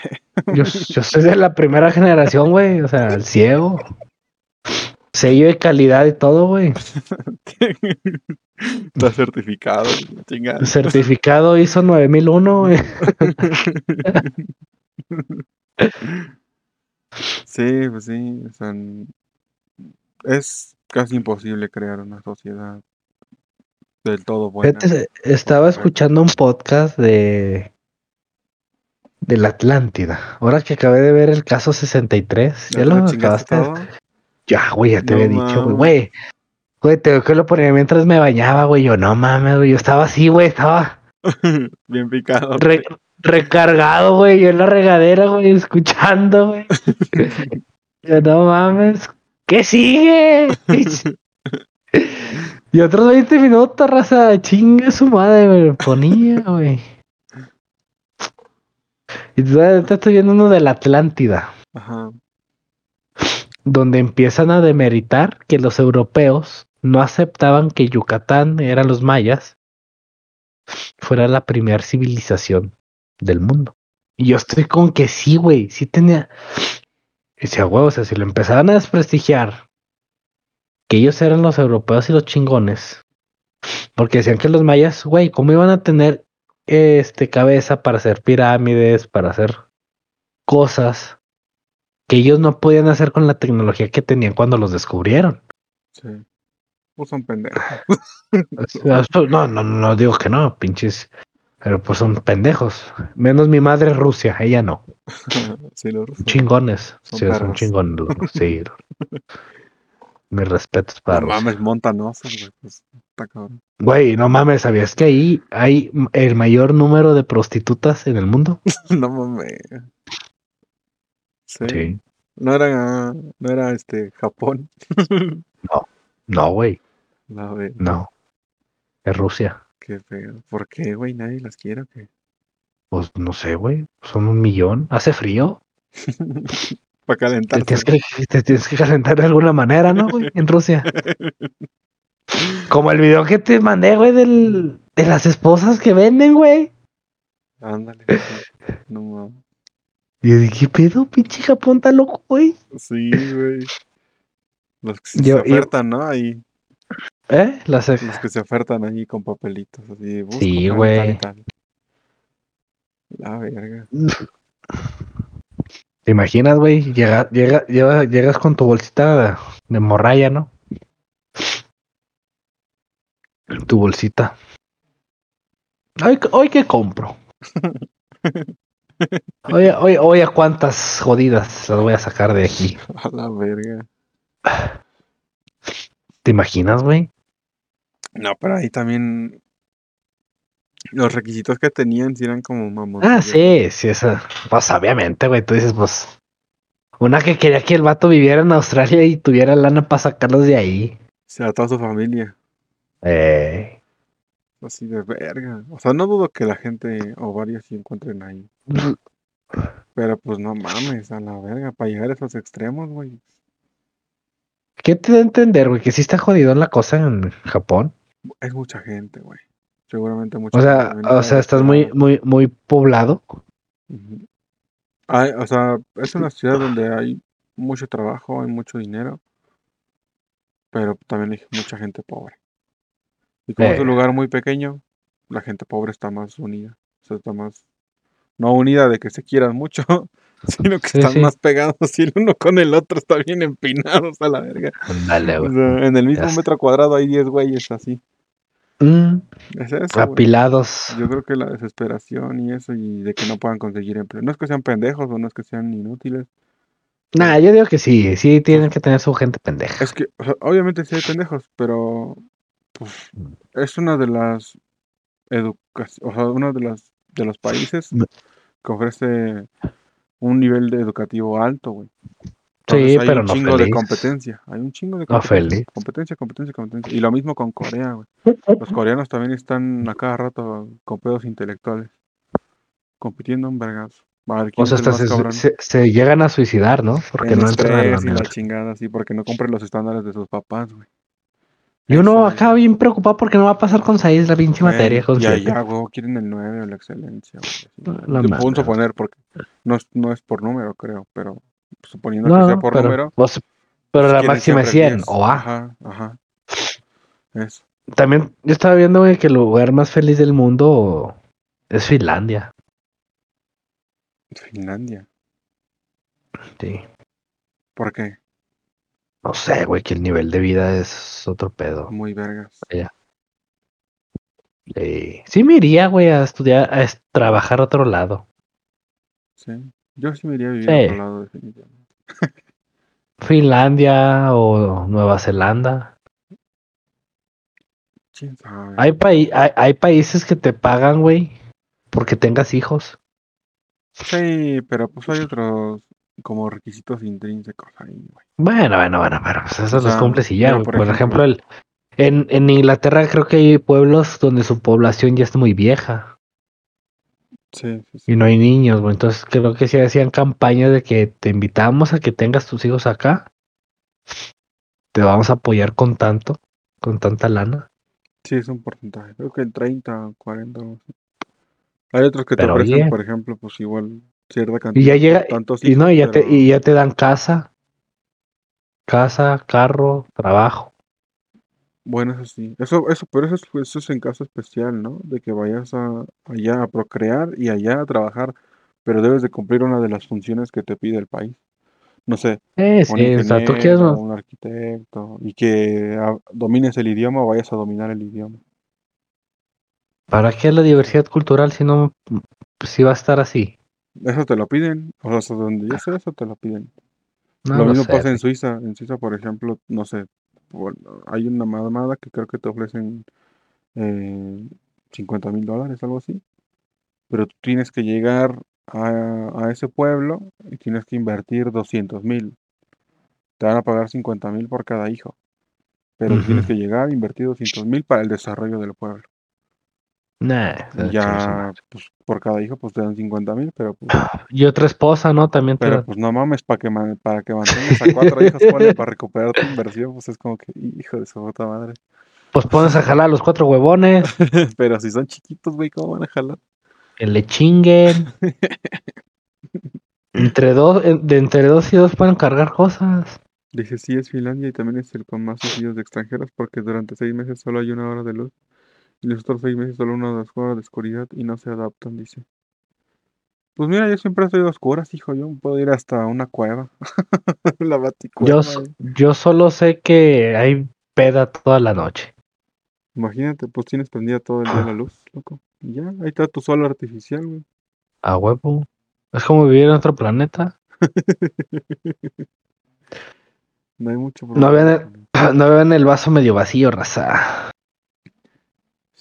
Speaker 1: Yo, yo soy de la primera generación, güey. O sea, el ciego. Sello de calidad y todo, güey.
Speaker 2: Está certificado. Chingada.
Speaker 1: Certificado ISO 9001, güey.
Speaker 2: Sí, pues sí. o sea, n- es casi imposible crear una sociedad del todo buena.
Speaker 1: Fíjate, estaba
Speaker 2: correcto.
Speaker 1: escuchando un podcast de de la Atlántida. Ahora que acabé de ver el caso 63,
Speaker 2: ¿Ya
Speaker 1: lo acabaste.
Speaker 2: todo?
Speaker 1: Ya, güey, ya te
Speaker 2: No
Speaker 1: había dicho, güey. Güey, güey, te que lo ponía mientras me bañaba, güey. Yo, no mames, güey. Yo estaba así, güey. Estaba
Speaker 2: Bien picado.
Speaker 1: re- recargado, güey. Yo en la regadera, güey, escuchando, güey. Yo, no mames. ¿Qué sigue? y otros 20 minutos, raza. Chinga su madre, güey. Ponía, güey. Y te estoy viendo uno de la Atlántida.
Speaker 2: Ajá.
Speaker 1: donde empiezan a demeritar que los europeos no aceptaban que Yucatán eran los mayas fuera la primera civilización del mundo. Y yo estoy con que sí, güey, sí tenía. Y decía, güey, o sea, si lo empezaban a desprestigiar, que ellos eran los europeos y los chingones, porque decían que los mayas, güey, ¿cómo iban a tener este cabeza para hacer pirámides, para hacer cosas que ellos no podían hacer con la tecnología que tenían cuando los descubrieron?
Speaker 2: Sí. Pues son pendejos.
Speaker 1: No, no, no digo que no, pinches. Pero pues son pendejos. Menos mi madre Rusia, ella no.
Speaker 2: sí, los rusos.
Speaker 1: Chingones.
Speaker 2: Son
Speaker 1: sí, son chingones. Sí. Mis respetos para
Speaker 2: No
Speaker 1: Rusia.
Speaker 2: mames, montanosos, güey. Pues.
Speaker 1: Güey, no mames, ¿sabías que ahí hay el mayor número de prostitutas en el mundo?
Speaker 2: no mames. Sí. No era, no era este Japón.
Speaker 1: No, güey,
Speaker 2: La ve,
Speaker 1: no. Es Rusia.
Speaker 2: Qué feo. ¿Por qué, güey? Nadie las quiere. o qué?
Speaker 1: Pues no sé, güey. Son un millón. Hace frío.
Speaker 2: Para
Speaker 1: Te tienes que, te tienes que calentar de alguna manera, ¿no, güey? En Rusia. Como el video que te mandé, güey, del, de las esposas que venden, güey.
Speaker 2: Ándale. No mames.
Speaker 1: Y yo dije, ¿qué pedo? Pinche Japón está loco, güey.
Speaker 2: Sí, güey. Los que
Speaker 1: Yo-
Speaker 2: se
Speaker 1: yo-
Speaker 2: ¿no? Ahí.
Speaker 1: ¿Eh? Las
Speaker 2: Los que se ofertan ahí con papelitos. Así, busco
Speaker 1: Sí, güey.
Speaker 2: tal y tal. La verga.
Speaker 1: ¿Te imaginas, güey? Llega, llega, lleva- llegas con tu bolsita de morralla, ¿no? Tu bolsita. Hoy, hoy qué compro. Oye, oye, oye, ¿a cuántas jodidas las voy a sacar de aquí?
Speaker 2: A la verga.
Speaker 1: ¿Te imaginas, güey?
Speaker 2: No, pero ahí también. Los requisitos que tenían sí eran como mamón.
Speaker 1: Ah, sí, sí, esa. Pues obviamente, güey, tú dices, pues. Una que quería que el vato viviera en Australia y tuviera lana para sacarlos de ahí.
Speaker 2: O sea, toda su familia.
Speaker 1: Eh.
Speaker 2: Así de verga. O sea, no dudo que la gente o varios sí encuentren ahí. Pero pues no mames, a la verga. Para llegar a esos extremos, güey.
Speaker 1: ¿Qué te da a entender, güey? Que sí está jodido la cosa en Japón.
Speaker 2: Es mucha gente, güey. Seguramente mucha
Speaker 1: O
Speaker 2: gente
Speaker 1: sea,
Speaker 2: viene
Speaker 1: o sea, estás muy, muy, muy poblado.
Speaker 2: Hay- o sea, es una ciudad donde hay mucho trabajo, hay mucho dinero, pero también hay mucha gente pobre. Y como es un
Speaker 1: Eh.
Speaker 2: lugar muy pequeño, la gente pobre está más unida. O sea, está más, no unida de que se quieran mucho, sino que
Speaker 1: Sí,
Speaker 2: están
Speaker 1: sí.
Speaker 2: más pegados y el uno con el otro está bien empinados a la verga.
Speaker 1: Dale,
Speaker 2: O
Speaker 1: güey.
Speaker 2: sea, en el mismo metro cuadrado hay 10 güeyes así.
Speaker 1: Mm,
Speaker 2: Es eso, güey.
Speaker 1: apilados.
Speaker 2: Yo creo que la desesperación y eso, y de que no puedan conseguir empleo. No es que sean pendejos o no es que sean inútiles.
Speaker 1: Nah, yo digo que sí, sí tienen que tener su gente pendeja.
Speaker 2: Es que, o sea, obviamente sí hay pendejos, pero pues es una de las educaciones, o sea, uno de las de los países
Speaker 1: Mm.
Speaker 2: Que ofrece un nivel de educativo alto, güey.
Speaker 1: Sí,
Speaker 2: hay
Speaker 1: pero
Speaker 2: un
Speaker 1: no
Speaker 2: chingo de
Speaker 1: feliz.
Speaker 2: competencia, hay un chingo de
Speaker 1: No
Speaker 2: competencia,
Speaker 1: feliz.
Speaker 2: competencia, competencia, competencia. Y lo mismo con Corea, güey. Los coreanos también están a cada rato con pedos intelectuales, compitiendo en vergas.
Speaker 1: O sea, hasta se,
Speaker 2: cabrón.
Speaker 1: se- se llegan a suicidar, ¿no? Porque
Speaker 2: En
Speaker 1: no entran a la
Speaker 2: y la chingada, sí, porque no cumplen los estándares de sus papás, güey.
Speaker 1: Y uno
Speaker 2: Ese-
Speaker 1: acá bien preocupado porque no va a pasar con 6 la pinche
Speaker 2: Güey,
Speaker 1: materia. Con
Speaker 2: y
Speaker 1: siete.
Speaker 2: allá, güey, quieren el 9 o la excelencia.
Speaker 1: No,
Speaker 2: Yo
Speaker 1: no
Speaker 2: puedo suponer, porque no es, no es por número, creo, pero suponiendo
Speaker 1: No,
Speaker 2: que sea
Speaker 1: no,
Speaker 2: por
Speaker 1: pero,
Speaker 2: número.
Speaker 1: pero la máxima es
Speaker 2: siempre
Speaker 1: 100
Speaker 2: 10.
Speaker 1: o A.
Speaker 2: Ajá, ajá. Eso.
Speaker 1: También yo estaba viendo, güey, que el lugar más feliz del mundo es Finlandia.
Speaker 2: Finlandia.
Speaker 1: Sí.
Speaker 2: ¿Por qué?
Speaker 1: No sé, güey, que el nivel de vida es otro pedo.
Speaker 2: Muy vergas.
Speaker 1: Sí, sí me iría, güey, a estudiar, a trabajar a otro lado.
Speaker 2: Sí. Yo sí me iría a vivir
Speaker 1: Sí.
Speaker 2: a otro lado, definitivamente.
Speaker 1: Finlandia o Nueva Zelanda.
Speaker 2: ¿Quién sabe?
Speaker 1: Hay, hay, hay países que te pagan, güey, porque tengas hijos.
Speaker 2: Sí, pero pues hay otros como requisitos intrínsecos ahí, güey.
Speaker 1: Bueno, bueno, bueno, pero pues eso
Speaker 2: O
Speaker 1: los cumples y ya, güey.
Speaker 2: por
Speaker 1: Por,
Speaker 2: ejemplo-
Speaker 1: ejemplo, el, en, en Inglaterra creo que hay pueblos donde su población ya está muy vieja
Speaker 2: Sí, sí, sí.
Speaker 1: y no hay niños, güey. Entonces creo que sí hacían campañas de que te invitamos a que tengas tus hijos acá. Te vamos a apoyar con tanto, con tanta lana.
Speaker 2: Sí, es un porcentaje. Creo que el 30, 40, no sé. Hay otros que te
Speaker 1: Pero,
Speaker 2: ofrecen, por ejemplo, pues igual cierta cantidad.
Speaker 1: Y ya llega,
Speaker 2: tantos
Speaker 1: y no, y ya te, y ya te dan casa, casa, carro, trabajo.
Speaker 2: Bueno, eso sí. Eso, eso, pero eso es, eso es en caso especial, ¿no? De que vayas a, allá a procrear y allá a trabajar, pero debes de cumplir una de las funciones que te pide el país. No sé,
Speaker 1: Eh,
Speaker 2: un
Speaker 1: sí, o sea, tú quieres,
Speaker 2: ingeniero, un arquitecto, y que ah, domines el idioma o vayas a dominar el idioma.
Speaker 1: ¿para qué la diversidad cultural si no, pues, si va a estar así?
Speaker 2: Eso te lo piden, o sea, hasta donde yo sé, eso te lo piden.
Speaker 1: No
Speaker 2: lo
Speaker 1: lo
Speaker 2: mismo
Speaker 1: sé,
Speaker 2: pasa en. Suiza. En Suiza, por ejemplo, no sé, hay una mamada que creo que te ofrecen eh, 50 mil dólares, algo así. Pero tú tienes que llegar a, a ese pueblo y tienes que invertir 200 mil. Te van a pagar 50 mil por cada hijo. Pero tienes que llegar a invertir 200 mil para el desarrollo del pueblo.
Speaker 1: Nah,
Speaker 2: ya, pues por cada hijo, pues te dan 50 mil, pero pues,
Speaker 1: Y otra esposa, ¿no? También te
Speaker 2: pero
Speaker 1: da-
Speaker 2: pues no mames, para que, man- para que mantengas a cuatro hijos, ponle para recuperar tu inversión, pues es como que, hijo de su puta madre.
Speaker 1: Pues pones a jalar los cuatro huevones,
Speaker 2: Pero si son chiquitos, güey, ¿cómo van a jalar?
Speaker 1: que le chinguen. Entre dos, en- de entre dos y dos pueden cargar cosas.
Speaker 2: Dice, sí, es Finlandia y también es el con más suicidios de extranjeros porque durante seis meses solo hay una hora de luz y los otros seis meses solo dos horas de oscuridad y no se adaptan, dice. Pues mira, yo siempre estoy a oscuras, hijo. Yo puedo ir hasta una cueva. la
Speaker 1: Yo,
Speaker 2: baticueva. eh.
Speaker 1: yo solo sé que hay peda toda la noche.
Speaker 2: Imagínate, pues tienes prendida todo el día la luz, loco. Y ya, ahí está tu sol artificial, güey.
Speaker 1: A huevo. Es como vivir en otro planeta.
Speaker 2: No hay mucho
Speaker 1: No
Speaker 2: problema.
Speaker 1: vean,
Speaker 2: con eso.
Speaker 1: el, no vean el vaso medio vacío, raza.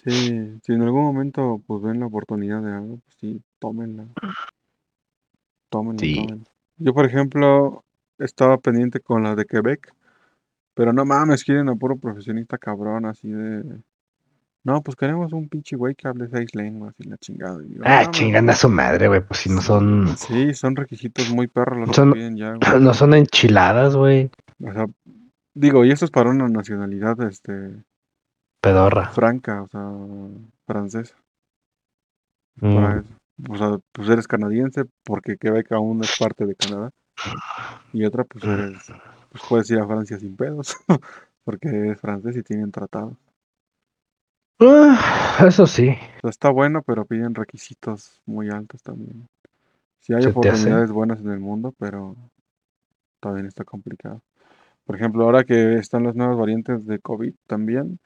Speaker 2: Sí, si en algún momento pues ven la oportunidad de algo, pues sí, tómenla. Tómenla,
Speaker 1: Sí.
Speaker 2: tómenla. Yo, por ejemplo, estaba pendiente con la de Quebec, pero no mames, quieren a puro profesionista cabrón, así de... No, pues queremos un pinche güey que hable seis lenguas y la chingada. Y
Speaker 1: Ah,
Speaker 2: "No,
Speaker 1: chingan a su madre, güey. Pues si no son.
Speaker 2: Sí, son requisitos muy perros los
Speaker 1: Son-
Speaker 2: que piden ya, güey.
Speaker 1: No son enchiladas, güey.
Speaker 2: O sea, digo, y eso es para una nacionalidad, este,
Speaker 1: Pedorra.
Speaker 2: franca, o sea, francesa.
Speaker 1: Mm.
Speaker 2: para eso. O sea, pues eres canadiense porque Quebec aún es parte de Canadá. Y otra, pues eres, pues puedes ir a Francia sin pedos, porque eres francés y tienen tratados.
Speaker 1: Ah, eso sí.
Speaker 2: O sea, está bueno, pero piden requisitos muy altos también. Sí hay oportunidades buenas en el mundo, pero también está complicado. Por ejemplo, ahora que están las nuevas variantes de COVID también,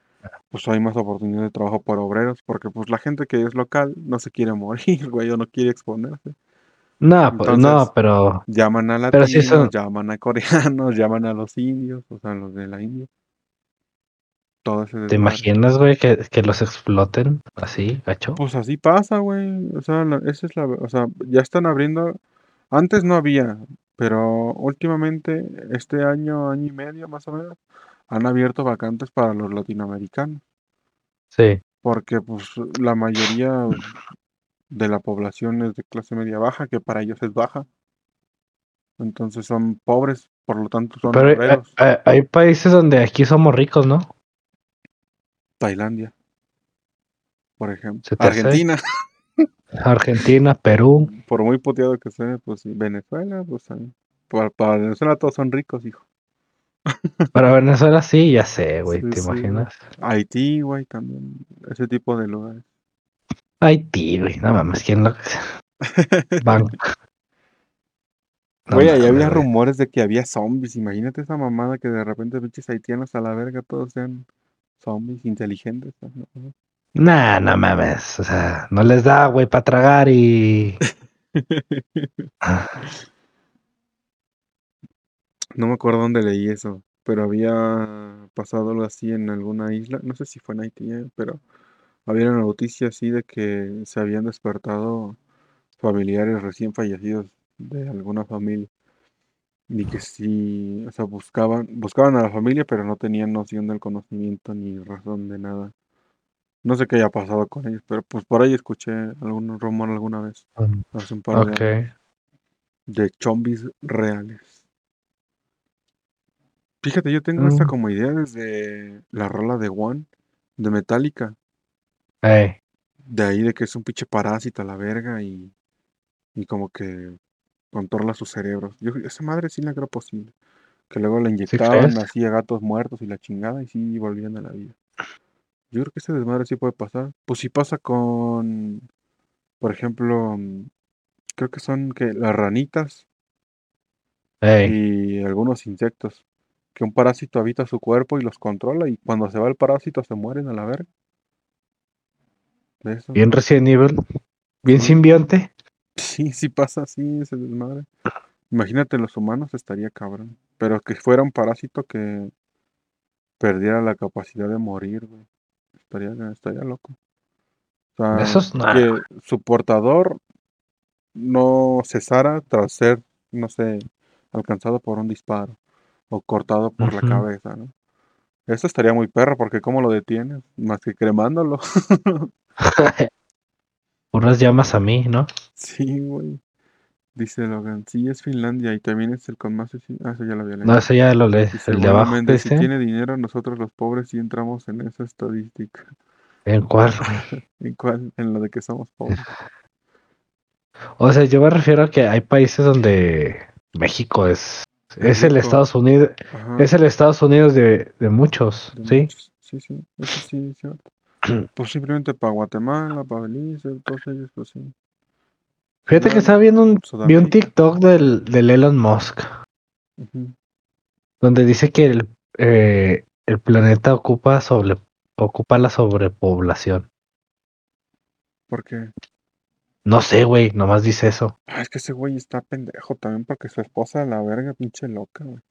Speaker 2: pues hay más oportunidad de trabajo para obreros, porque pues la gente que es local no se quiere morir, güey, o no quiere exponerse.
Speaker 1: No, pues,
Speaker 2: Entonces,
Speaker 1: no, pero.
Speaker 2: Llaman a latinos,
Speaker 1: Pero sí son-
Speaker 2: llaman a coreanos, llaman a los indios, o sea, los de la India. Todo ese
Speaker 1: ¿Te imaginas, güey, que, que los exploten así, gacho?
Speaker 2: Pues así pasa, güey. O sea, la- esa es la, o sea, ya están abriendo. Antes no había, pero últimamente, este año, año y medio más o menos, han abierto vacantes para los latinoamericanos,
Speaker 1: Sí.
Speaker 2: porque pues la mayoría de la población es de clase media baja, que para ellos es baja. Entonces son pobres, por lo tanto son
Speaker 1: Pero hay,
Speaker 2: obreros.
Speaker 1: hay- hay países donde aquí somos ricos, ¿no?
Speaker 2: Tailandia, por ejemplo. Argentina,
Speaker 1: Argentina, Perú.
Speaker 2: por muy puteado que sea, pues. Venezuela, pues. Para, para Venezuela todos son ricos, hijo.
Speaker 1: Para Venezuela sí, ya sé, güey,
Speaker 2: Sí,
Speaker 1: ¿te
Speaker 2: sí,
Speaker 1: imaginas?
Speaker 2: Haití, güey, también. Ese tipo de lugares.
Speaker 1: Haití, güey, no mames, ¿quién lo... No
Speaker 2: Güey, ahí había
Speaker 1: güey.
Speaker 2: rumores de que había zombies. Imagínate esa mamada que de repente pinches haitianos a la verga todos sean zombies inteligentes. ¿no?
Speaker 1: Nah, no mames, o sea, no les da, güey, para tragar y...
Speaker 2: No me acuerdo dónde leí eso, pero había pasado algo así en alguna isla. No sé si fue en Haití, eh, pero había una noticia así de que se habían despertado familiares recién fallecidos de alguna familia. Y que sí, o sea, buscaban, buscaban a la familia, pero no tenían noción del conocimiento ni razón de nada. No sé qué haya pasado con ellos, pero pues por ahí escuché algún rumor alguna vez, hace un par de años, de zombies reales. Fíjate, yo tengo esta
Speaker 1: Mm.
Speaker 2: como idea desde la rola de One, de Metallica,
Speaker 1: Ey,
Speaker 2: de ahí de que es un pinche parásito a la verga y, y como que controla sus cerebros. Yo esa madre sí la creo posible. Que luego la inyectaban
Speaker 1: crees?
Speaker 2: así a gatos muertos y la chingada y sí volvían a la vida. Yo creo que ese desmadre sí puede pasar. Pues sí pasa con, por ejemplo, mm, creo que son que las ranitas
Speaker 1: ey,
Speaker 2: y algunos insectos. Que un parásito habita su cuerpo y los controla y cuando se va el parásito se mueren a la verga.
Speaker 1: Bien Resident Evil, bien
Speaker 2: Sí.
Speaker 1: simbionte.
Speaker 2: Sí, sí pasa así ese desmadre. Imagínate los humanos estaría cabrón. Pero que fuera un parásito que perdiera la capacidad de morir, güey. Estaría, estaría loco. O sea,
Speaker 1: Eso es nada.
Speaker 2: que su portador no cesara tras ser, no sé, alcanzado por un disparo o cortado por la cabeza, ¿no? Eso estaría muy perro, porque ¿cómo lo detienes? Más que cremándolo.
Speaker 1: Unas llamas a mí, ¿no?
Speaker 2: sí, güey. Dice Logan, sí, es Finlandia y también es el con más... Ah, eso ya lo había leído.
Speaker 1: No, ese ya lo lees.
Speaker 2: Dice,
Speaker 1: El de abajo, ¿qué
Speaker 2: Méndez, si tiene dinero, nosotros los pobres sí entramos en esa estadística.
Speaker 1: ¿En cuál?
Speaker 2: ¿En cuál? En la de que somos pobres.
Speaker 1: O sea, yo me refiero a que hay países donde México es... Es el. Estados Unidos,
Speaker 2: Ajá,
Speaker 1: es el Estados Unidos de, de muchos,
Speaker 2: de
Speaker 1: ¿sí?
Speaker 2: muchos. Sí, sí, eso sí es cierto. Simplemente para Guatemala, para Belice, todos ellos, pues sí.
Speaker 1: Fíjate que estaba viendo un, vi un. TikTok del, del Elon Musk, donde dice que el, eh, el planeta ocupa sobre ocupa la sobrepoblación.
Speaker 2: Porque
Speaker 1: No sé, güey, nomás dice eso.
Speaker 2: ah, es que ese güey está pendejo también porque su esposa, la verga, pinche loca, güey.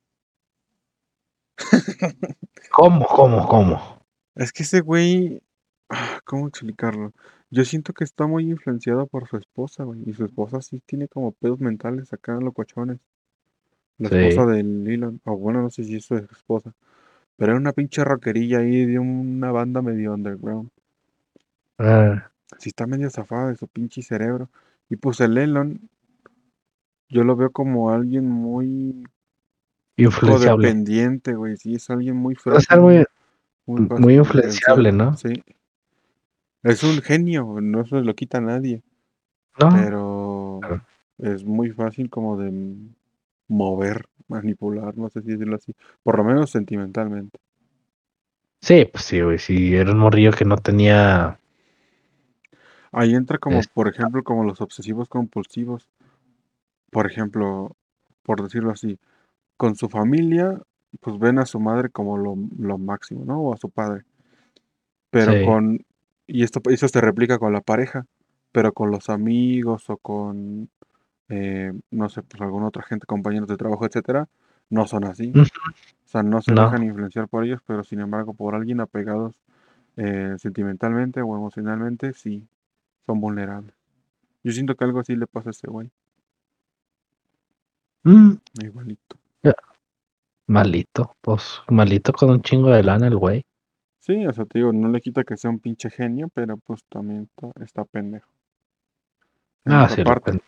Speaker 1: ¿Cómo, cómo, cómo?
Speaker 2: Es que ese güey, ah, ¿cómo explicarlo? Yo siento que está muy influenciado por su esposa, güey. Y su esposa sí tiene como pedos mentales acá, locochones. La
Speaker 1: Sí.
Speaker 2: esposa del Elon, o bueno, no sé si es su esposa. Pero era una pinche rockerilla ahí de una banda medio underground.
Speaker 1: Ah,
Speaker 2: Sí está medio zafada de su pinche cerebro. Y pues el Elon, yo lo veo como alguien muy
Speaker 1: influenciable.
Speaker 2: codependiente, güey. Sí, es alguien muy
Speaker 1: O sea,
Speaker 2: frágil,
Speaker 1: muy,
Speaker 2: muy
Speaker 1: muy influenciable. ¿no?
Speaker 2: Sí. Es un genio, no se lo quita a nadie.
Speaker 1: ¿no?
Speaker 2: Pero es muy fácil como de mover, manipular, no sé si decirlo así. Por lo menos sentimentalmente.
Speaker 1: Sí, pues sí, güey. Si era un morrillo que no tenía.
Speaker 2: Ahí entra como, por ejemplo, como los obsesivos compulsivos. Por ejemplo, por decirlo así, con su familia, pues ven a su madre como lo, lo máximo, ¿no? O a su padre. Pero
Speaker 1: Sí.
Speaker 2: con, y esto, eso se replica con la pareja, pero con los amigos o con, eh, no sé, pues alguna otra gente, compañeros de trabajo, etcétera, no son así. O sea, no se
Speaker 1: No.
Speaker 2: dejan influenciar por ellos, pero sin embargo, por alguien apegados eh, sentimentalmente o emocionalmente, sí, son vulnerables. Yo siento que algo así le pasa a ese güey,
Speaker 1: Mm,
Speaker 2: igualito.
Speaker 1: malito. Pues malito con un chingo de lana el güey.
Speaker 2: Sí, o sea, te digo, no le quita que sea un pinche genio, pero pues también está, está pendejo. En
Speaker 1: Ah, sí,
Speaker 2: parte,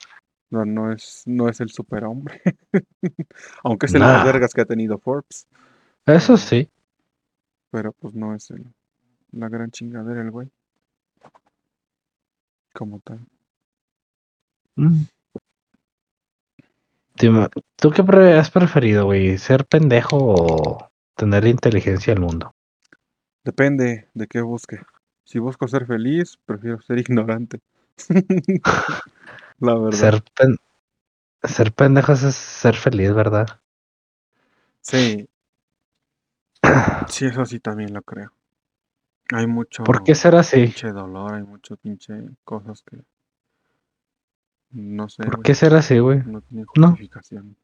Speaker 2: no, no es, no es el superhombre. Aunque es el más
Speaker 1: Nah.
Speaker 2: vergas que ha tenido Forbes,
Speaker 1: Eso sí.
Speaker 2: pero pues no es el, la gran chingadera el güey. Como tal.
Speaker 1: Mm. ¿Tú qué has preferido, güey? ¿Ser pendejo o tener inteligencia del mundo?
Speaker 2: Depende de qué busque. Si busco ser feliz, prefiero ser ignorante. La verdad.
Speaker 1: Ser, pen- ser pendejo es ser feliz, ¿verdad?
Speaker 2: Sí, sí, eso sí también lo creo. Hay mucho
Speaker 1: ¿Por qué así?
Speaker 2: pinche dolor, hay mucho pinche cosas que no sé,
Speaker 1: ¿Por
Speaker 2: güey,
Speaker 1: qué ser así, güey?
Speaker 2: no tienen
Speaker 1: No.
Speaker 2: justificación.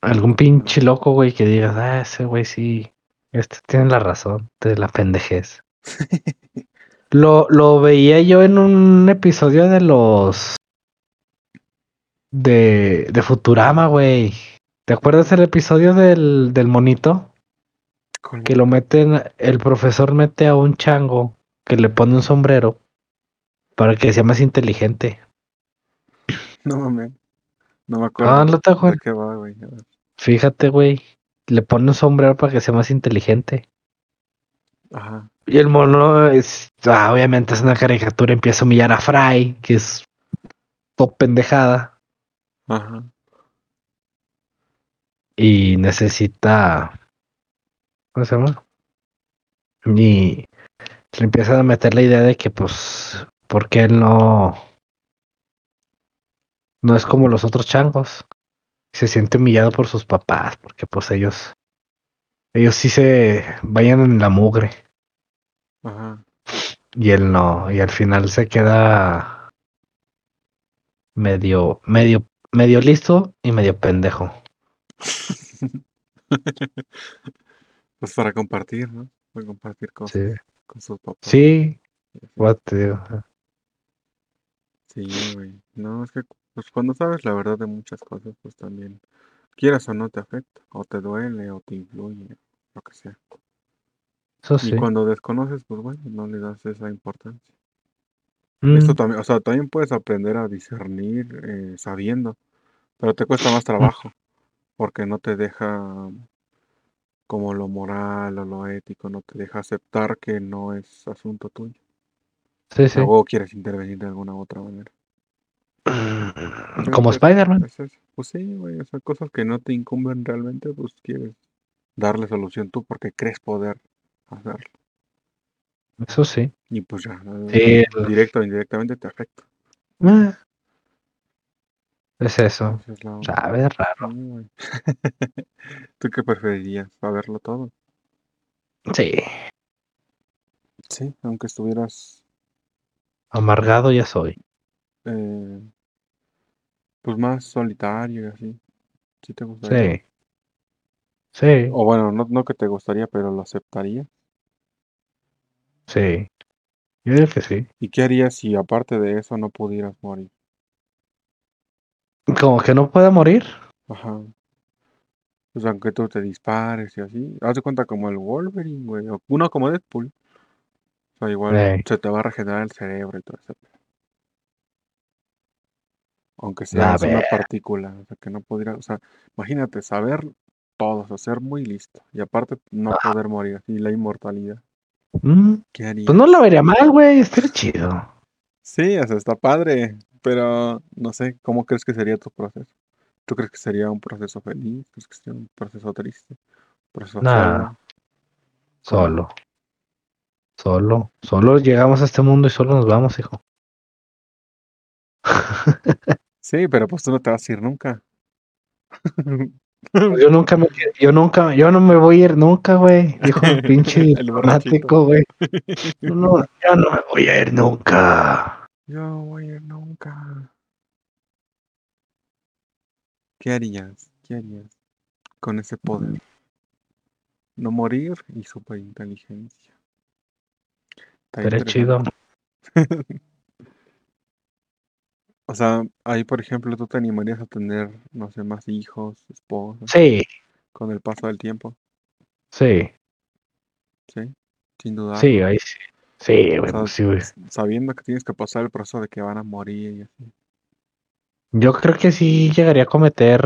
Speaker 1: Algún pinche loco, güey, que digas, ah, ese güey sí, este tiene la razón de la pendejez. Lo, lo veía yo en un episodio de los de, de Futurama, güey. ¿Te acuerdas del episodio del, del monito? Que lo meten, el profesor mete a un chango que le pone un sombrero para que sea más inteligente.
Speaker 2: No mames. No me acuerdo
Speaker 1: Ah, no te
Speaker 2: de qué va, güey.
Speaker 1: Fíjate, güey. Le pone un sombrero para que sea más inteligente.
Speaker 2: Ajá.
Speaker 1: Y el mono es, ah, obviamente es una caricatura, empieza a humillar a Fry, que es top pendejada,
Speaker 2: Ajá.
Speaker 1: y necesita, ¿cómo se llama? Y le empiezan a meter la idea de que, pues, porque él no, no es como los otros changos. Se siente humillado por sus papás, porque pues ellos, ellos sí se vayan en la mugre.
Speaker 2: Ajá.
Speaker 1: Y él no, y al final se queda medio, medio, medio listo y medio pendejo.
Speaker 2: Pues para compartir, ¿no? Para compartir cosas
Speaker 1: Sí,
Speaker 2: con sus papás.
Speaker 1: sí,
Speaker 2: y
Speaker 1: what digo.
Speaker 2: Sí, güey. No, es que pues cuando sabes la verdad de muchas cosas, pues también, quieras o no, te afecta, o te duele, o te influye, lo que sea.
Speaker 1: Eso
Speaker 2: Y
Speaker 1: sí.
Speaker 2: cuando desconoces, pues bueno, no le das esa importancia.
Speaker 1: Mm,
Speaker 2: Esto también, o sea, también puedes aprender a discernir eh, sabiendo, pero te cuesta más trabajo, porque no te deja como lo moral o lo ético, no te deja aceptar que no es asunto tuyo.
Speaker 1: sí, sí.
Speaker 2: O quieres intervenir de alguna otra manera.
Speaker 1: Como
Speaker 2: Pero,
Speaker 1: Spider-Man.
Speaker 2: Pues sí, güey, o sea, cosas que no te incumben realmente, pues quieres darle solución tú porque crees poder hacerlo.
Speaker 1: Eso sí.
Speaker 2: Y pues ya,
Speaker 1: Sí,
Speaker 2: directo o indirectamente te afecta.
Speaker 1: Es eso.
Speaker 2: Esa es la onda.
Speaker 1: Sabe raro.
Speaker 2: ¿Tú qué preferirías? ¿Saberlo todo?
Speaker 1: Sí.
Speaker 2: Sí, aunque estuvieras
Speaker 1: Amargado ya soy.
Speaker 2: eh, pues más solitario y así. ¿Sí te gustaría?
Speaker 1: Sí. Sí.
Speaker 2: O bueno, no, no que te gustaría, pero lo aceptaría.
Speaker 1: Sí. Yo digo que sí.
Speaker 2: ¿Y qué harías si aparte de eso no pudieras morir?
Speaker 1: Como que no pueda morir.
Speaker 2: Ajá. Pues aunque tú te dispares y así. Haz de cuenta como el Wolverine, güey. O uno como Deadpool. O sea, igual
Speaker 1: Ey.
Speaker 2: se te va a regenerar el cerebro y todo eso. Aunque
Speaker 1: A
Speaker 2: seas una partícula. O sea, que no pudiera. O sea, imagínate saber todo. O sea, ser muy listo. Y aparte no
Speaker 1: Ajá.
Speaker 2: poder morir. Así la inmortalidad.
Speaker 1: Mm,
Speaker 2: ¿Qué harías?
Speaker 1: Pues no lo vería mal, güey. Estaría chido.
Speaker 2: Sí, o sea, está padre. Pero no sé, ¿cómo crees que sería tu proceso? ¿Tú crees que sería un proceso feliz? ¿Crees que sería un proceso triste? ¿Un proceso
Speaker 1: Nah.
Speaker 2: solo?
Speaker 1: Solo. Solo. Llegamos a este mundo y solo nos vamos, hijo.
Speaker 2: Sí, pero pues tú no te vas a ir nunca.
Speaker 1: Yo nunca me, yo nunca, yo no me voy a ir nunca, güey. Dijo el pinche
Speaker 2: El
Speaker 1: fanático, güey. No, no, yo no me voy a ir nunca.
Speaker 2: Yo voy a ir nunca. ¿Qué harías? ¿Qué harías con ese poder? No morir y superinteligencia. Está
Speaker 1: Estaría chido.
Speaker 2: O sea, ahí por ejemplo tú te animarías a tener, no sé, más hijos, esposas,
Speaker 1: Sí,
Speaker 2: con el paso del tiempo,
Speaker 1: sí,
Speaker 2: ¿sí? Sin duda.
Speaker 1: sí, ahí sí. Sí, güey, pues sí, güey.
Speaker 2: Sabiendo que tienes que pasar el proceso de que van a morir y así.
Speaker 1: Yo creo que sí llegaría a cometer.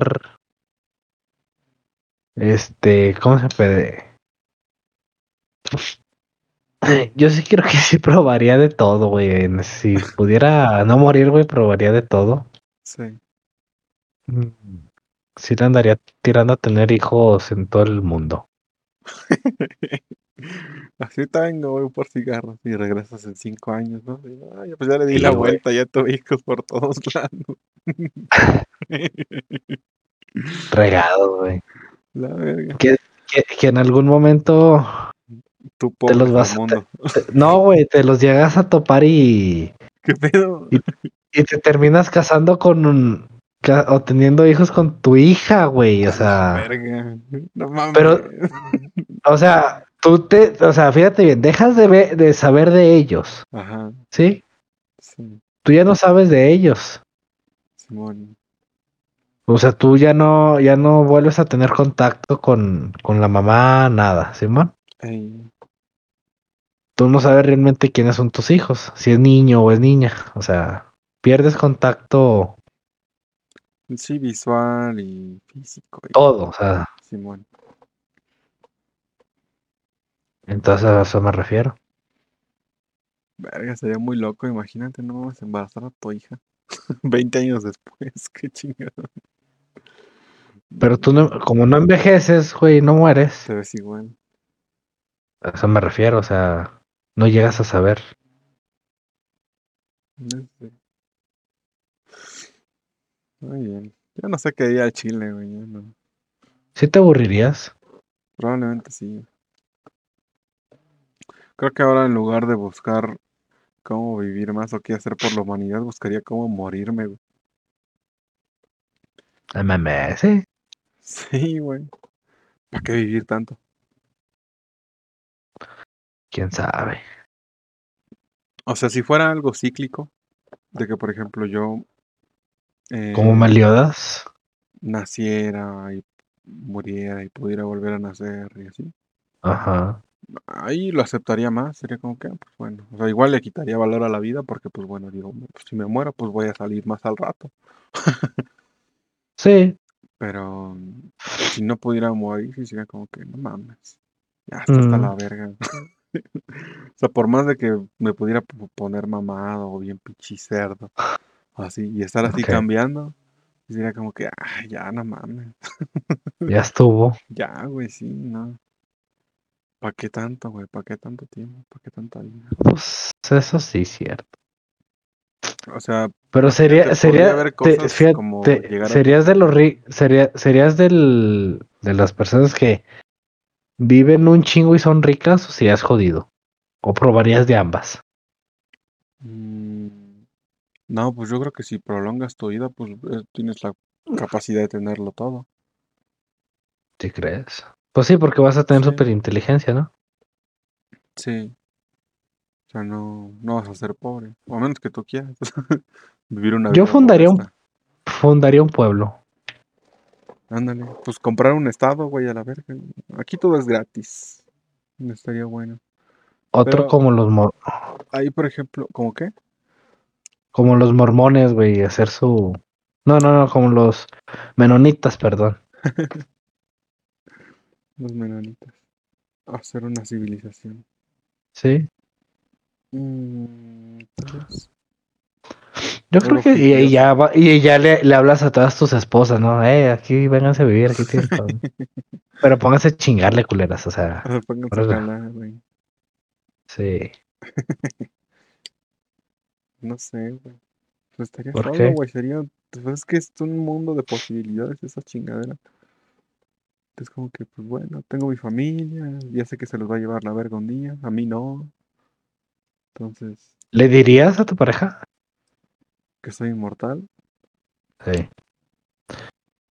Speaker 1: Este, ¿cómo se puede? Yo sí creo que sí probaría de todo, güey. Si pudiera no morir, güey, probaría de todo.
Speaker 2: Sí.
Speaker 1: Mm, Sí le andaría tirando a tener hijos en todo el mundo.
Speaker 2: Así te vengo, voy por cigarros y regresas en cinco años, ¿no? Y, Ay, pues ya le di
Speaker 1: Sí,
Speaker 2: la vuelta, ya tuve hijos por todos lados.
Speaker 1: Regado, güey.
Speaker 2: la verga.
Speaker 1: Que, que en algún momento.
Speaker 2: Tú
Speaker 1: Te los vas a-
Speaker 2: mundo.
Speaker 1: No, güey, te los llegas a topar y.
Speaker 2: ¿Qué pedo?
Speaker 1: Y te terminas casando con un. o teniendo hijos con tu hija, güey. O sea.
Speaker 2: Verga. No mames.
Speaker 1: Pero- O sea, tú te. O sea, fíjate bien, dejas de, ver, de saber de ellos,
Speaker 2: Ajá,
Speaker 1: ¿sí?
Speaker 2: sí,
Speaker 1: Tú ya no sabes de ellos.
Speaker 2: Simón.
Speaker 1: O sea, tú ya no, ya no vuelves a tener contacto con, con la mamá, nada, Simón.
Speaker 2: Ey,
Speaker 1: Tú no sabes realmente quiénes son tus hijos, si es niño o es niña. O sea, pierdes contacto
Speaker 2: sí, visual y físico. y-
Speaker 1: todo. O sea,
Speaker 2: Simón.
Speaker 1: Entonces a eso me refiero.
Speaker 2: Verga, sería muy loco, imagínate, no vamos a embarazar a tu hija. 20 años después, qué chingado.
Speaker 1: Pero tú no, como no envejeces, güey, no mueres.
Speaker 2: Te ves igual.
Speaker 1: A eso me refiero, o sea, no llegas a saber.
Speaker 2: No sé. Muy bien. Yo no sé qué día Chile, güey. no.
Speaker 1: ¿Sí te aburrirías?
Speaker 2: Probablemente sí. Creo que ahora en lugar de buscar cómo vivir más o qué hacer por la humanidad, buscaría cómo morirme, güey.
Speaker 1: Ay, mames, sí.
Speaker 2: Sí, güey. ¿Para qué vivir tanto?
Speaker 1: ¿Quién sabe?
Speaker 2: O sea, si fuera algo cíclico, de que por ejemplo yo eh,
Speaker 1: ¿Cómo Meliodas?
Speaker 2: naciera y muriera y pudiera volver a nacer y así,
Speaker 1: Ajá.
Speaker 2: Ahí lo aceptaría más, sería como que, pues bueno, o sea, igual le quitaría valor a la vida porque pues bueno, digo, pues, si me muero pues voy a salir más al rato,
Speaker 1: Sí.
Speaker 2: pero mm, si no pudiera morir, sí sería como que, no mames, ya está hasta
Speaker 1: Mm.
Speaker 2: la verga. O sea, por más de que me pudiera poner mamado o bien pinche cerdo, o así, y estar así cambiando, sería como que, ah, ya no mames,
Speaker 1: Ya estuvo.
Speaker 2: ya, güey, sí, no. ¿Para qué tanto, güey? ¿Para qué tanto tiempo? ¿Para qué tanta vida?
Speaker 1: Pues eso sí, cierto.
Speaker 2: O sea,
Speaker 1: Pero sería, sería, te- fíjate,
Speaker 2: como
Speaker 1: te-
Speaker 2: llegar a-
Speaker 1: serías de los ri- sería, serías del, de las personas que viven un chingo y son ricas o serías jodido. O probarías de ambas.
Speaker 2: Mm, No, pues yo creo que si prolongas tu vida, pues eh, tienes la capacidad de tenerlo todo.
Speaker 1: ¿Sí crees? Pues sí, porque vas a tener
Speaker 2: Sí.
Speaker 1: super inteligencia, ¿no?
Speaker 2: Sí. O sea, no, no vas a ser pobre. O a menos que tú quieras. Vivir una
Speaker 1: Yo
Speaker 2: vida
Speaker 1: fundaría un-. Fundaría un pueblo.
Speaker 2: Ándale. Pues comprar un estado, güey, a la verga. Aquí todo es gratis. Estaría bueno.
Speaker 1: Otro
Speaker 2: Pero-
Speaker 1: como los mor-
Speaker 2: Ahí, por ejemplo, ¿cómo qué?
Speaker 1: como los mormones, güey, hacer su No, no, no, como los menonitas, perdón.
Speaker 2: Los menonitas. Hacer una civilización.
Speaker 1: Sí.
Speaker 2: Mm.
Speaker 1: Yo creo que y, ya va- y ya le, le hablas a todas tus esposas, ¿no? Eh, aquí vénganse a vivir, aquí tienen todo. Pero pónganse a chingarle, culeras, o sea,
Speaker 2: O sea, pónganse a jalar, güey.
Speaker 1: sí.
Speaker 2: No sé, güey. Pues estaría
Speaker 1: ¿Por
Speaker 2: solo,
Speaker 1: qué?
Speaker 2: güey. Sería. Pues es que es un mundo de posibilidades esa chingadera. Es como que, pues bueno, tengo mi familia. Ya sé que se los va a llevar la verga un día. A mí no. Entonces,
Speaker 1: ¿Le dirías a tu pareja?
Speaker 2: que soy inmortal.
Speaker 1: Sí.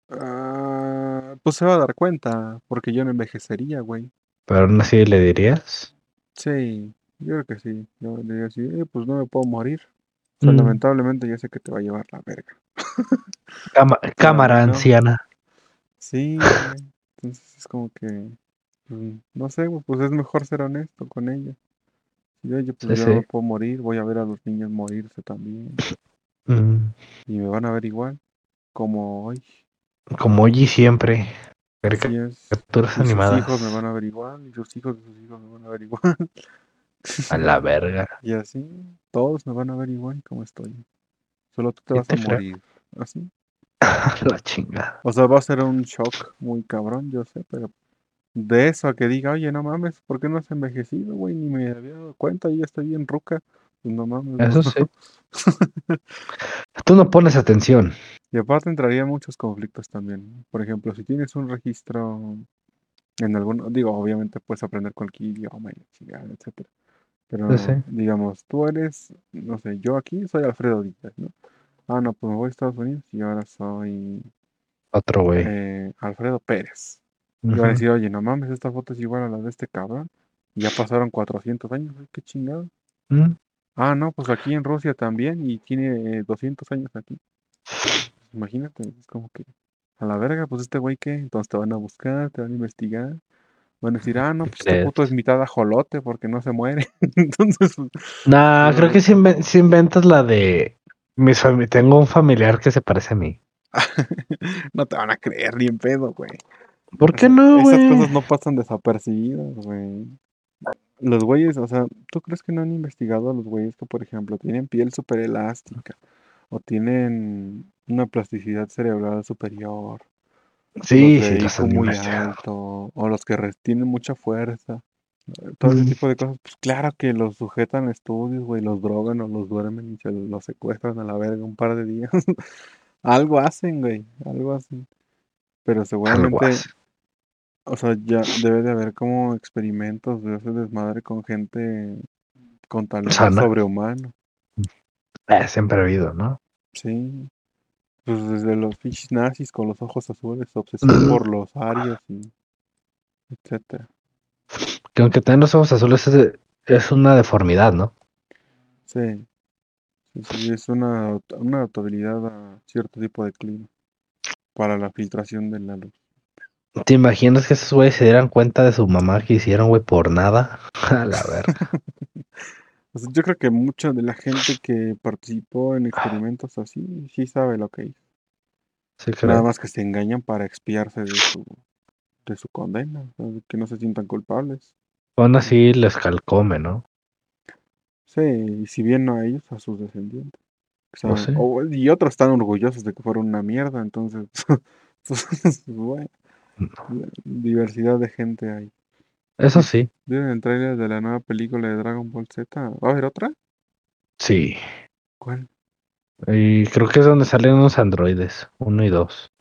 Speaker 2: Ah, pues se va a dar cuenta. Porque yo no envejecería, güey.
Speaker 1: Pero aún así le dirías.
Speaker 2: Sí, yo creo que sí. Yo le diría así, "Eh, pues no me puedo morir. O sea,
Speaker 1: Mm.
Speaker 2: lamentablemente ya sé que te va a llevar la verga.
Speaker 1: Cama- cámara
Speaker 2: no.
Speaker 1: anciana.
Speaker 2: Sí. Entonces es como que, pues, no sé, pues es mejor ser honesto con ella. Y oye, pues
Speaker 1: Sí,
Speaker 2: yo
Speaker 1: sí.
Speaker 2: me puedo morir, voy a ver a los niños morirse también.
Speaker 1: Mm,
Speaker 2: Y me van a ver igual, como hoy.
Speaker 1: Como hoy y siempre. Caricaturas
Speaker 2: Y sus
Speaker 1: animadas.
Speaker 2: hijos me van a ver igual, y sus hijos de sus hijos me van a ver igual.
Speaker 1: A la verga.
Speaker 2: Y así, todos me van a ver igual como estoy. Solo tú te
Speaker 1: ¿Qué
Speaker 2: vas a morir. Así.
Speaker 1: la chingada.
Speaker 2: O sea, va a ser un shock muy cabrón, yo sé, pero de eso a que diga, oye, no mames, ¿por qué no has envejecido, güey? Ni me había dado cuenta, yo ya estoy bien ruca. Pues no mames. no.
Speaker 1: Eso sí. Tú no pones atención.
Speaker 2: Y aparte entraría muchos conflictos también. Por ejemplo, si tienes un registro en algún, digo, obviamente puedes aprender cualquier idioma etcétera. Pero
Speaker 1: Sí, sí.
Speaker 2: digamos, tú eres, no sé, yo aquí soy Alfredo Díaz, ¿no? Ah, no, pues me voy a Estados Unidos y ahora soy
Speaker 1: Otro güey.
Speaker 2: eh, Alfredo Pérez. Y van a
Speaker 1: Ujú.
Speaker 2: decir, oye, no mames, esta foto es igual a la de este cabrón. Y ya pasaron 400 años, güey, qué chingado.
Speaker 1: Mm,
Speaker 2: Ah, no, pues aquí en Rusia también y tiene eh, 200 años aquí. Imagínate, es como que a la verga, pues este güey qué, entonces te van a buscar, te van a investigar. Van a decir, ah, no, pues este
Speaker 1: crees?
Speaker 2: puto es mitad ajolote porque no se muere. Entonces, pues,
Speaker 1: Nah, creo que si, inven- si inventas la de. Mis fami- tengo un familiar que se parece a mí.
Speaker 2: no te van a creer ni en pedo, güey.
Speaker 1: ¿Por qué no,
Speaker 2: Esas cosas no pasan desapercibidas, güey. Los güeyes, o sea, ¿tú crees que no han investigado a los güeyes que, por ejemplo, tienen piel súper elástica o tienen una plasticidad cerebral superior?
Speaker 1: Sí,
Speaker 2: los
Speaker 1: sí, los
Speaker 2: muy alto o los que tienen mucha fuerza. Todo ese tipo de cosas, pues claro que los sujetan a estudios, güey, los drogan o los duermen y se los secuestran a la verga un par de días. algo hacen, güey, algo hacen. Pero seguramente, o sea, ya debe de haber como experimentos de ese desmadre con gente con talento
Speaker 1: Sana.
Speaker 2: sobrehumano.
Speaker 1: Eh, siempre ha habido, ¿no?
Speaker 2: Sí. Pues desde los fichis nazis con los ojos azules, obsesión por los arios y etcétera.
Speaker 1: Que aunque tengan los ojos azules es, es una deformidad, ¿no?
Speaker 2: Sí. Sí, sí, es una, una adaptabilidad a cierto tipo de clima para la filtración de la luz.
Speaker 1: ¿Te imaginas que esos güeyes se dieran cuenta de su mamá que hicieron, güey, por nada? A la verga.
Speaker 2: O sea, yo creo que mucha de la gente que participó en experimentos así sí sabe lo que hizo.
Speaker 1: Sí,
Speaker 2: Nada
Speaker 1: creo.
Speaker 2: más que se engañan para expiarse de su, de su condena, que no se sientan culpables.
Speaker 1: Aún así les calcome, ¿no?
Speaker 2: Sí, y si bien no a ellos, a sus descendientes. O sea,
Speaker 1: Pues sí.
Speaker 2: o- y otros están orgullosos de que fueron una mierda, entonces, pues, bueno, diversidad de gente hay.
Speaker 1: Eso sí.
Speaker 2: ¿Vieron el tráiler de la nueva película de Dragon Ball Z? ¿Va a haber otra?
Speaker 1: Sí.
Speaker 2: ¿Cuál?
Speaker 1: Y creo que es donde salen unos androides, uno y dos.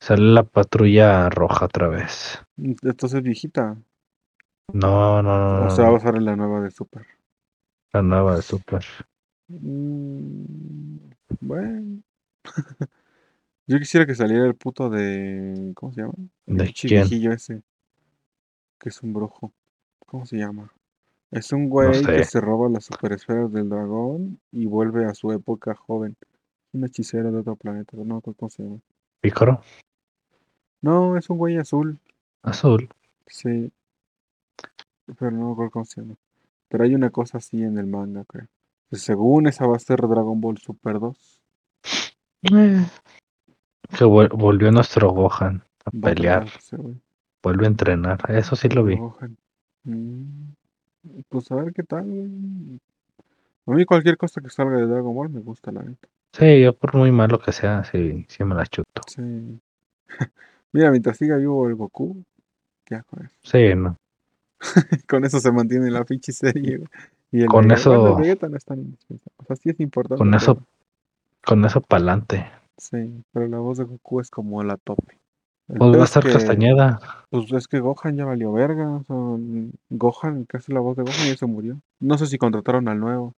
Speaker 1: Sale la patrulla roja otra vez.
Speaker 2: Entonces es viejita.
Speaker 1: No, no, no.
Speaker 2: O sea, va a ser la nueva de Super.
Speaker 1: La nueva de Super.
Speaker 2: Mm, bueno. Yo quisiera que saliera el puto de. ¿Cómo se llama? El
Speaker 1: ¿De quién?
Speaker 2: viejillo ese. Que es un brujo. ¿Cómo se llama? Es un güey que
Speaker 1: sé.
Speaker 2: se roba las superesferas del dragón y vuelve a su época joven. Un hechicero de otro planeta. No cómo se llama.
Speaker 1: Pícoro.
Speaker 2: No, es un güey azul.
Speaker 1: Azul.
Speaker 2: Sí. Pero no me acuerdo cómo se llama. Pero hay una cosa así en el manga, creo. Según esa va a ser Dragon Ball Super 2.
Speaker 1: Eh, Que vol- volvió nuestro Gohan a
Speaker 2: Va a
Speaker 1: pelear.
Speaker 2: güey.
Speaker 1: Vuelve a entrenar. Eso sí lo vi.
Speaker 2: Gohan. Mm, Pues a ver qué tal, güey. A mí cualquier cosa que salga de Dragon Ball me gusta, la neta.
Speaker 1: Sí, yo por muy malo que sea, sí, sí me la chuto.
Speaker 2: Sí. Mira, mientras siga vivo el Goku, ya con eso.
Speaker 1: Sí, no.
Speaker 2: Con eso se mantiene la pinche serie. Y el
Speaker 1: Con eso-
Speaker 2: bueno, no es tan. O sea, sí es importante.
Speaker 1: Con eso-
Speaker 2: pero-
Speaker 1: Con eso pa'lante.
Speaker 2: Sí, pero la voz de Goku es como la tope. El
Speaker 1: Pues va a
Speaker 2: es
Speaker 1: estar
Speaker 2: que-
Speaker 1: Castañeda.
Speaker 2: Pues es que Gohan ya valió verga. O sea, Gohan, hace la voz de Gohan, ya se murió. No sé si contrataron al nuevo.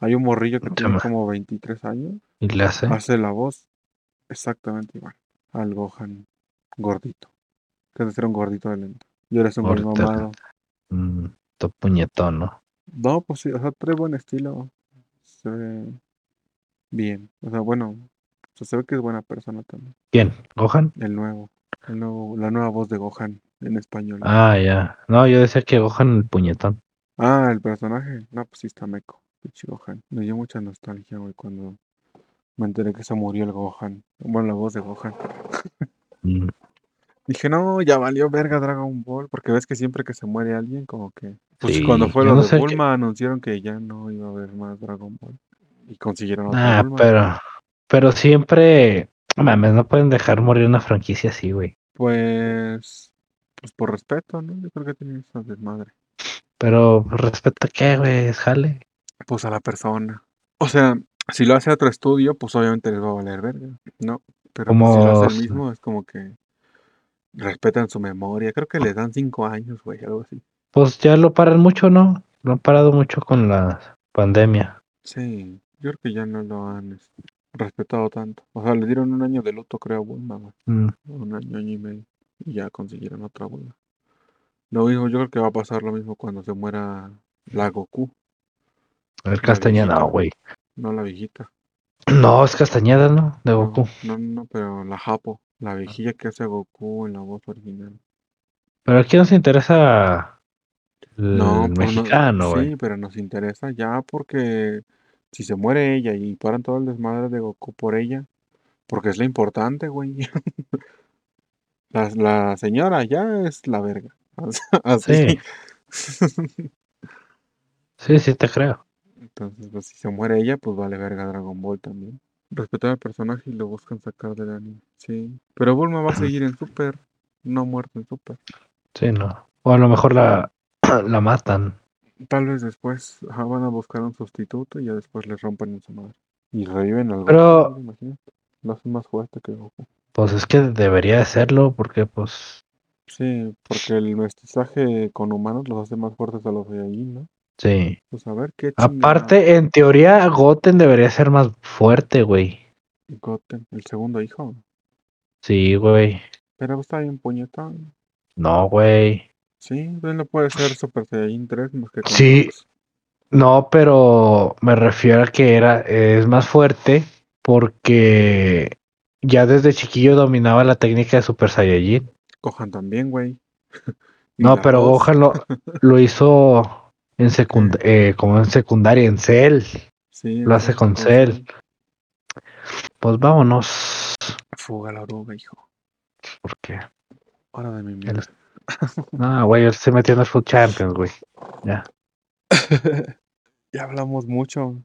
Speaker 2: Hay un morrillo que
Speaker 1: Se
Speaker 2: tiene como 23 años.
Speaker 1: Y le hace.
Speaker 2: Hace la voz exactamente igual al Gohan gordito. Que antes era un gordito de lento. Y ahora es un
Speaker 1: Gordito
Speaker 2: mamado.
Speaker 1: Mm, to puñetón, ¿no?
Speaker 2: No, pues sí, o sea, trae buen estilo. Se ve bien. O sea, bueno, o sea, se ve que es buena persona también.
Speaker 1: ¿Quién? ¿Gohan?
Speaker 2: El nuevo. El nuevo la nueva voz de Gohan en español.
Speaker 1: Ah, ya. No, yo decía que Gohan el puñetón.
Speaker 2: Ah, el personaje. No, pues sí está meco. Pinche Gohan. Me dio mucha nostalgia, güey, cuando me enteré que se murió el Gohan. Bueno, la voz de Gohan.
Speaker 1: Mm,
Speaker 2: Dije, no, ya valió verga Dragon Ball. Porque ves que siempre que se muere alguien, como que. Pues
Speaker 1: Sí,
Speaker 2: cuando fue lo
Speaker 1: no
Speaker 2: de Bulma, anunciaron que ya no iba a haber más Dragon Ball. Y consiguieron otro
Speaker 1: Ah,
Speaker 2: Bulma.
Speaker 1: pero. Pero siempre. no Mames, no pueden dejar morir una franquicia así, güey.
Speaker 2: Pues. Pues por respeto, ¿no? Yo creo que tienen esa desmadre.
Speaker 1: Pero respecto a qué, güey, jale.
Speaker 2: Pues a la persona. O sea, si lo hace otro estudio, pues obviamente les va a valer verga, ¿no? Pero pues, si lo
Speaker 1: Como
Speaker 2: hace el mismo, es como que respetan su memoria. Creo que les dan cinco años, güey, algo así.
Speaker 1: Pues ya lo paran mucho, ¿no? Lo han parado mucho con la pandemia.
Speaker 2: Sí, yo creo que ya no lo han este, respetado tanto. O sea, le dieron un año de luto, creo, a Bulma, güey.
Speaker 1: Mm,
Speaker 2: Un año, año y medio. Y ya consiguieron otra Bulma. Lo mismo, yo creo que va a pasar lo mismo cuando se muera la Goku,
Speaker 1: a ver, Castañeda, güey.
Speaker 2: no la viejita.
Speaker 1: No, es Castañeda, ¿no? De Goku.
Speaker 2: No, no, no, pero la Japo, la viejilla que hace Goku en la voz original.
Speaker 1: Pero aquí nos interesa el
Speaker 2: No, no-
Speaker 1: mexicano, güey.
Speaker 2: sí, pero nos interesa ya porque si se muere ella y paran todo el desmadre de Goku por ella, porque es la importante, güey. La, la señora ya es la verga. Así.
Speaker 1: Sí, sí, te creo.
Speaker 2: Entonces, pues, si se muere ella, pues vale verga Dragon Ball también. Respetar al personaje y lo buscan sacar del anime. Sí. Pero Bulma va a seguir en Super. No muerto en Super.
Speaker 1: Sí, no. O a lo mejor la, la matan.
Speaker 2: Tal vez después ajá, van a buscar un sustituto y ya después le rompen en su madre. Y reviven al
Speaker 1: Pero-
Speaker 2: Goku, imagínate. Lo hacen más fuerte que Goku.
Speaker 1: Pues es que debería de serlo porque, pues,
Speaker 2: Sí, porque el mestizaje con humanos los hace más fuertes a los de allí, ¿no?
Speaker 1: Sí.
Speaker 2: Pues a ver qué chingada.
Speaker 1: Aparte, en teoría, Goten debería ser más fuerte, güey.
Speaker 2: Goten, el segundo hijo.
Speaker 1: Sí, güey.
Speaker 2: Pero está bien puñetón.
Speaker 1: No, güey.
Speaker 2: Sí, entonces no puede ser Super Saiyajin 3 más que
Speaker 1: Sí. No, pero me refiero a que era, es más fuerte porque ya desde chiquillo dominaba la técnica de Super Saiyajin.
Speaker 2: Gohan también, güey.
Speaker 1: No, pero
Speaker 2: voz.
Speaker 1: Gohan lo, lo hizo en secund eh, como en secundaria, en Cell.
Speaker 2: Sí,
Speaker 1: lo hace con Cell. Pues vámonos.
Speaker 2: Fuga la oruga, hijo.
Speaker 1: Porque.
Speaker 2: Hora de mi mierda.
Speaker 1: No, güey, se metió en el Food Champions, güey. Ya.
Speaker 2: ya hablamos mucho.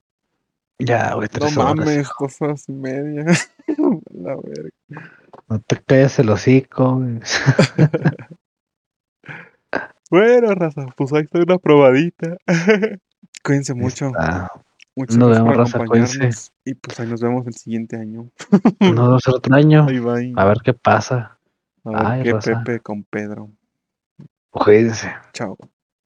Speaker 1: Ya, güey,
Speaker 2: No
Speaker 1: tres horas.
Speaker 2: mames, dos horas y media. la verga.
Speaker 1: No te calles el hocico. güey.
Speaker 2: Bueno, raza, pues ahí está una probadita. Cuídense mucho. Muchas
Speaker 1: Nos vemos, raza, cuídense.
Speaker 2: Y pues ahí nos vemos el siguiente año.
Speaker 1: Nos vemos el otro año.
Speaker 2: Bye bye.
Speaker 1: A ver qué pasa.
Speaker 2: A ver
Speaker 1: Ay,
Speaker 2: qué
Speaker 1: raza.
Speaker 2: Pepe con Pedro.
Speaker 1: Cuídense.
Speaker 2: Chao.